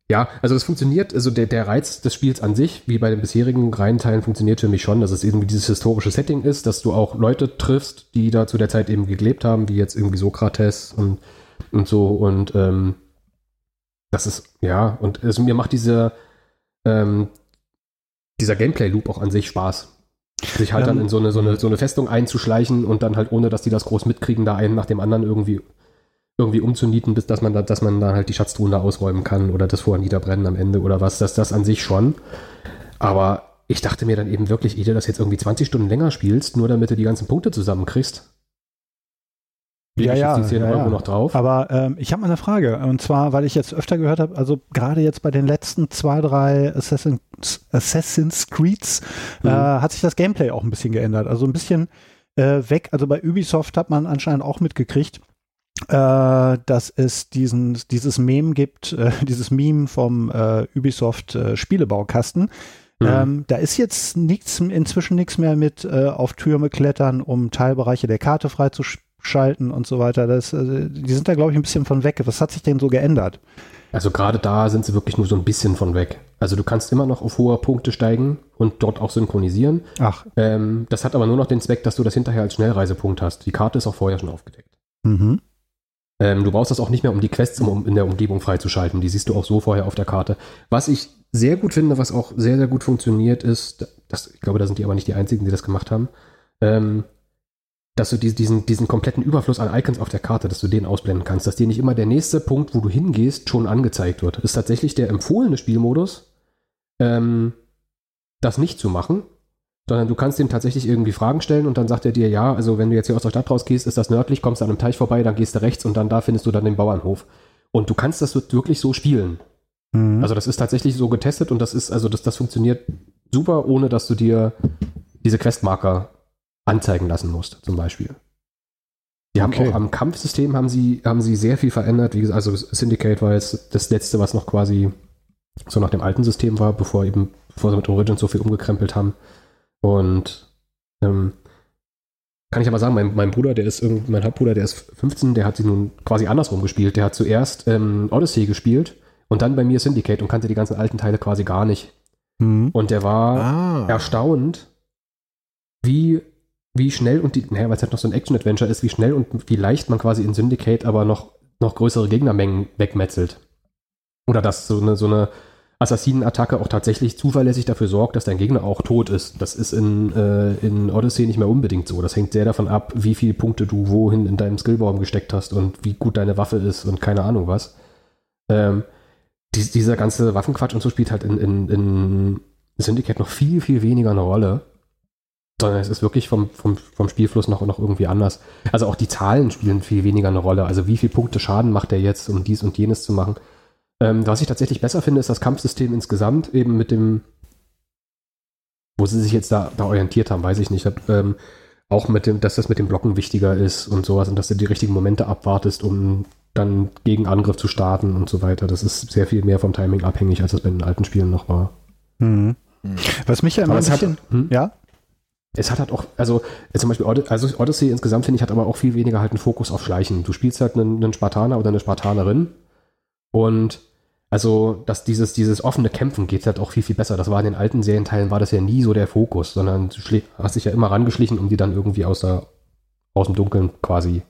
ja, also es funktioniert, also der, der Reiz des Spiels an sich, wie bei den bisherigen Reihenteilen, funktioniert für mich schon, dass es irgendwie dieses historische Setting ist, dass du auch Leute triffst, die da zu der Zeit eben gelebt haben, wie jetzt irgendwie Sokrates und, und so. Und ähm, das ist, ja, und also mir macht diese, ähm, dieser Gameplay-Loop auch an sich Spaß. Sich halt Ähm, dann in so eine, so, eine, so eine Festung einzuschleichen und dann halt, ohne dass die das groß mitkriegen, da einen nach dem anderen irgendwie, irgendwie umzunieten, bis dass man da, dass man dann halt die Schatztruhen da ausräumen kann oder das vorher niederbrennen am Ende oder was, das, das an sich schon. Aber ich dachte mir dann eben wirklich, ehe du das jetzt irgendwie 20 Stunden länger spielst, nur damit du die ganzen Punkte zusammenkriegst. Ja, ja, die 10 ja, Euro ja. noch drauf. Aber ähm, ich habe mal eine Frage. Und zwar, weil ich jetzt öfter gehört habe, also gerade jetzt bei den letzten zwei, drei Assassin's, Assassin's Creeds Mhm. äh, hat sich das Gameplay auch ein bisschen geändert. Also ein bisschen äh, weg. Also bei Ubisoft hat man anscheinend auch mitgekriegt, äh, dass es diesen, dieses Meme gibt, äh, (laughs) dieses Meme vom äh, Ubisoft äh, Spielebaukasten. Mhm. Ähm, da ist jetzt nichts, inzwischen nichts mehr mit äh, auf Türme klettern, um Teilbereiche der Karte freizuschalten abschalten und so weiter. Das, äh, die sind da, glaube ich, ein bisschen von weg. Was hat sich denn so geändert? Also gerade da sind sie wirklich nur so ein bisschen von weg. Also du kannst immer noch auf hohe Punkte steigen und dort auch synchronisieren. Ach. Ähm, das hat aber nur noch den Zweck, dass du das hinterher als Schnellreisepunkt hast. Die Karte ist auch vorher schon aufgedeckt. Mhm. Ähm, du brauchst das auch nicht mehr, um die Quests in der Umgebung freizuschalten. Die siehst du auch so vorher auf der Karte. Was ich sehr gut finde, was auch sehr, sehr gut funktioniert, ist, das, ich glaube, da sind die aber nicht die einzigen, die das gemacht haben, ähm, dass du die, diesen, diesen kompletten Überfluss an Icons auf der Karte, dass du den ausblenden kannst, dass dir nicht immer der nächste Punkt, wo du hingehst, schon angezeigt wird. Ist tatsächlich der empfohlene Spielmodus, ähm, das nicht zu machen, sondern du kannst ihm tatsächlich irgendwie Fragen stellen und dann sagt er dir, ja, also wenn du jetzt hier aus der Stadt rausgehst, ist das nördlich, kommst an einem Teich vorbei, dann gehst du rechts und dann da findest du dann den Bauernhof. Und du kannst das wirklich so spielen. Mhm. Also das ist tatsächlich so getestet und das ist, also das, das funktioniert super, ohne dass du dir diese Questmarker anzeigen lassen musst, zum Beispiel. Die haben Okay. auch am Kampfsystem haben sie, haben sie sehr viel verändert. Wie gesagt, also Syndicate war jetzt das letzte, was noch quasi so nach dem alten System war, bevor eben, bevor sie mit Origins so viel umgekrempelt haben. Und ähm, kann ich aber sagen, mein, mein Bruder, der ist irgend, mein Halbbruder, der ist 15, der hat sie nun quasi andersrum gespielt. Der hat zuerst ähm, Odyssey gespielt und dann bei mir Syndicate und kannte die ganzen alten Teile quasi gar nicht. Mhm. Und der war Ah. erstaunt, wie, wie schnell und die, naja, weil es halt noch so ein Action-Adventure ist, wie schnell und wie leicht man quasi in Syndicate aber noch, noch größere Gegnermengen wegmetzelt. Oder dass so eine, so eine Assassinen-Attacke auch tatsächlich zuverlässig dafür sorgt, dass dein Gegner auch tot ist. Das ist in, äh, in Odyssey nicht mehr unbedingt so. Das hängt sehr davon ab, wie viele Punkte du wohin in deinem Skillbaum gesteckt hast und wie gut deine Waffe ist und keine Ahnung was. Ähm, dies, dieser ganze Waffenquatsch und so spielt halt in, in, in Syndicate noch viel, viel weniger eine Rolle. Sondern es ist wirklich vom, vom, vom Spielfluss noch, noch irgendwie anders. Also auch die Zahlen spielen viel weniger eine Rolle. Also wie viele Punkte Schaden macht er jetzt, um dies und jenes zu machen. Ähm, was ich tatsächlich besser finde, ist das Kampfsystem insgesamt, eben mit dem, wo sie sich jetzt da, da orientiert haben, weiß ich nicht. Ähm, auch mit dem, dass das mit dem Blocken wichtiger ist und sowas und dass du die richtigen Momente abwartest, um dann gegen Angriff zu starten und so weiter. Das ist sehr viel mehr vom Timing abhängig, als das bei den alten Spielen noch war. Mhm. Was mich ja immer ein es hat, bisschen, hm? ja, es hat halt auch, also zum Beispiel also Odyssey insgesamt finde ich hat aber auch viel weniger halt einen Fokus auf Schleichen. Du spielst halt einen, einen Spartaner oder eine Spartanerin und also, dass dieses, dieses offene Kämpfen geht halt auch viel, viel besser. Das war in den alten Serienteilen, war das ja nie so der Fokus, sondern du hast dich ja immer rangeschlichen, um die dann irgendwie aus, der, aus dem Dunkeln quasi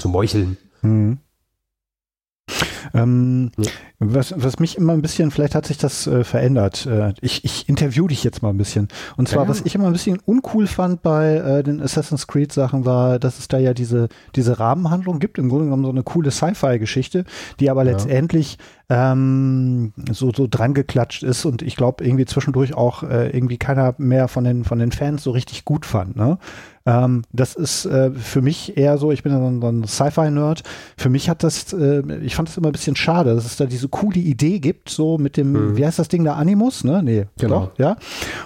zu meucheln. Mhm. Ähm, Ja. was, was mich immer ein bisschen, vielleicht hat sich das äh, verändert. Äh, ich, ich interview dich jetzt mal ein bisschen. Und zwar, Ja. was ich immer ein bisschen uncool fand bei äh, den Assassin's Creed Sachen war, dass es da ja diese, diese Rahmenhandlung gibt, im Grunde genommen so eine coole Sci-Fi-Geschichte, die aber Ja. letztendlich ähm, so, so dran geklatscht ist und ich glaube irgendwie zwischendurch auch äh, irgendwie keiner mehr von den, von den Fans so richtig gut fand. Ne? Ähm, das ist äh, für mich eher so, ich bin ja so ein, so ein Sci-Fi-Nerd. Für mich hat das, äh, ich fand das immer bisschen schade, dass es da diese coole Idee gibt, so mit dem, Mhm. wie heißt das Ding da, Animus, ne? Nee, Genau. doch, ja.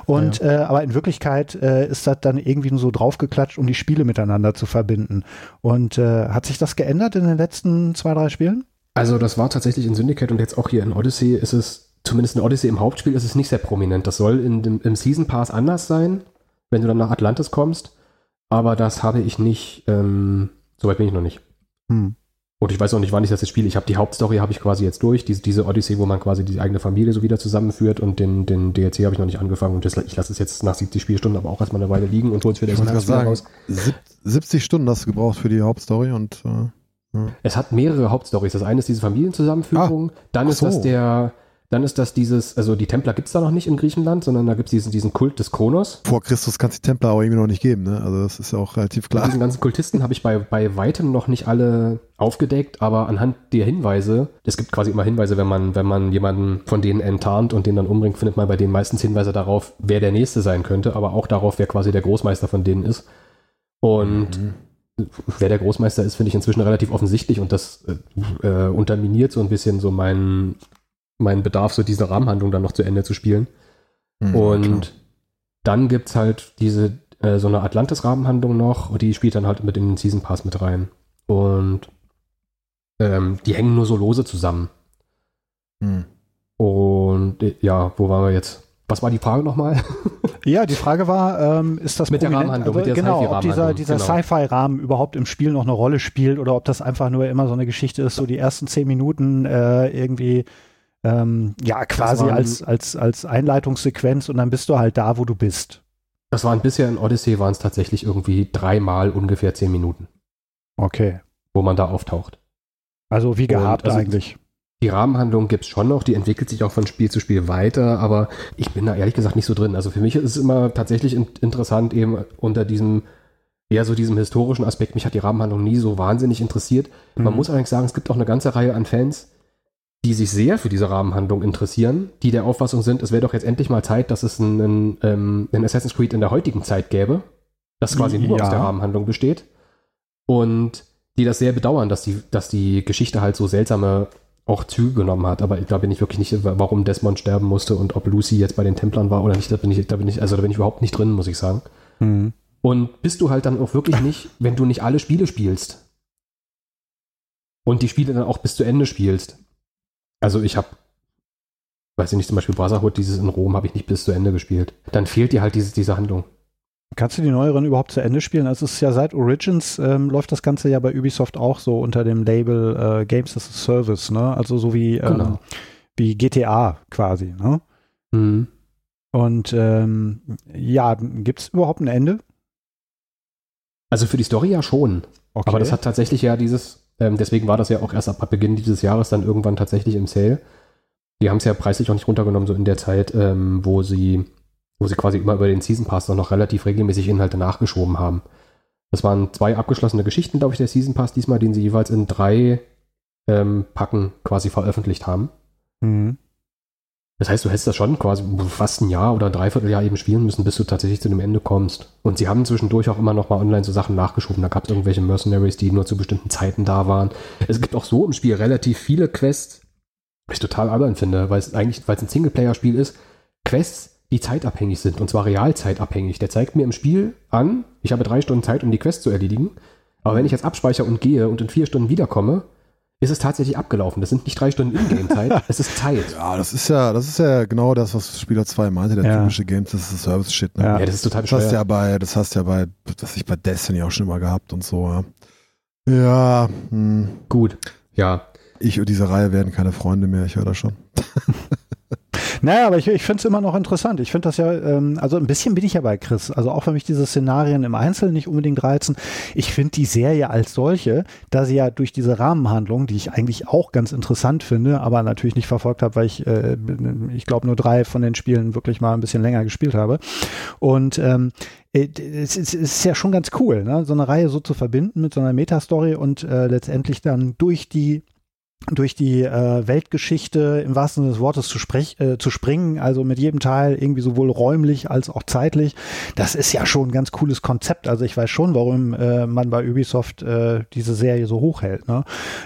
Und Äh, aber in Wirklichkeit äh, ist das dann irgendwie nur so draufgeklatscht, um die Spiele miteinander zu verbinden. Und äh, hat sich das geändert in den letzten zwei, drei Spielen? Also, das war tatsächlich in Syndicate und jetzt auch hier in Odyssey ist es, zumindest in Odyssey im Hauptspiel, ist es nicht sehr prominent. Das soll in dem, im Season Pass anders sein, wenn du dann nach Atlantis kommst. Aber das habe ich nicht, ähm, soweit bin ich noch nicht. Hm. Und ich weiß auch nicht, wann ich das jetzt spiele. Ich habe die Hauptstory habe ich quasi jetzt durch, diese, diese Odyssey, wo man quasi die eigene Familie so wieder zusammenführt und den, den DLC habe ich noch nicht angefangen und das, ich lasse es jetzt nach 70 Spielstunden aber auch erstmal eine Weile liegen und hole es gerade nachts sagen, raus. sieb- 70 Stunden hast du gebraucht für die Hauptstory und äh, Es hat mehrere Hauptstories. Das eine ist diese Familienzusammenführung, dann ach ist das so. der, dann ist das dieses, also die Templer gibt es da noch nicht in Griechenland, sondern da gibt es diesen, diesen Kult des Kronos. vor Christus kann es die Templer auch irgendwie noch nicht geben. Ne? Also das ist ja auch relativ Und klar. diesen ganzen Kultisten habe ich bei, bei weitem noch nicht alle aufgedeckt, aber anhand der Hinweise, es gibt quasi immer Hinweise, wenn man, wenn man jemanden von denen enttarnt und den dann umbringt, findet man bei denen meistens Hinweise darauf, wer der Nächste sein könnte, aber auch darauf, wer quasi der Großmeister von denen ist. Und wer der Großmeister ist, finde ich inzwischen relativ offensichtlich und das äh, äh, unterminiert so ein bisschen so meinen, meinen Bedarf, so diese Rahmenhandlung dann noch zu Ende zu spielen. Mhm, Und klar. dann gibt's halt diese, äh, so eine Atlantis-Rahmenhandlung noch und die spielt dann halt mit in den Season Pass mit rein. Und ähm, die hängen nur so lose zusammen. Mhm. Und äh, ja, wo waren wir jetzt? was war die Frage nochmal? (laughs) Ja, die Frage war, ähm, ist das Mit der Rahmenhandlung, also, mit der genau, ob dieser, dieser genau. Sci-Fi-Rahmen überhaupt im Spiel noch eine Rolle spielt oder ob das einfach nur immer so eine Geschichte ist, so die ersten zehn Minuten äh, irgendwie ähm, ja quasi waren- als, als, als Einleitungssequenz und dann bist du halt da, wo du bist. Das waren bisher in Odyssey waren es tatsächlich irgendwie dreimal ungefähr zehn Minuten, Okay. wo man da auftaucht. Also wie gehabt also- eigentlich. Die Rahmenhandlung gibt's schon noch, die entwickelt sich auch von Spiel zu Spiel weiter, aber ich bin da ehrlich gesagt nicht so drin. Also für mich ist es immer tatsächlich in interessant, eben unter diesem, eher so diesem historischen Aspekt. Mich hat die Rahmenhandlung nie so wahnsinnig interessiert. Man Mhm. muss allerdings sagen, es gibt auch eine ganze Reihe an Fans, die sich sehr für diese Rahmenhandlung interessieren, die der Auffassung sind, es wäre doch jetzt endlich mal Zeit, dass es einen, ähm, einen Assassin's Creed in der heutigen Zeit gäbe, das quasi nur Ja. aus der Rahmenhandlung besteht. Und die das sehr bedauern, dass die, dass die Geschichte halt so seltsame auch Züge genommen hat. Aber da bin ich wirklich nicht, warum Desmond sterben musste und ob Lucy jetzt bei den Templern war oder nicht, da bin ich, da bin ich, also da bin ich überhaupt nicht drin, muss ich sagen. Mhm. Und bist du halt dann auch wirklich nicht, wenn du nicht alle Spiele spielst und die Spiele dann auch bis zu Ende spielst. Also ich habe, weiß ich nicht, zum Beispiel Brotherhood, dieses in Rom habe ich nicht bis zu Ende gespielt. Dann fehlt dir halt diese, diese Handlung. Kannst du die neueren überhaupt zu Ende spielen? Also es ist ja seit Origins ähm, läuft das Ganze ja bei Ubisoft auch so unter dem Label äh, Games as a Service, ne? Also so wie, ähm, Genau. wie GTA quasi, ne? Mhm. Und ähm, ja, gibt es überhaupt ein Ende? Also für die Story ja schon. Okay. Aber das hat tatsächlich ja dieses, ähm, deswegen war das ja auch erst ab Beginn dieses Jahres dann irgendwann tatsächlich im Sale. Die haben es ja preislich auch nicht runtergenommen, so in der Zeit, ähm, wo sie, wo sie quasi immer über den Season Pass dann noch relativ regelmäßig Inhalte nachgeschoben haben. Das waren zwei abgeschlossene Geschichten, glaube ich, der Season Pass diesmal, den sie jeweils in drei ähm, Packen quasi veröffentlicht haben. Mhm. Das heißt, du hättest das schon quasi fast ein Jahr oder ein Dreivierteljahr eben spielen müssen, bis du tatsächlich zu dem Ende kommst. Und sie haben zwischendurch auch immer noch mal online so Sachen nachgeschoben. Da gab es irgendwelche Mercenaries, die nur zu bestimmten Zeiten da waren. Es gibt auch so im Spiel relativ viele Quests, was ich total albern finde, weil es eigentlich, weil es ein Singleplayer-Spiel ist, Quests, die zeitabhängig sind, und zwar realzeitabhängig. Der zeigt mir im Spiel an, ich habe drei Stunden Zeit, um die Quest zu erledigen. Aber wenn ich jetzt abspeichere und gehe und in vier Stunden wiederkomme, ist es tatsächlich abgelaufen. Das sind nicht drei Stunden Ingame-Zeit, (laughs) es ist Zeit. Ja, das ist ja, das ist ja genau das, was Spieler 2 meinte, der Ja. typische Games, das ist Service-Shit. Ne? Ja. Ja, das ist total Das hast ja bei, das hast du ja bei, was ich bei Destiny auch schon immer gehabt und so. Ja, ja hm. Gut. Ja. ich und diese Reihe werden keine Freunde mehr, ich höre das schon. (laughs) Naja, aber ich, ich finde es immer noch interessant. Ich finde das ja, ähm, also ein bisschen bin ich ja bei Chris. Also auch wenn mich diese Szenarien im Einzelnen nicht unbedingt reizen, ich finde die Serie als solche, da sie ja durch diese Rahmenhandlung, die ich eigentlich auch ganz interessant finde, aber natürlich nicht verfolgt habe, weil ich, äh, ich glaube, nur drei von den Spielen wirklich mal ein bisschen länger gespielt habe. Und ähm, äh, es ist, ja schon ganz cool, ne? so eine Reihe so zu verbinden mit so einer Metastory und äh, letztendlich dann durch die durch die äh, Weltgeschichte im wahrsten Sinne des Wortes zu, sprech, äh, zu springen, also mit jedem Teil irgendwie sowohl räumlich als auch zeitlich. Das ist ja schon ein ganz cooles Konzept. Also ich weiß schon, warum äh, man bei Ubisoft äh, diese Serie so hochhält. Ne?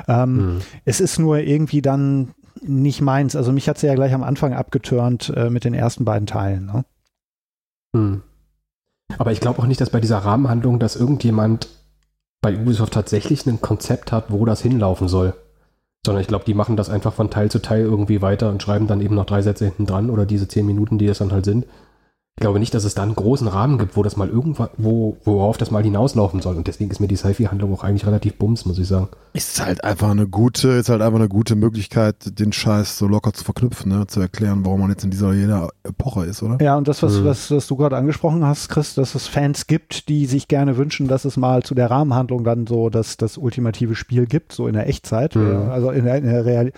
Ähm, Hm. Es ist nur irgendwie dann nicht meins. Also mich hat sie ja gleich am Anfang abgeturnt äh, mit den ersten beiden Teilen. Ne? Hm. Aber ich glaube auch nicht, dass bei dieser Rahmenhandlung, dass irgendjemand bei Ubisoft tatsächlich ein Konzept hat, wo das hinlaufen soll. Sondern ich glaube, die machen das einfach von Teil zu Teil irgendwie weiter und schreiben dann eben noch drei Sätze hinten dran oder diese zehn Minuten, die das dann halt sind. Ich glaube nicht, dass es da einen großen Rahmen gibt, wo das mal irgendwann, wo, worauf das mal hinauslaufen soll. Und deswegen ist mir die Sci-Fi-Handlung auch eigentlich relativ bums, muss ich sagen. Ist halt einfach eine gute, ist halt einfach eine gute Möglichkeit, den Scheiß so locker zu verknüpfen, ne? zu erklären, warum man jetzt in dieser jeder Epoche ist, oder? Ja, und das, was, Mhm. was, was du gerade angesprochen hast, Chris, dass es Fans gibt, die sich gerne wünschen, dass es mal zu der Rahmenhandlung dann so das, das ultimative Spiel gibt, so in der Echtzeit. Mhm. Also in der, in, der Real,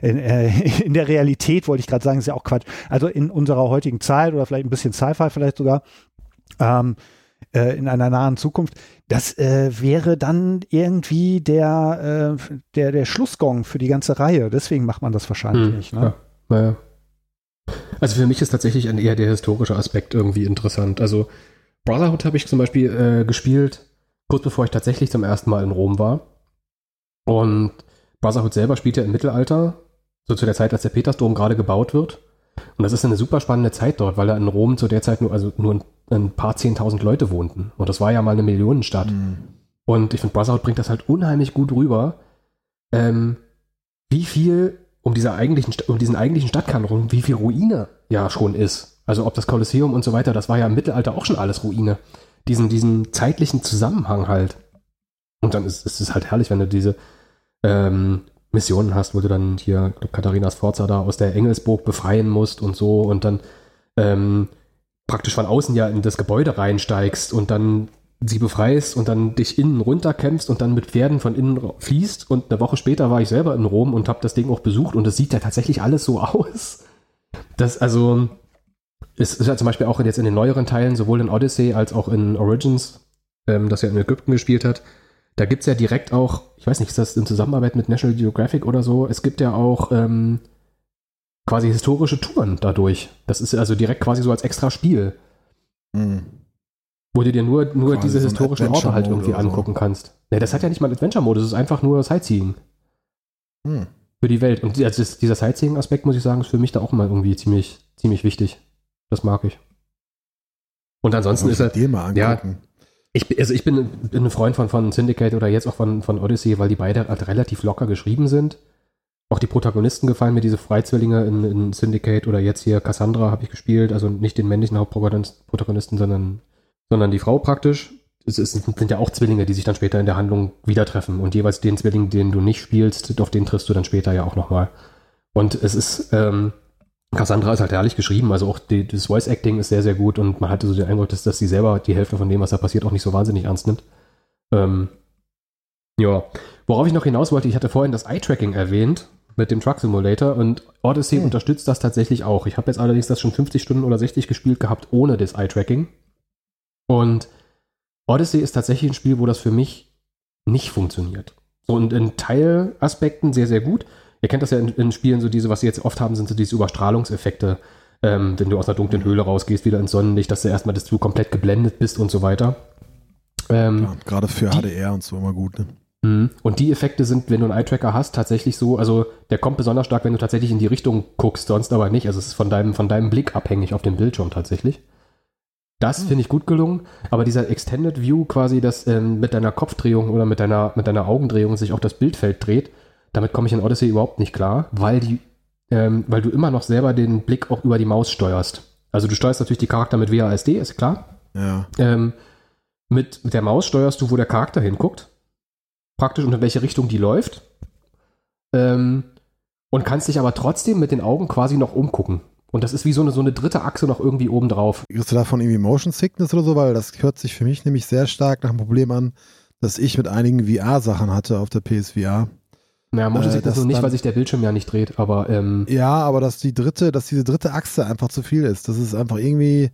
in, äh, (laughs) in der Realität, wollte ich gerade sagen, ist ja auch Quatsch. Also in unserer heutigen Zeit oder vielleicht ein bisschen Sci-Fi vielleicht sogar, ähm, äh, in einer nahen Zukunft. Das äh, wäre dann irgendwie der, äh, der, der Schlussgong für die ganze Reihe. Deswegen macht man das wahrscheinlich. Hm, ne? ja. Naja. Also für mich ist tatsächlich ein eher der historische Aspekt irgendwie interessant. Also Brotherhood habe ich zum Beispiel äh, gespielt, kurz bevor ich tatsächlich zum ersten Mal in Rom war. Und Brotherhood selber spielt ja im Mittelalter, so zu der Zeit, als der Petersdom gerade gebaut wird. Und das ist eine super spannende Zeit dort, weil da in Rom zu der Zeit nur, also nur ein, ein paar zehntausend Leute wohnten. Und das war ja mal eine Millionenstadt. Mhm. Und ich finde, Brotherhood bringt das halt unheimlich gut rüber, ähm, wie viel um, dieser eigentlichen, um diesen eigentlichen Stadtkern rum, wie viel Ruine ja schon ist. Also ob das Kolosseum und so weiter, das war ja im Mittelalter auch schon alles Ruine. Diesen, diesen zeitlichen Zusammenhang halt. Und dann ist, ist es halt herrlich, wenn du diese ähm, Missionen hast, wo du dann hier Katharinas Forza da aus der Engelsburg befreien musst und so und dann ähm, praktisch von außen ja in das Gebäude reinsteigst und dann sie befreist und dann dich innen runterkämpfst und dann mit Pferden von innen fließt. Und eine Woche später war ich selber in Rom und habe das Ding auch besucht und es sieht ja tatsächlich alles so (laughs) aus. Das also es ist ja zum Beispiel auch jetzt in den neueren Teilen, sowohl in Odyssey als auch in Origins, ähm, das ja in Ägypten gespielt hat, da gibt es ja direkt auch, ich weiß nicht, ist das in Zusammenarbeit mit National Geographic oder so, es gibt ja auch ähm, quasi historische Touren dadurch. Das ist also direkt quasi so als extra Spiel. Hm. Wo du dir nur, nur Quasi diese so historischen Orte halt irgendwie oder so. angucken kannst. Ne, das hat ja nicht mal Adventure-Mode, das ist einfach nur Sightseeing Hm. für die Welt. Und also dieser Sightseeing-Aspekt, muss ich sagen, ist für mich da auch mal irgendwie ziemlich, ziemlich wichtig. Das mag ich. Und ansonsten ist halt, den mal ja, angucken. Ich, bin- also ich bin, bin ein Freund von, von Syndicate oder jetzt auch von, von Odyssey, weil die beide halt relativ locker geschrieben sind. Auch die Protagonisten gefallen mir, diese Freizwillinge in, in Syndicate oder jetzt hier Cassandra habe ich gespielt, also nicht den männlichen Hauptprotagonisten, sondern, sondern die Frau praktisch. Es, es sind ja auch Zwillinge, die sich dann später in der Handlung wieder treffen und jeweils den Zwilling, den du nicht spielst, auf den triffst du dann später ja auch nochmal. Und es ist, ähm, Cassandra ist halt herrlich geschrieben, also auch die, das Voice Acting ist sehr, sehr gut und man hatte so den Eindruck, dass, dass sie selber die Hälfte von dem, was da passiert, auch nicht so wahnsinnig ernst nimmt. Ähm, ja, worauf ich noch hinaus wollte, ich hatte vorhin das Eye-Tracking erwähnt mit dem Truck Simulator und Odyssey Hm. unterstützt das tatsächlich auch. Ich habe jetzt allerdings das schon 50 Stunden oder 60 gespielt gehabt ohne das Eye-Tracking. Und Odyssey ist tatsächlich ein Spiel, wo das für mich nicht funktioniert. So und in Teilaspekten sehr, sehr gut. Ihr kennt das ja in, in Spielen, so diese, was sie jetzt oft haben, sind so diese Überstrahlungseffekte. Ähm, wenn du aus einer dunklen Höhle rausgehst, wieder ins Sonnenlicht, dass du erstmal, dass du komplett geblendet bist und so weiter. Ähm, Ja, gerade für Die- HDR und so immer gut. Ne? Mhm. Und die Effekte sind, wenn du einen Eye-Tracker hast, tatsächlich so, also der kommt besonders stark, wenn du tatsächlich in die Richtung guckst, sonst aber nicht. Also es ist von deinem, von deinem Blick abhängig auf dem Bildschirm tatsächlich. Das Hm. finde ich gut gelungen, aber dieser Extended View quasi, dass ähm, mit deiner Kopfdrehung oder mit deiner, mit deiner Augendrehung sich auch das Bildfeld dreht, damit komme ich in Odyssey überhaupt nicht klar, weil die, ähm, weil du immer noch selber den Blick auch über die Maus steuerst. Also du steuerst natürlich die Charakter mit WASD, ist klar. Ja. Ähm, mit, mit der Maus steuerst du, wo der Charakter hinguckt. Praktisch und in welche Richtung die läuft. Ähm, und kannst dich aber trotzdem mit den Augen quasi noch umgucken. Und das ist wie so eine, so eine dritte Achse noch irgendwie oben drauf. Kriegst du davon irgendwie Motion Sickness oder so? Weil das hört sich für mich nämlich sehr stark nach einem Problem an, das ich mit einigen VR-Sachen hatte auf der PSVR. Naja, Motion Äh, Sickness das noch nicht, weil sich der Bildschirm ja nicht dreht, aber ähm, Ja, aber dass die dritte, dass diese dritte Achse einfach zu viel ist. Das ist einfach irgendwie,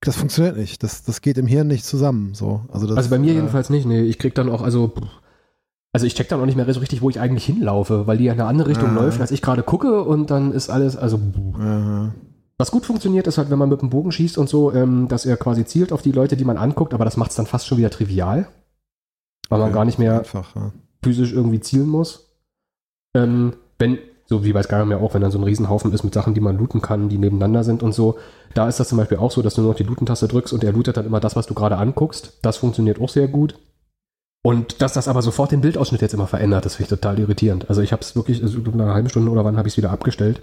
das funktioniert nicht. Das, das geht im Hirn nicht zusammen. So. Also, das, also bei mir äh, jedenfalls nicht. Nee, ich krieg dann auch, also, also ich check dann auch nicht mehr so richtig, wo ich eigentlich hinlaufe, weil die ja in eine andere Richtung Ah. läuft, als ich gerade gucke und dann ist alles, also äh, Was gut funktioniert, ist halt, wenn man mit dem Bogen schießt und so, ähm, dass er quasi zielt auf die Leute, die man anguckt, aber das macht es dann fast schon wieder trivial. Weil man okay, gar nicht mehr Einfach, ja. physisch irgendwie zielen muss. Ähm, wenn, so wie bei Skyrim ja auch, wenn dann so ein Riesenhaufen ist mit Sachen, die man looten kann, die nebeneinander sind und so, da ist das zum Beispiel auch so, dass du nur noch die Looten-Taste drückst und er lootet dann immer das, was du gerade anguckst. Das funktioniert auch sehr gut. Und dass das aber sofort den Bildausschnitt jetzt immer verändert, das finde ich total irritierend. Also ich habe es wirklich, also nach einer halben Stunde oder wann habe ich es wieder abgestellt.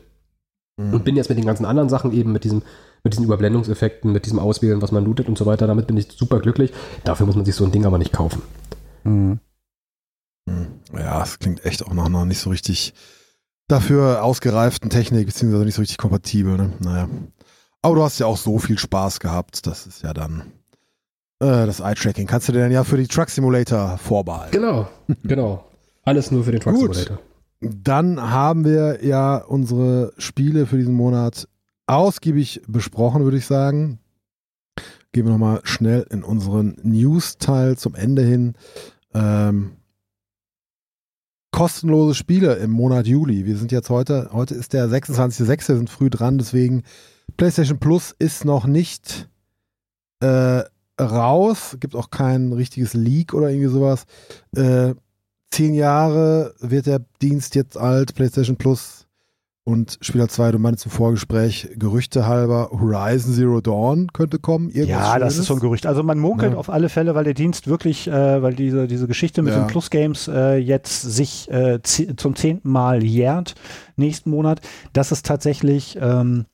Mhm. Und bin jetzt mit den ganzen anderen Sachen eben mit diesem, mit diesen Überblendungseffekten, mit diesem Auswählen, was man lootet und so weiter, damit bin ich super glücklich. Dafür muss man sich so ein Ding aber nicht kaufen. Mhm. Hm. Ja, es klingt echt auch nach einer nicht so richtig dafür ausgereiften Technik, beziehungsweise nicht so richtig kompatibel. Ne? Naja. Aber du hast ja auch so viel Spaß gehabt, das ist ja dann äh, das Eye-Tracking. Kannst du dir dann ja für die Truck Simulator vorbehalten. Genau, (laughs) genau. Alles nur für den Truck Gut. Simulator. Dann haben wir ja unsere Spiele für diesen Monat ausgiebig besprochen, würde ich sagen. Gehen wir nochmal schnell in unseren News-Teil zum Ende hin. Ähm, kostenlose Spiele im Monat Juli. Wir sind jetzt heute, heute ist der 26.06., wir sind früh dran, deswegen PlayStation Plus ist noch nicht äh, raus. Gibt auch kein richtiges Leak oder irgendwie sowas. Äh, zehn Jahre wird der Dienst jetzt alt, PlayStation Plus. Und Spieler 2, du meinst im Vorgespräch, Gerüchte halber, Horizon Zero Dawn könnte kommen. Ja, das ist so ein Gerücht. Also man munkelt Ja. auf alle Fälle, weil der Dienst wirklich, äh, weil diese, diese Geschichte mit Ja. den Plus-Games äh, jetzt sich äh, zum zehnten Mal jährt, nächsten Monat, dass es tatsächlich ähm,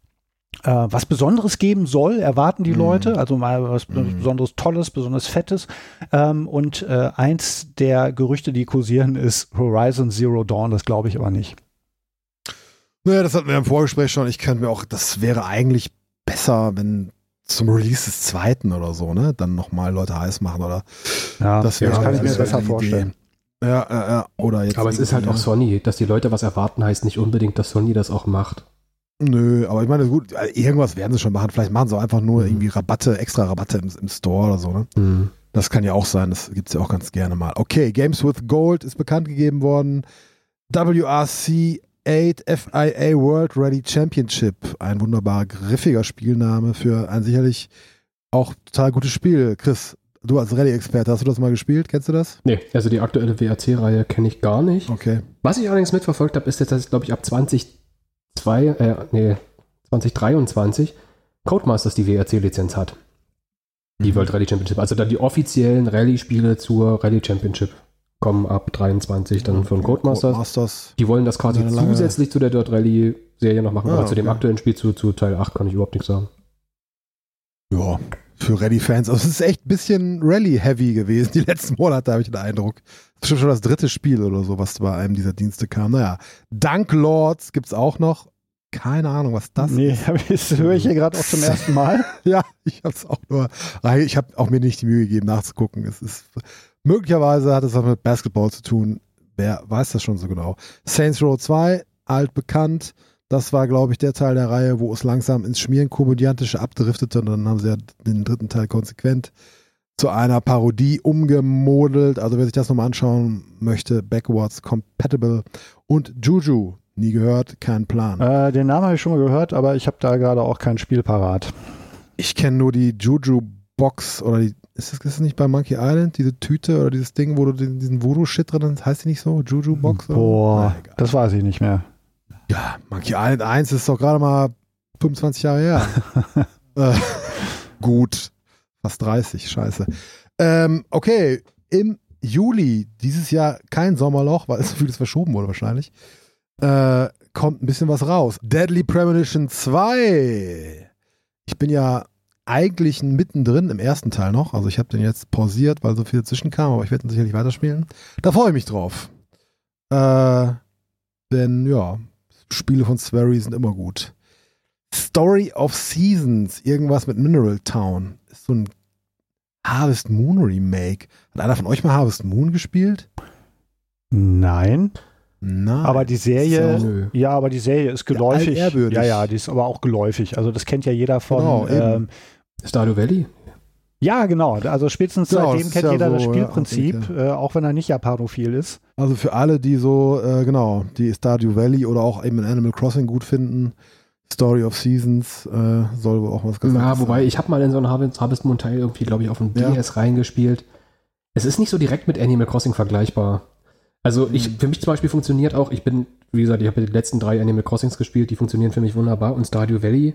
äh, was Besonderes geben soll, erwarten die Mhm. Leute, also mal was Mhm. besonderes Tolles, besonders Fettes. Ähm, und äh, eins der Gerüchte, die kursieren, ist Horizon Zero Dawn, das glaube ich aber nicht. Naja, das hatten wir im Vorgespräch schon. Ich könnte mir auch, das wäre eigentlich besser, wenn zum Release des zweiten oder so, ne, dann nochmal Leute heiß machen oder Ja, das, das wäre kann ich mir das besser Idee. vorstellen. Ja, ja, ja. Oder jetzt. Aber es ist halt auch Sony, dass die Leute was erwarten, heißt nicht unbedingt, dass Sony das auch macht. Nö, aber ich meine, gut, irgendwas werden sie schon machen. Vielleicht machen sie auch einfach nur Mhm. irgendwie Rabatte, extra Rabatte im, im Store oder so, ne? Das kann ja auch sein, das gibt's ja auch ganz gerne mal. Okay, Games with Gold ist bekannt gegeben worden. WRC 8 FIA World Rally Championship. Ein wunderbar griffiger Spielname für ein sicherlich auch total gutes Spiel. Chris, du als Rallye-Experte, hast du das mal gespielt? Kennst du das? Nee, also die aktuelle WRC-Reihe kenne ich gar nicht. Okay. Was ich allerdings mitverfolgt habe, ist jetzt, dass glaube ich ab 2002, äh, nee, 2023 Codemasters die WRC-Lizenz hat. Die Mhm. World Rally Championship. Also dann die offiziellen Rallye-Spiele zur Rally Championship kommen ab 23 dann von Codemasters. Codemasters. Die wollen das quasi zusätzlich zu der Dirt Rally Serie noch machen, Ah, aber zu dem okay. aktuellen Spiel zu, zu Teil 8 kann ich überhaupt nichts sagen. Ja, für Rallye-Fans. Also es ist echt ein bisschen Rallye-heavy gewesen die (laughs) letzten Monate, habe ich den Eindruck. Das ist schon das dritte Spiel oder so, was bei einem dieser Dienste kam. Naja, Dunk Lords gibt's auch noch. Keine Ahnung, was das nee, ist. (laughs) ich- das höre ich hier gerade auch zum (laughs) ersten Mal. Ja, ich habe es auch nur, ich habe auch mir nicht die Mühe gegeben, nachzugucken. Es ist möglicherweise hat es auch mit Basketball zu tun. Wer weiß das schon so genau? Saints Row 2, altbekannt. Das war, glaube ich, der Teil der Reihe, wo es langsam ins Schmierenkomödiantische abdriftete und dann haben sie ja den dritten Teil konsequent zu einer Parodie umgemodelt. Also wer sich das nochmal anschauen möchte, Backwards Compatible und Juju. Nie gehört, kein Plan. Äh, den Namen habe ich schon mal gehört, aber ich habe da gerade auch kein Spiel parat. Ich kenne nur die Juju Box oder die. Ist das, ist das nicht bei Monkey Island, diese Tüte oder dieses Ding, wo du den, diesen Voodoo-Shit drin hast? Heißt die nicht so? Juju Box? oder? Boah, egal. das weiß ich nicht mehr. Ja, Monkey Island 1 ist doch gerade mal 25 Jahre her. (laughs) äh, gut. Fast 30, scheiße. Ähm, okay, im Juli dieses Jahr kein Sommerloch, weil es so vieles verschoben wurde wahrscheinlich. Äh, kommt ein bisschen was raus. Deadly Premonition 2. Ich bin ja eigentlich mittendrin im ersten Teil noch. Also ich habe den jetzt pausiert, weil so viel dazwischen kam, aber ich werde ihn sicherlich weiterspielen. Da freue ich mich drauf. Äh, denn ja, Spiele von Swery sind immer gut. Story of Seasons, irgendwas mit Mineral Town. Ist so ein Harvest Moon Remake. Hat einer von euch mal Harvest Moon gespielt? Nein, Nein. aber die Serie, Nö. ja, aber die Serie ist geläufig. Ja, ja, die ist aber auch geläufig. Also das kennt ja jeder von. Genau, ähm, Stardew Valley? ja, genau. Also spätestens Genau, seitdem das kennt ja jeder das so, ja, Spielprinzip, denke. äh, auch wenn er nicht japanophil ist. Also für alle, die so, äh, genau, die Stardew Valley oder auch eben Animal Crossing gut finden, Story of Seasons äh, soll wohl auch was ganz Ja, Nettes wobei sein. ich habe mal in so einen Harvest, Harvest Moon Teil irgendwie, glaube ich, auf dem Ja. DS reingespielt. Es ist nicht so direkt mit Animal Crossing vergleichbar. Also ich, für mich zum Beispiel funktioniert auch, ich bin, wie gesagt, ich habe die letzten drei Animal Crossings gespielt, die funktionieren für mich wunderbar und Stardew Valley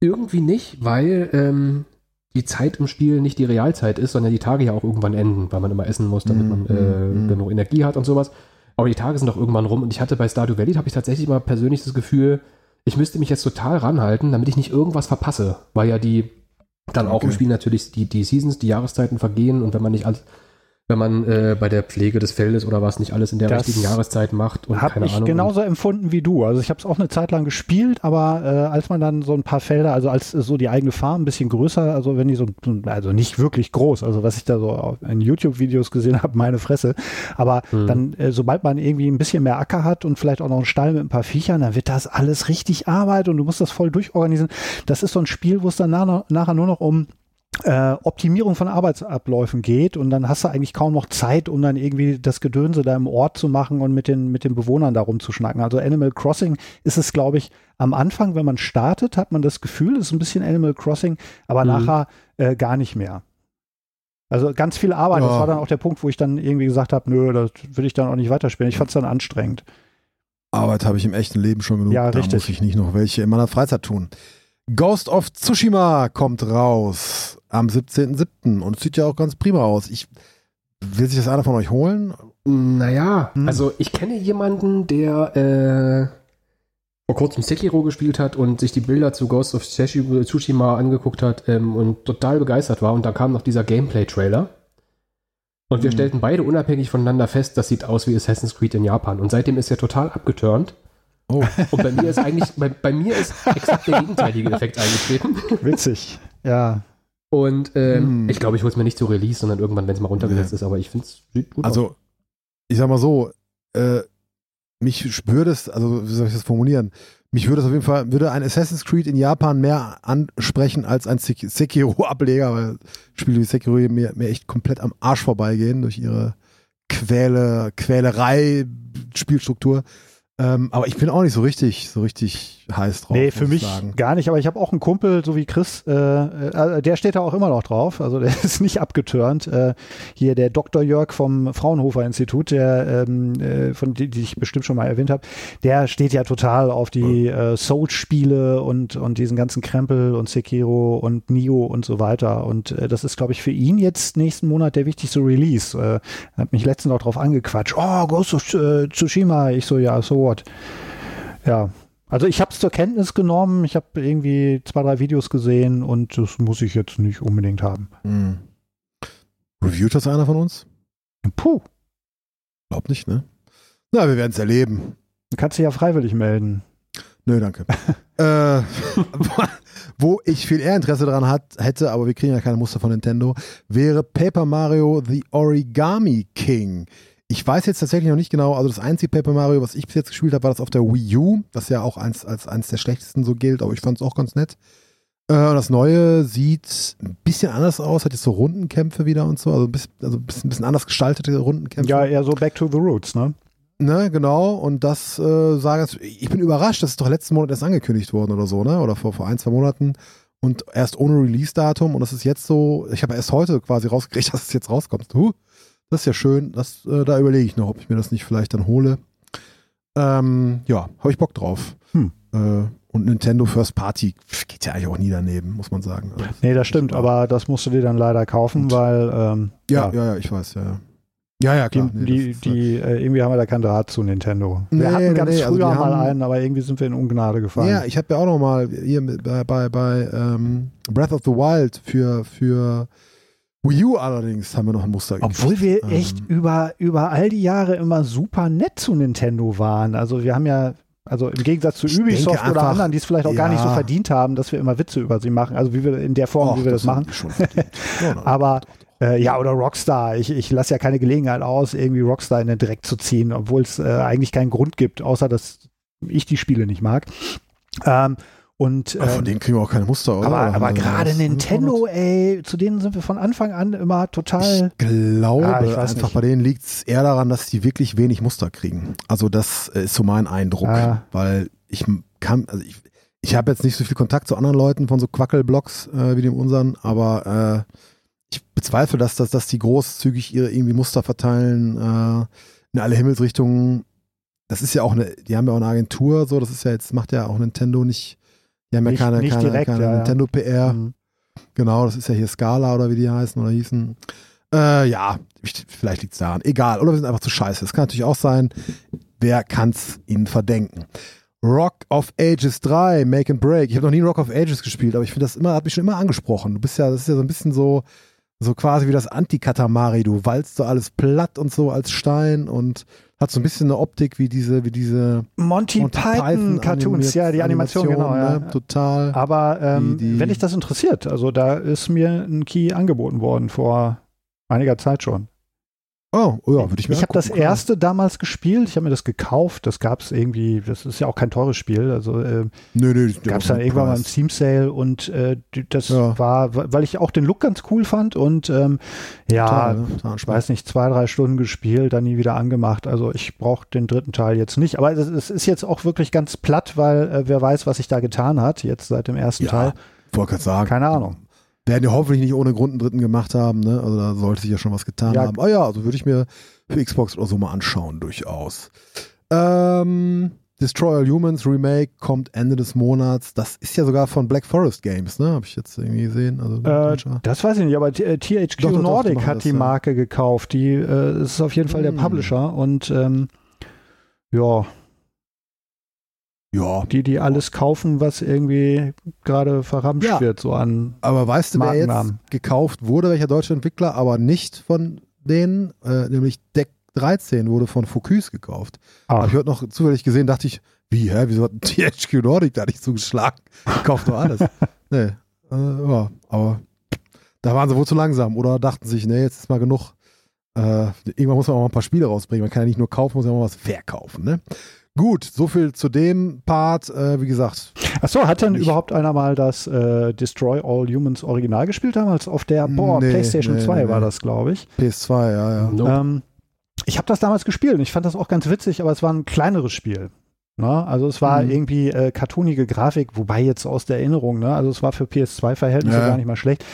irgendwie nicht, weil ähm, die Zeit im Spiel nicht die Realzeit ist, sondern die Tage ja auch irgendwann enden, weil man immer essen muss, damit man äh, Mhm, mhm. genug Energie hat und sowas. Aber die Tage sind doch irgendwann rum und ich hatte bei Stardew Valley, habe ich tatsächlich mal persönlich das Gefühl, ich müsste mich jetzt total ranhalten, damit ich nicht irgendwas verpasse, weil ja die dann auch im Okay. Spiel natürlich die, die Seasons, die Jahreszeiten vergehen und wenn man nicht alles, wenn man äh, bei der Pflege des Feldes oder was nicht alles in der Das richtigen Jahreszeit macht und Habe keine ich Ahnung. genauso empfunden wie du. Also ich habe es auch eine Zeit lang gespielt, aber äh, als man dann so ein paar Felder, also als äh, so die eigene Farm ein bisschen größer, also wenn die so, also nicht wirklich groß, also was ich da so in YouTube-Videos gesehen habe, (laughs) meine Fresse, aber Hm. dann, äh, sobald man irgendwie ein bisschen mehr Acker hat und vielleicht auch noch einen Stall mit ein paar Viechern, dann wird das alles richtig Arbeit und du musst das voll durchorganisieren. Das ist so ein Spiel, wo es dann nach, nachher nur noch um äh, Optimierung von Arbeitsabläufen geht und dann hast du eigentlich kaum noch Zeit, um dann irgendwie das Gedönse da im Ort zu machen und mit den, mit den Bewohnern darum zu schnacken. Also Animal Crossing ist es, glaube ich, am Anfang, wenn man startet, hat man das Gefühl, es ist ein bisschen Animal Crossing, aber Mhm. nachher äh, gar nicht mehr. Also ganz viel Arbeit. Das Ja. war dann auch der Punkt, wo ich dann irgendwie gesagt habe, nö, das will ich dann auch nicht weiterspielen. Ich fand es dann anstrengend. Arbeit habe ich im echten Leben schon genug. Ja, da richtig. muss ich nicht noch welche in meiner Freizeit tun. Ghost of Tsushima kommt raus am 17.07. und es sieht ja auch ganz prima aus. Ich will sich das einer von euch holen? Naja, Hm. also ich kenne jemanden, der äh, vor kurzem Sekiro gespielt hat und sich die Bilder zu Ghost of Tsushima angeguckt hat ähm, und total begeistert war. Und da kam noch dieser Gameplay-Trailer. Und wir Mhm. stellten beide unabhängig voneinander fest, das sieht aus wie Assassin's Creed in Japan. Und seitdem ist er total abgeturnt. Oh. Und bei mir ist eigentlich, bei, bei mir ist exakt der gegenteilige (laughs) Effekt eingetreten. Witzig. Ja. Und ähm, Hm. ich glaube, ich hole es mir nicht zur Release, sondern irgendwann, wenn es mal runtergesetzt ist. Aber ich finde es sieht gut aus. Also, ich sag mal so, äh, mich würde es, also wie soll ich das formulieren? Mich würde es auf jeden Fall, würde ein Assassin's Creed in Japan mehr ansprechen als ein Sek- Sekiro-Ableger, weil Spiele wie Sekiro mir, mir echt komplett am Arsch vorbeigehen durch ihre Quäle, Quälerei-Spielstruktur. Ähm, aber ich bin auch nicht so richtig, so richtig heiß drauf. Nee, für mich gar nicht, aber ich habe auch einen Kumpel, so wie Chris, äh, äh, der steht da auch immer noch drauf, also der (laughs) ist nicht abgeturnt. Äh, hier der Dr. Jörg vom Fraunhofer Institut, der, ähm, äh, von die, die ich bestimmt schon mal erwähnt habe, der steht ja total auf die äh, Souls-Spiele und, und diesen ganzen Krempel und Sekiro und Nio und so weiter. Und äh, das ist, glaube ich, für ihn jetzt nächsten Monat der wichtigste Release. Äh, er hat mich letztens auch drauf angequatscht. Oh, Ghost of äh, Tsushima. Ich so, ja, so what. Ja, also ich habe es zur Kenntnis genommen, ich habe irgendwie zwei, drei Videos gesehen und das muss ich jetzt nicht unbedingt haben. Hm. Reviewt das einer von uns? Puh, Glaub nicht, ne? Na, wir werden es erleben. du kannst dich ja freiwillig melden. Nö, danke. (laughs) äh, wo ich viel eher Interesse daran hat, hätte, aber wir kriegen ja keine Muster von Nintendo, wäre Paper Mario The Origami King. Ich weiß jetzt tatsächlich noch nicht genau, also das einzige Paper Mario, was ich bis jetzt gespielt habe, war das auf der Wii U, das ja auch eins, als eins der schlechtesten so gilt, aber ich fand es auch ganz nett. Äh, und das neue sieht ein bisschen anders aus, hat jetzt so Rundenkämpfe wieder und so, also ein bisschen, also ein bisschen, anders gestaltete Rundenkämpfe. Ja, eher so Back to the Roots, ne? Ne, genau. Und das äh, sage ich, ich bin überrascht, das ist doch letzten Monat erst angekündigt worden oder so, ne? Oder vor, vor ein, zwei Monaten. Und erst ohne Release-Datum. Und das ist jetzt so, ich habe erst heute quasi rausgekriegt, (laughs) dass es jetzt rauskommt. Huh, das ist ja schön. Das, äh, da überlege ich noch, ob ich mir das nicht vielleicht dann hole. Ähm, ja, habe ich Bock drauf. Hm. Äh, und Nintendo First Party geht ja eigentlich auch nie daneben, muss man sagen. Also, Nee, das stimmt, aber das musst du dir dann leider kaufen, Und- weil ähm, ja, ja, ja, ich weiß, ja. ja. Ja, ja, die, klar. nee, die, ist, die äh, irgendwie haben wir da keinen Draht zu Nintendo. Wir Nee, hatten ganz nee, also früher die mal haben- einen, aber irgendwie sind wir in Ungnade gefallen. Ja, ich habe ja auch noch mal hier bei, bei, bei ähm, Breath of the Wild für, für Wii U allerdings haben wir noch ein Muster Obwohl wir gekriegt. echt Ähm, über, über all die Jahre immer super nett zu Nintendo waren. Also wir haben ja, also im Gegensatz zu Ich Ubisoft denke oder einfach, anderen, die es vielleicht auch gar nicht so ja. verdient haben, dass wir immer Witze über sie machen. Also wie wir in der Form, ach, wie wir das, haben machen. (laughs) Ja, Aber äh, ja, oder Rockstar. Ich, ich lasse ja keine Gelegenheit aus, irgendwie Rockstar in den Dreck zu ziehen, obwohl es äh, eigentlich keinen Grund gibt, außer dass ich die Spiele nicht mag. Ähm, und von ähm, denen kriegen wir auch keine Muster, oder? aber, aber gerade? Nintendo, ey, zu denen sind wir von Anfang an immer total. Ich glaube, Ah, ich einfach nicht. bei denen liegt es eher daran, dass die wirklich wenig Muster kriegen. Also das äh, ist so mein Eindruck, Ah. weil ich kann, also ich, ich habe jetzt nicht so viel Kontakt zu anderen Leuten von so Quackelblocks äh, wie dem unseren, aber äh, ich bezweifle, dass, dass, dass die großzügig ihre irgendwie Muster verteilen äh, in alle Himmelsrichtungen. Das ist ja auch eine, die haben ja auch eine Agentur, so, das ist ja jetzt, macht ja auch Nintendo nicht, die haben ja Nicht- keine, nicht keine, direkt, keine ja. Nintendo PR. Mhm. Genau, das ist ja hier Scala oder wie die heißen oder hießen. Äh, ja, ich- vielleicht liegt es daran. Egal. Oder wir sind einfach zu scheiße. Das kann natürlich auch sein. Wer kann's ihnen verdenken? Rock of Ages 3, Make and Break. Ich habe noch nie Rock of Ages gespielt, aber ich finde das immer, hat mich schon immer angesprochen. Du bist ja, das ist ja so ein bisschen so, so quasi wie das Anti-Katamari. Du walzt so alles platt und so als Stein und hat so ein bisschen eine Optik wie diese, wie diese Monty, Python Cartoons, animiert- ja, die Animation, genau. Ja. ne? Total. Aber ähm, Die- die- wenn dich das interessiert, also da ist mir ein Key angeboten worden vor einiger Zeit schon. Oh, oh ja, würde ich mir Ich habe das klar. erste damals gespielt, ich habe mir das gekauft, das gab es irgendwie, das ist ja auch kein teures Spiel, also äh, Nö, nö, gab es dann irgendwann mal im Steam Sale und äh, das Ja. war, weil ich auch den Look ganz cool fand und ähm, ja, Total, ne? Total ich weiß nicht, zwei, drei Stunden gespielt, dann nie wieder angemacht. Also ich brauche den dritten Teil jetzt nicht. Aber es, es ist jetzt auch wirklich ganz platt, weil äh, wer weiß, was sich da getan hat, jetzt seit dem ersten Ja, Teil. wollte gerade sagen. Keine Ahnung. Werden ja hoffentlich nicht ohne Grund einen dritten gemacht haben, ne? Also da sollte sich ja schon was getan Ja. haben. Ah ja, also würde ich mir für Xbox oder so mal anschauen, durchaus. Ähm, Destroy All Humans Remake kommt Ende des Monats. Das ist ja sogar von Black Forest Games, ne? Habe ich jetzt irgendwie gesehen. Also, Äh, das weiß ich nicht, aber T- äh, THQ Doch, doch, doch, Nordic machen hat das, die ja. Marke gekauft. Die äh, ist auf jeden Fall der Hm. Publisher und ähm, ja, Ja, Die, die alles kaufen, was irgendwie gerade verramscht Ja. wird, so an. aber weißt du, wer jetzt gekauft wurde, welcher deutsche Entwickler, aber nicht von denen, äh, nämlich Deck 13 wurde von Focus gekauft. Ach, ich heute noch zufällig gesehen, dachte ich, wie, hä, wieso hat (laughs) THQ Nordic da nicht zugeschlagen? Die kauft doch alles. (laughs) nee, äh, ja, aber da waren sie wohl zu langsam oder dachten sich, nee, jetzt ist mal genug. Äh, irgendwann muss man auch mal ein paar Spiele rausbringen. Man kann ja nicht nur kaufen, muss ja auch mal was verkaufen, ne? Gut, so viel zu dem Part. Äh, wie gesagt, Achso, hat denn Nicht- überhaupt einer mal das äh, Destroy All Humans Original gespielt damals? Auf der boah, Nee, PlayStation nee, 2 nee, war das, glaube ich. PS2, ja, ja. Nope. Ähm, ich habe das damals gespielt und ich fand das auch ganz witzig, aber es war ein kleineres Spiel. Ne? Also es war Mhm. irgendwie äh, cartoonige Grafik, wobei jetzt aus der Erinnerung, ne? also es war für PS2-Verhältnisse Ja. gar nicht mal schlecht.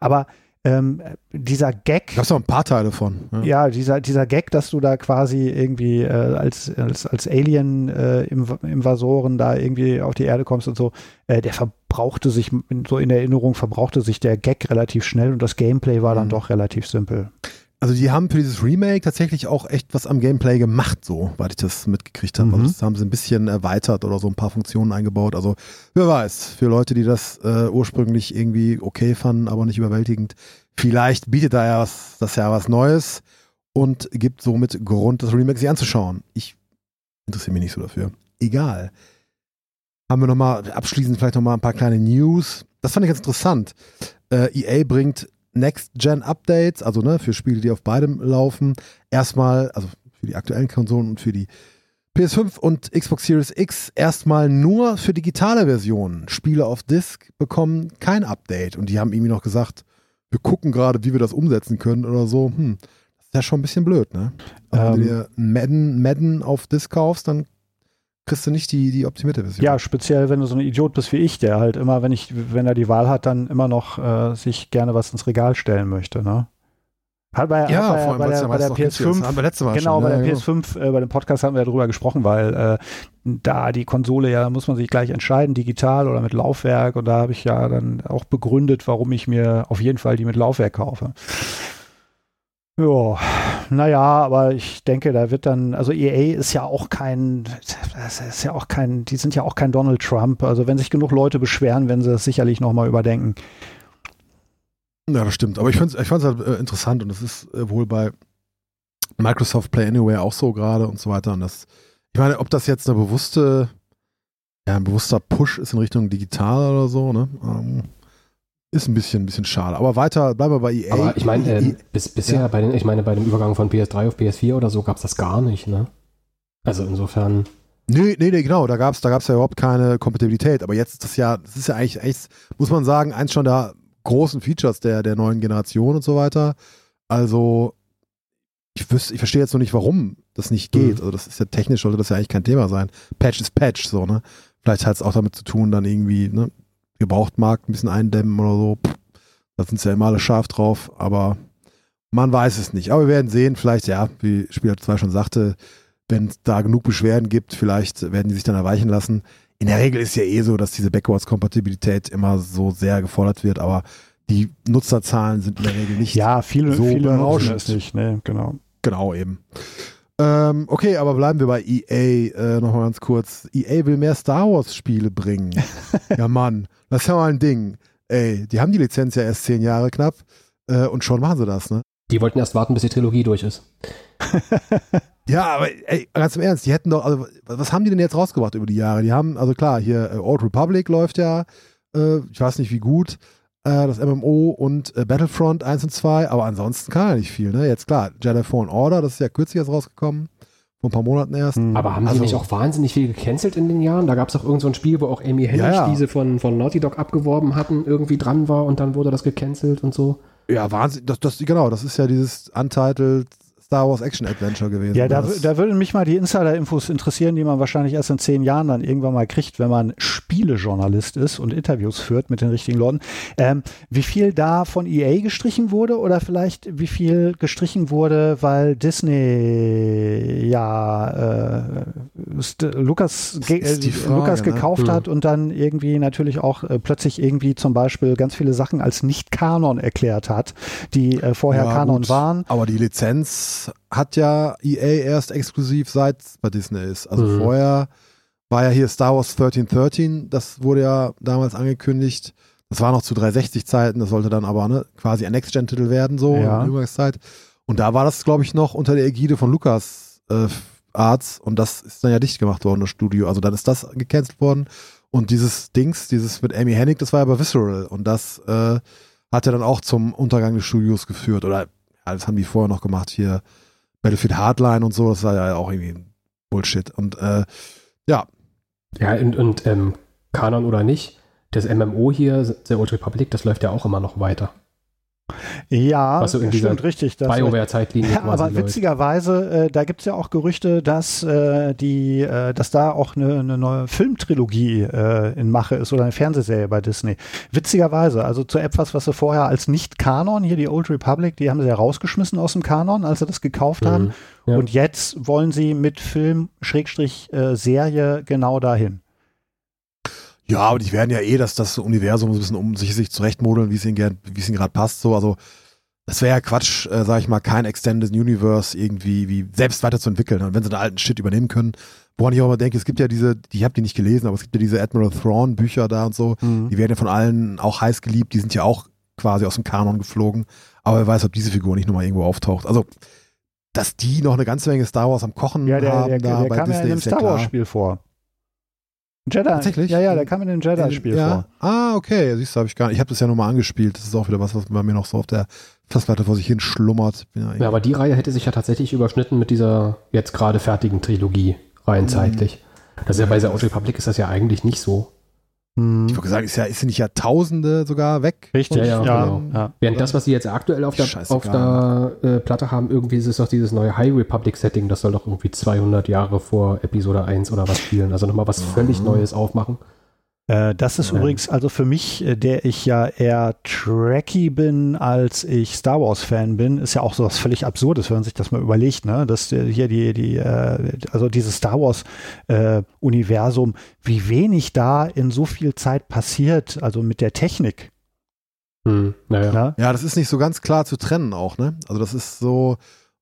Aber ähm, dieser Gag, Gab es noch ein paar Teile von. Ja. ja, dieser, dieser Gag, dass du da quasi irgendwie äh, als, als, als Alien-Invasoren da irgendwie auf die Erde kommst und so, äh, der verbrauchte sich, so in Erinnerung verbrauchte sich der Gag relativ schnell und das Gameplay war dann Mhm. doch relativ simpel. Also die haben für dieses Remake tatsächlich auch echt was am Gameplay gemacht, so, weil ich das mitgekriegt habe. Mhm. Also das haben sie ein bisschen erweitert oder so ein paar Funktionen eingebaut. Also wer weiß, für Leute, die das äh, ursprünglich irgendwie okay fanden, aber nicht überwältigend, vielleicht bietet da ja was, das ja was Neues und gibt somit Grund, das Remake sich anzuschauen. Ich interessiere mich nicht so dafür. Egal. Haben wir nochmal, abschließend vielleicht nochmal ein paar kleine News. Das fand ich ganz interessant. Äh, EA bringt Next-Gen-Updates, also ne, für Spiele, die auf beidem laufen. Erstmal, also für die aktuellen Konsolen und für die PS5 und Xbox Series X erstmal nur für digitale Versionen. Spiele auf Disk bekommen kein Update. Und die haben irgendwie noch gesagt, wir gucken gerade, wie wir das umsetzen können oder so. Hm, das ist ja schon ein bisschen blöd, ne? Also wenn du Ähm. dir Madden, Madden auf Disk kaufst, dann kriegst du nicht die, die optimierte Version. Ja, speziell wenn du so ein Idiot bist wie ich, der halt immer, wenn ich, wenn er die Wahl hat, dann immer noch äh, sich gerne was ins Regal stellen möchte, ne? Hat bei, ja hat bei, vor allem, bei der, ja bei der meist auch günstiger ist. PS5 Haben wir letztes Mal Genau, schon, bei ja, der genau. PS5, äh, bei dem Podcast haben wir ja drüber gesprochen, weil äh, da die Konsole ja, muss man sich gleich entscheiden, digital oder mit Laufwerk. Und da habe ich ja dann auch begründet, warum ich mir auf jeden Fall die mit Laufwerk kaufe. Ja, naja, aber ich denke, da wird dann, also EA ist ja auch kein, das ist ja auch kein, die sind ja auch kein Donald Trump. Also wenn sich genug Leute beschweren, werden sie das sicherlich nochmal überdenken. Ja, das stimmt. Aber ich fand es ich halt äh, interessant und das ist äh, wohl bei Microsoft Play Anywhere auch so gerade und so weiter. Und das, ich meine, ob das jetzt eine bewusste, ja, ein bewusster Push ist in Richtung digital oder so, ne? Ähm, ist ein bisschen, ein bisschen schade. Aber weiter, bleiben wir bei EA. Aber ich meine, äh, bis, bisher Ja. bei den, ich meine, bei dem Übergang von PS3 auf PS4 oder so gab es das gar nicht, ne? Also insofern, Nee, nee, nee, genau, da gab's da gab's ja überhaupt keine Kompatibilität, aber jetzt ist das ja, das ist ja eigentlich, eigentlich muss man sagen, eins schon der großen Features der, der neuen Generation und so weiter. Also, ich wüsste, ich verstehe jetzt noch nicht, warum das nicht geht. Mhm. Also, das ist ja technisch, sollte das ja eigentlich kein Thema sein. Patch ist Patch, so, ne? Vielleicht hat es auch damit zu tun, dann irgendwie, ne, Gebrauchtmarkt ein bisschen eindämmen oder so. Da sind ja immer alle scharf drauf, aber man weiß es nicht. Aber wir werden sehen, vielleicht, ja, wie Spieler 2 schon sagte, wenn es da genug Beschwerden gibt, vielleicht werden die sich dann erweichen lassen. In der Regel ist ja eh so, dass diese Backwards-Kompatibilität immer so sehr gefordert wird, aber die Nutzerzahlen sind in der Regel nicht Ja, viele, so viele nutzen berauschend. es nicht, ne, genau. genau eben. Ähm, okay, aber bleiben wir bei EA äh, nochmal ganz kurz. EA will mehr Star Wars-Spiele bringen. (laughs) ja, Mann, das ist ja mal ein Ding. Ey, die haben die Lizenz ja erst zehn Jahre knapp äh, und schon machen sie das, ne? die wollten erst warten, bis die Trilogie durch ist. (laughs) Ja, aber ey, ganz im Ernst, die hätten doch, also was haben die denn jetzt rausgebracht über die Jahre? Die haben, also klar, hier äh, Old Republic läuft ja, äh, ich weiß nicht wie gut, äh, das MMO und äh, Battlefront 1 und 2, aber ansonsten kann ja nicht viel, ne? Jetzt klar, Jedi Fallen Order, das ist ja kürzlich erst rausgekommen, vor ein paar Monaten erst. Hm. Aber haben Also- die nicht auch wahnsinnig viel gecancelt in den Jahren? Da gab es auch irgend so ein Spiel, wo auch Amy Hennig, Ja, ja. diese von, von Naughty Dog abgeworben hatten, irgendwie dran war und dann wurde das gecancelt und so. Ja, Wahnsinn, das, das, genau, das ist ja dieses Untitled Star Wars Action Adventure gewesen. Ja, da, da würden mich mal die Insider-Infos interessieren, die man wahrscheinlich erst in zehn Jahren dann irgendwann mal kriegt, wenn man Spielejournalist ist und Interviews führt mit den richtigen Leuten. Ähm, wie viel da von EA gestrichen wurde oder vielleicht wie viel gestrichen wurde, weil Disney ja äh, St Lukas, ge äh, Frage, Lukas ne? gekauft Hm. hat und dann irgendwie natürlich auch äh, plötzlich irgendwie zum Beispiel ganz viele Sachen als nicht Kanon erklärt hat, die äh, vorher Ja, Kanon gut. waren. Aber die Lizenz hat ja EA erst exklusiv seit es bei Disney ist. Also Mhm. vorher war ja hier Star Wars 1313, das wurde ja damals angekündigt. Das war noch zu 360-Zeiten, das sollte dann aber ne, quasi ein Next-Gen-Titel werden, so Ja. in der Übergangszeit. Und da war das, glaube ich, noch unter der Ägide von Lucas äh, Arts und das ist dann ja dicht gemacht worden, das Studio. Also dann ist das gecancelt worden. Und dieses Dings, dieses mit Amy Hennig, das war ja bei Visceral und das äh, hat ja dann auch zum Untergang des Studios geführt. Oder das haben die vorher noch gemacht, hier Battlefield Hardline und so, das war ja auch irgendwie Bullshit. Und äh, ja, Ja, und, und ähm, Kanon oder nicht, das MMO hier, The Old Republic, das läuft ja auch immer noch weiter. Ja, Was so in stimmt richtig. BioWare-Zeitlinie Ja, aber läuft. witzigerweise, äh, da gibt es ja auch Gerüchte, dass äh, die, äh, dass da auch eine, eine neue Filmtrilogie äh, in Mache ist oder eine Fernsehserie bei Disney. Witzigerweise, also zu etwas, was sie vorher als Nicht-Kanon, hier die Old Republic, die haben sie ja rausgeschmissen aus dem Kanon, als sie das gekauft haben. Mhm. Ja. Und jetzt wollen sie mit Film, Schrägstrich, äh, Serie genau dahin. Ja, aber die werden ja eh das, das Universum so ein bisschen um sich, sich zurechtmodeln, wie es ihnen, ihnen gerade passt. So, also das wäre ja Quatsch, äh, sag ich mal, kein Extended Universe irgendwie wie selbst weiterzuentwickeln. Und wenn sie den alten Shit übernehmen können, woran ich auch immer denke, es gibt ja diese, die- ich habe die nicht gelesen, aber es gibt ja diese Admiral Thrawn Bücher da und so. Die werden ja von allen auch heiß geliebt. Die sind ja auch quasi aus dem Kanon geflogen. Aber wer weiß, ob diese Figur nicht nochmal irgendwo auftaucht. Also, dass die noch eine ganze Menge Star Wars am Kochen Ja, der, haben der, da der bei kam ja Disney in dem ist ja Star klar. Wars-Spiel vor. Jedi. Tatsächlich? Ja, ja, der kam in dem Jedi-Spiel ja. vor. Ah, okay. Siehst du, habe ich gar nicht. Ich habe das ja nur mal angespielt. Das ist auch wieder was, was bei mir noch so auf der Festplatte vor sich hin schlummert. Ja Ja, aber die Reihe hätte sich ja tatsächlich überschnitten mit dieser jetzt gerade fertigen Trilogie rein Mhm. zeitlich. Das ist ja bei The Old Republic ist das ja eigentlich nicht so. Hm. ich würde sagen, ist ja, ist nicht Jahrtausende sogar weg? Richtig, Ja, genau. ja. Während das, was sie jetzt aktuell auf der, Scheißegal. auf der äh, Platte haben, irgendwie ist es doch dieses neue High Republic Setting, das soll doch irgendwie 200 Jahre vor Episode 1 oder was spielen. Also nochmal was völlig Neues aufmachen. Äh, das ist Ja. übrigens, also für mich, äh, der ich ja eher Trekkie bin, als ich Star Wars-Fan bin, ist ja auch sowas völlig Absurdes, wenn man sich das mal überlegt, ne? Dass äh, hier die, die, äh, also dieses Star Wars-Universum, wie wenig da in so viel Zeit passiert, also mit der Technik. Hm, naja. Ne? Ja, das ist nicht so ganz klar zu trennen auch, ne? Also das ist so,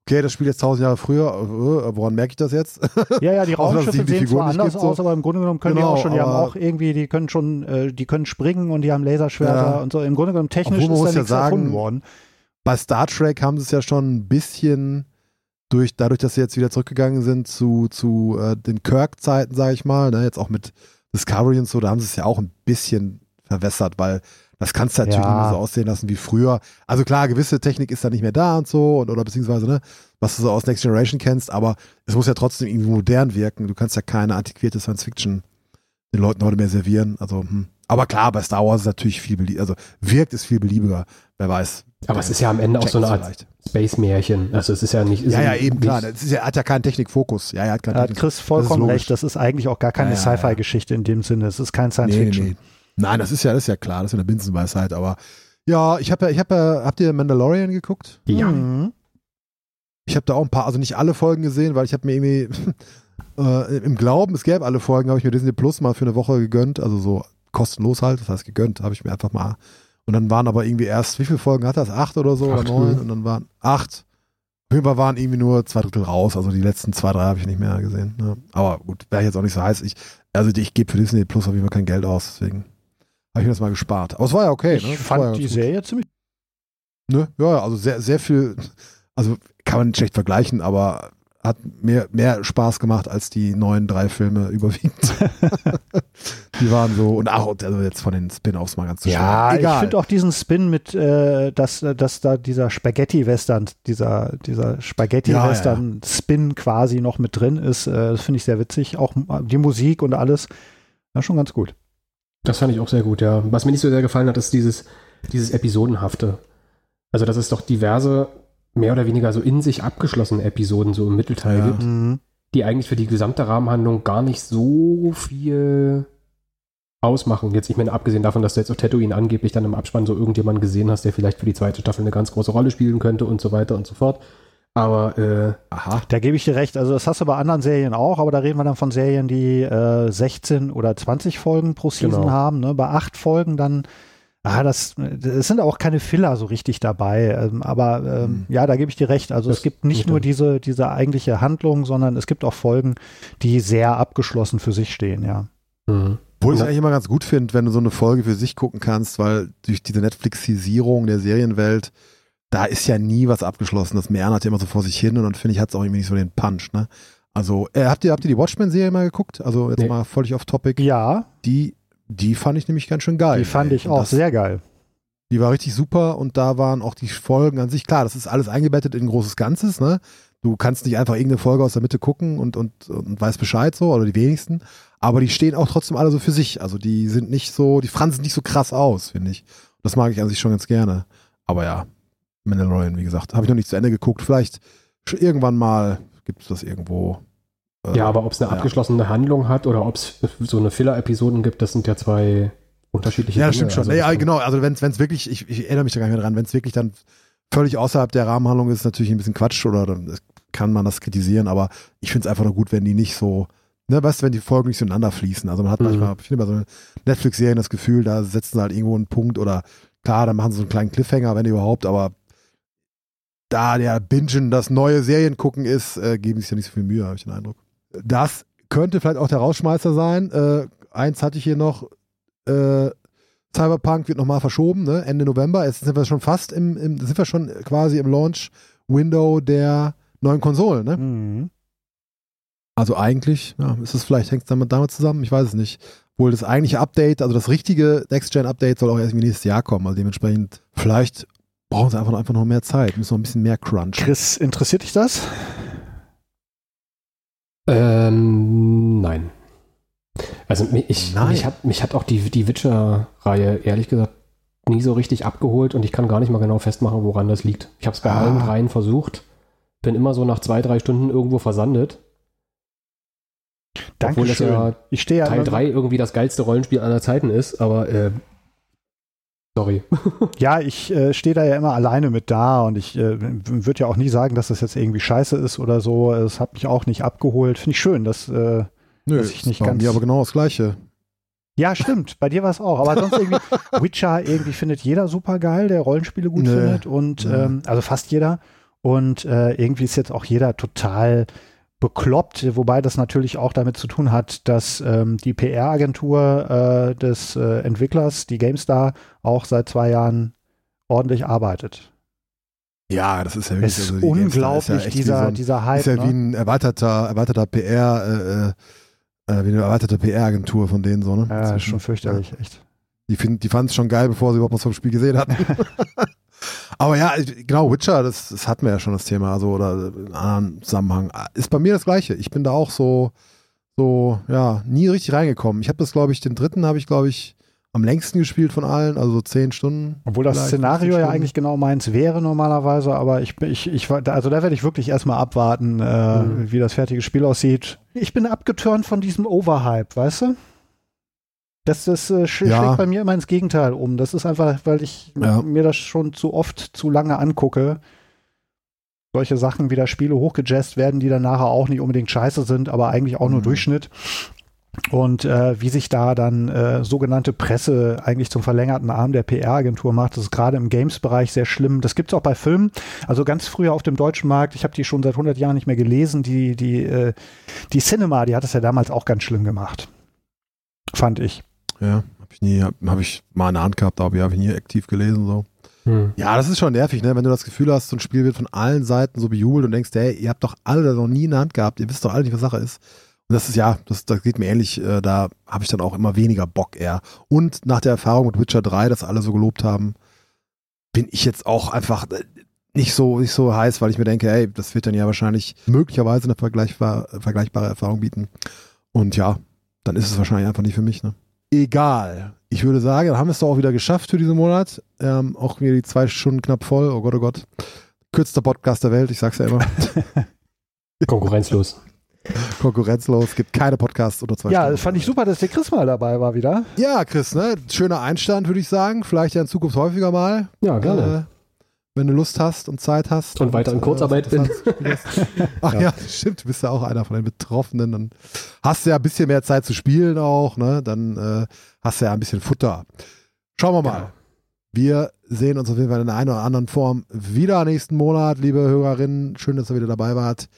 okay, das spielt jetzt tausend Jahre früher, äh, woran merke ich das jetzt? Ja, ja, die (laughs) Raumschiffe die sehen zwar anders gibt, so. aus, aber im Grunde genommen können Genau, die auch schon, die haben auch irgendwie, die können schon, äh, die können springen und die haben Laserschwerter Ja. und so. Im Grunde genommen technisch Obwohl ist da ja nichts erfunden sagen, worden. Bei Star Trek haben sie es ja schon ein bisschen durch, dadurch, dass sie jetzt wieder zurückgegangen sind zu, zu äh, den Kirk-Zeiten, sage ich mal, ne? jetzt auch mit Discovery und so, da haben sie es ja auch ein bisschen verwässert, weil das kannst du natürlich Ja. nicht mehr so aussehen lassen wie früher. Also klar, gewisse Technik ist da nicht mehr da und so, und, oder beziehungsweise, ne, was du so aus Next Generation kennst, aber es muss ja trotzdem irgendwie modern wirken. Du kannst ja keine antiquierte Science Fiction den Leuten heute mehr servieren. Also, hm. aber klar, bei Star Wars ist natürlich viel beliebiger, also wirkt es viel beliebiger, wer weiß. Aber es ist ja am Ende auch so eine Art. Space-Märchen. Also es ist ja nicht. ist Ja, ja, nicht- eben, klar. Das ist ja, hat ja keinen Technikfokus. Ja, er hat keinen Da hat Chris vollkommen logisch. recht. Das ist eigentlich auch gar keine Ja, ja. Sci-Fi-Geschichte in dem Sinne. Es ist kein Science Nee, Fiction. nee, nee. Nein, das ist ja, das ist ja klar, das ist ja eine Binsenweisheit, aber ja, ich habe ja, ich habe ja, habt ihr Mandalorian geguckt? Ja. Mhm. Ich habe da auch ein paar, also nicht alle Folgen gesehen, weil ich habe mir irgendwie (laughs) äh, im Glauben, es gäbe alle Folgen, habe ich mir Disney Plus mal für eine Woche gegönnt, also so kostenlos halt, das heißt gegönnt, habe ich mir einfach mal. Und dann waren aber irgendwie erst, wie viele Folgen hat das? Acht oder so Acht, oder neun? mhm. Und dann waren acht. Auf jeden Fall waren irgendwie nur zwei Drittel raus, also die letzten zwei, drei habe ich nicht mehr gesehen. Ja. Aber gut, wäre jetzt auch nicht so heiß. Ich, also ich gebe für Disney Plus auf jeden Fall kein Geld aus, deswegen habe ich mir das mal gespart. Aber es war ja okay. Ich ne? War ja fand die gut. Serie ziemlich. Ne? Ja, ja, also sehr, sehr viel, also kann man nicht schlecht vergleichen, aber hat mehr, mehr Spaß gemacht als die neuen drei Filme überwiegend. (laughs) die waren so, und auch also jetzt von den Spin-Offs mal ganz zu Ja, schön. ich finde auch diesen Spin mit, äh, dass, äh, dass da dieser Spaghetti-Western, dieser, dieser Spaghetti-Western-Spin quasi noch mit drin ist, äh, das finde ich sehr witzig. Auch äh, die Musik und alles. Ja, schon ganz gut. Das fand ich auch sehr gut, ja. Was mir nicht so sehr gefallen hat, ist dieses, dieses Episodenhafte. Also, dass es doch diverse, mehr oder weniger so in sich abgeschlossene Episoden so im Mittelteil Ja. gibt, die eigentlich für die gesamte Rahmenhandlung gar nicht so viel ausmachen. Jetzt, ich meine, abgesehen davon, dass du jetzt auf Tatooine angeblich dann im Abspann so irgendjemanden gesehen hast, der vielleicht für die zweite Staffel eine ganz große Rolle spielen könnte und so weiter und so fort. Aber äh, Aha. Da gebe ich dir recht. Also das hast du bei anderen Serien auch, aber da reden wir dann von Serien, die äh, 16 oder 20 Folgen pro Season Genau. haben. Ne? Bei acht Folgen dann Ah, das, es sind auch keine Filler so richtig dabei, ähm, aber ähm, mhm. ja, da gebe ich dir recht. Also das es gibt nicht nur diese, diese eigentliche Handlung, sondern es gibt auch Folgen, die sehr abgeschlossen für sich stehen, ja. Mhm. Wo ich es eigentlich immer ganz gut finde, wenn du so eine Folge für sich gucken kannst, weil durch diese Netflixisierung der Serienwelt, da ist ja nie was abgeschlossen. Das Mehren hat ja immer so vor sich hin und dann finde ich, hat es auch irgendwie nicht so den Punch, ne? Also, äh, habt ihr, habt ihr die Watchmen-Serie mal geguckt? Also jetzt nee. mal völlig off topic. Ja. Die die fand ich nämlich ganz schön geil. Die fand ey. ich auch das, sehr geil. Die war richtig super und da waren auch die Folgen an sich, klar, das ist alles eingebettet in ein großes Ganzes, ne? Du kannst nicht einfach irgendeine Folge aus der Mitte gucken und, und, und weißt Bescheid so, oder die wenigsten. Aber die stehen auch trotzdem alle so für sich. Also die sind nicht so, die fransen nicht so krass aus, finde ich. Das mag ich an sich schon ganz gerne. Aber ja, Mandalorian, wie gesagt, habe ich noch nicht zu Ende geguckt. Vielleicht irgendwann mal gibt es das irgendwo ja, aber ob es eine ja. abgeschlossene Handlung hat oder ob es so eine Filler-Episoden gibt, das sind ja zwei unterschiedliche Ja, das stimmt schon. Also, ja, genau. Also wenn es wirklich, ich, ich, erinnere mich da gar nicht mehr dran, wenn es wirklich dann völlig außerhalb der Rahmenhandlung ist, natürlich ein bisschen Quatsch oder dann kann man das kritisieren, aber ich finde es einfach nur gut, wenn die nicht so, ne, weißt du, wenn die Folgen nicht so ineinander fließen. Also man hat mhm. manchmal, ich finde bei so Netflix-Serien das Gefühl, da setzen sie halt irgendwo einen Punkt oder klar, dann machen sie so einen kleinen Cliffhanger, wenn überhaupt, aber da der Bingen das neue Serien gucken ist, äh, geben sich ja nicht so viel Mühe, habe ich den Eindruck. Das könnte vielleicht auch der Rausschmeißer sein. Äh, eins hatte ich hier noch. Äh, Cyberpunk wird nochmal verschoben, ne? Ende November. Jetzt sind wir schon fast im, im sind wir schon quasi im Launch-Window der neuen Konsolen, ne? Mhm. Also eigentlich, ja, ist es vielleicht, hängt es damit, damit zusammen? Ich weiß es nicht. Wohl das eigentliche Update, also das richtige Next-Gen-Update soll auch erst nächstes Jahr kommen. Also dementsprechend, vielleicht brauchen sie einfach, einfach noch mehr Zeit, müssen noch ein bisschen mehr Crunch. Chris, interessiert dich das? Ähm, nein. Also ich, nein. mich hat, mich hat auch die, die Witcher-Reihe ehrlich gesagt nie so richtig abgeholt und ich kann gar nicht mal genau festmachen, woran das liegt. Ich habe es bei ah. allen dreien versucht, bin immer so nach zwei, drei Stunden irgendwo versandet. Dankeschön. Obwohl das ja, ich stehe ja Teil 3 irgendwie das geilste Rollenspiel aller Zeiten ist, aber äh, Sorry. (laughs) ja, ich äh, stehe da ja immer alleine mit da und ich äh, würde ja auch nie sagen, dass das jetzt irgendwie scheiße ist oder so. Es hat mich auch nicht abgeholt. Finde ich schön, dass, äh, Nö, dass ich nicht ganz. Ja, aber genau das Gleiche. Ja, stimmt. Bei dir war es auch. Aber sonst irgendwie, (laughs) Witcher irgendwie findet jeder super geil, der Rollenspiele gut Nö. findet und ähm, also fast jeder. Und äh, irgendwie ist jetzt auch jeder total bekloppt, wobei das natürlich auch damit zu tun hat, dass ähm, die PR-Agentur äh, des äh, Entwicklers, die GameStar, auch seit zwei Jahren ordentlich arbeitet. Ja, das ist ja wirklich ist also unglaublich, ist ja dieser, so ein, dieser Hype. Ist ja ne? wie ein erweiterter, erweiterter PR, äh, äh, äh, wie eine erweiterte PR-Agentur von denen so, ne? Ja, das ist schon fürchterlich, ja. echt. Die, die fanden es schon geil, bevor sie überhaupt was vom Spiel gesehen hatten. (laughs) Aber ja, genau, Witcher, das, das hatten wir ja schon das Thema, also oder in anderen Zusammenhang. Ist bei mir das Gleiche. Ich bin da auch so, so, ja, nie richtig reingekommen. Ich habe das, glaube ich, den dritten habe ich, glaube ich, am längsten gespielt von allen, also so zehn Stunden. Obwohl das Szenario ja eigentlich genau meins wäre normalerweise, aber ich, ich, ich also da werde ich wirklich erstmal abwarten, äh, mhm. wie das fertige Spiel aussieht. Ich bin abgeturnt von diesem Overhype, weißt du? Das, das äh, schlägt ja. bei mir immer ins Gegenteil um. Das ist einfach, weil ich ja. mir das schon zu oft, zu lange angucke. Solche Sachen wie da Spiele hochgejazzt werden, die dann nachher auch nicht unbedingt scheiße sind, aber eigentlich auch nur mhm. Durchschnitt. Und äh, wie sich da dann äh, sogenannte Presse eigentlich zum verlängerten Arm der PR-Agentur macht, das ist gerade im Games-Bereich sehr schlimm. Das gibt es auch bei Filmen. Also ganz früher auf dem deutschen Markt, ich habe die schon seit 100 Jahren nicht mehr gelesen, die, die, äh, die Cinema, die hat das ja damals auch ganz schlimm gemacht. Fand ich. Ja, habe ich nie, habe hab ich mal in der Hand gehabt, aber habe ich nie aktiv gelesen so. Hm. Ja, das ist schon nervig, ne? wenn du das Gefühl hast, so ein Spiel wird von allen Seiten so bejubelt und denkst, hey, ihr habt doch alle das noch nie in der Hand gehabt, ihr wisst doch alle nicht, was Sache ist. Und das ist ja, das, das geht mir ähnlich, äh, da habe ich dann auch immer weniger Bock eher. Und nach der Erfahrung mit Witcher 3, das alle so gelobt haben, bin ich jetzt auch einfach äh, nicht so, nicht so heiß, weil ich mir denke, hey, das wird dann ja wahrscheinlich möglicherweise eine vergleichbar, vergleichbare Erfahrung bieten. Und ja, dann ist es wahrscheinlich einfach nicht für mich, ne? Egal. Ich würde sagen, dann haben wir es doch auch wieder geschafft für diesen Monat. Ähm, auch wieder die zwei Stunden knapp voll. Oh Gott, oh Gott. Kürzester Podcast der Welt, ich sag's ja immer. (laughs) Konkurrenzlos. Konkurrenzlos, gibt keine Podcasts unter zwei ja, Stunden. Ja, fand ich super, dass der Chris mal dabei war wieder. Ja, Chris, ne? Schöner Einstand, würde ich sagen. Vielleicht ja in Zukunft häufiger mal. Ja, gerne. Äh, wenn du Lust hast und Zeit hast. Und, und weiter in Kurzarbeit äh, bin. (laughs) Ach ja. ja. stimmt, du bist ja auch einer von den Betroffenen. Dann hast du ja ein bisschen mehr Zeit zu spielen auch, ne? Dann äh, hast du ja ein bisschen Futter. Schauen wir mal. Ja. Wir sehen uns auf jeden Fall in der einen oder anderen Form wieder nächsten Monat, liebe Hörerinnen. Schön, dass ihr wieder dabei wart.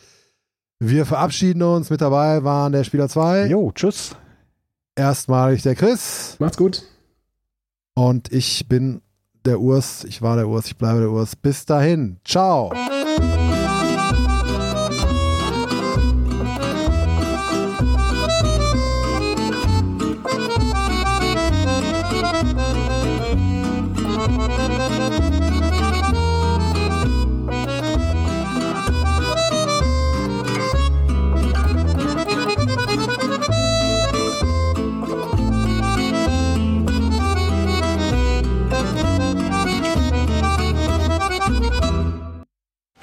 Wir verabschieden uns. Mit dabei waren der Spieler 2. Jo, tschüss. Erstmalig der Chris. Macht's gut. Und ich bin der Urs. Ich war der Urs. Ich bleibe der Urs. Bis dahin. Ciao.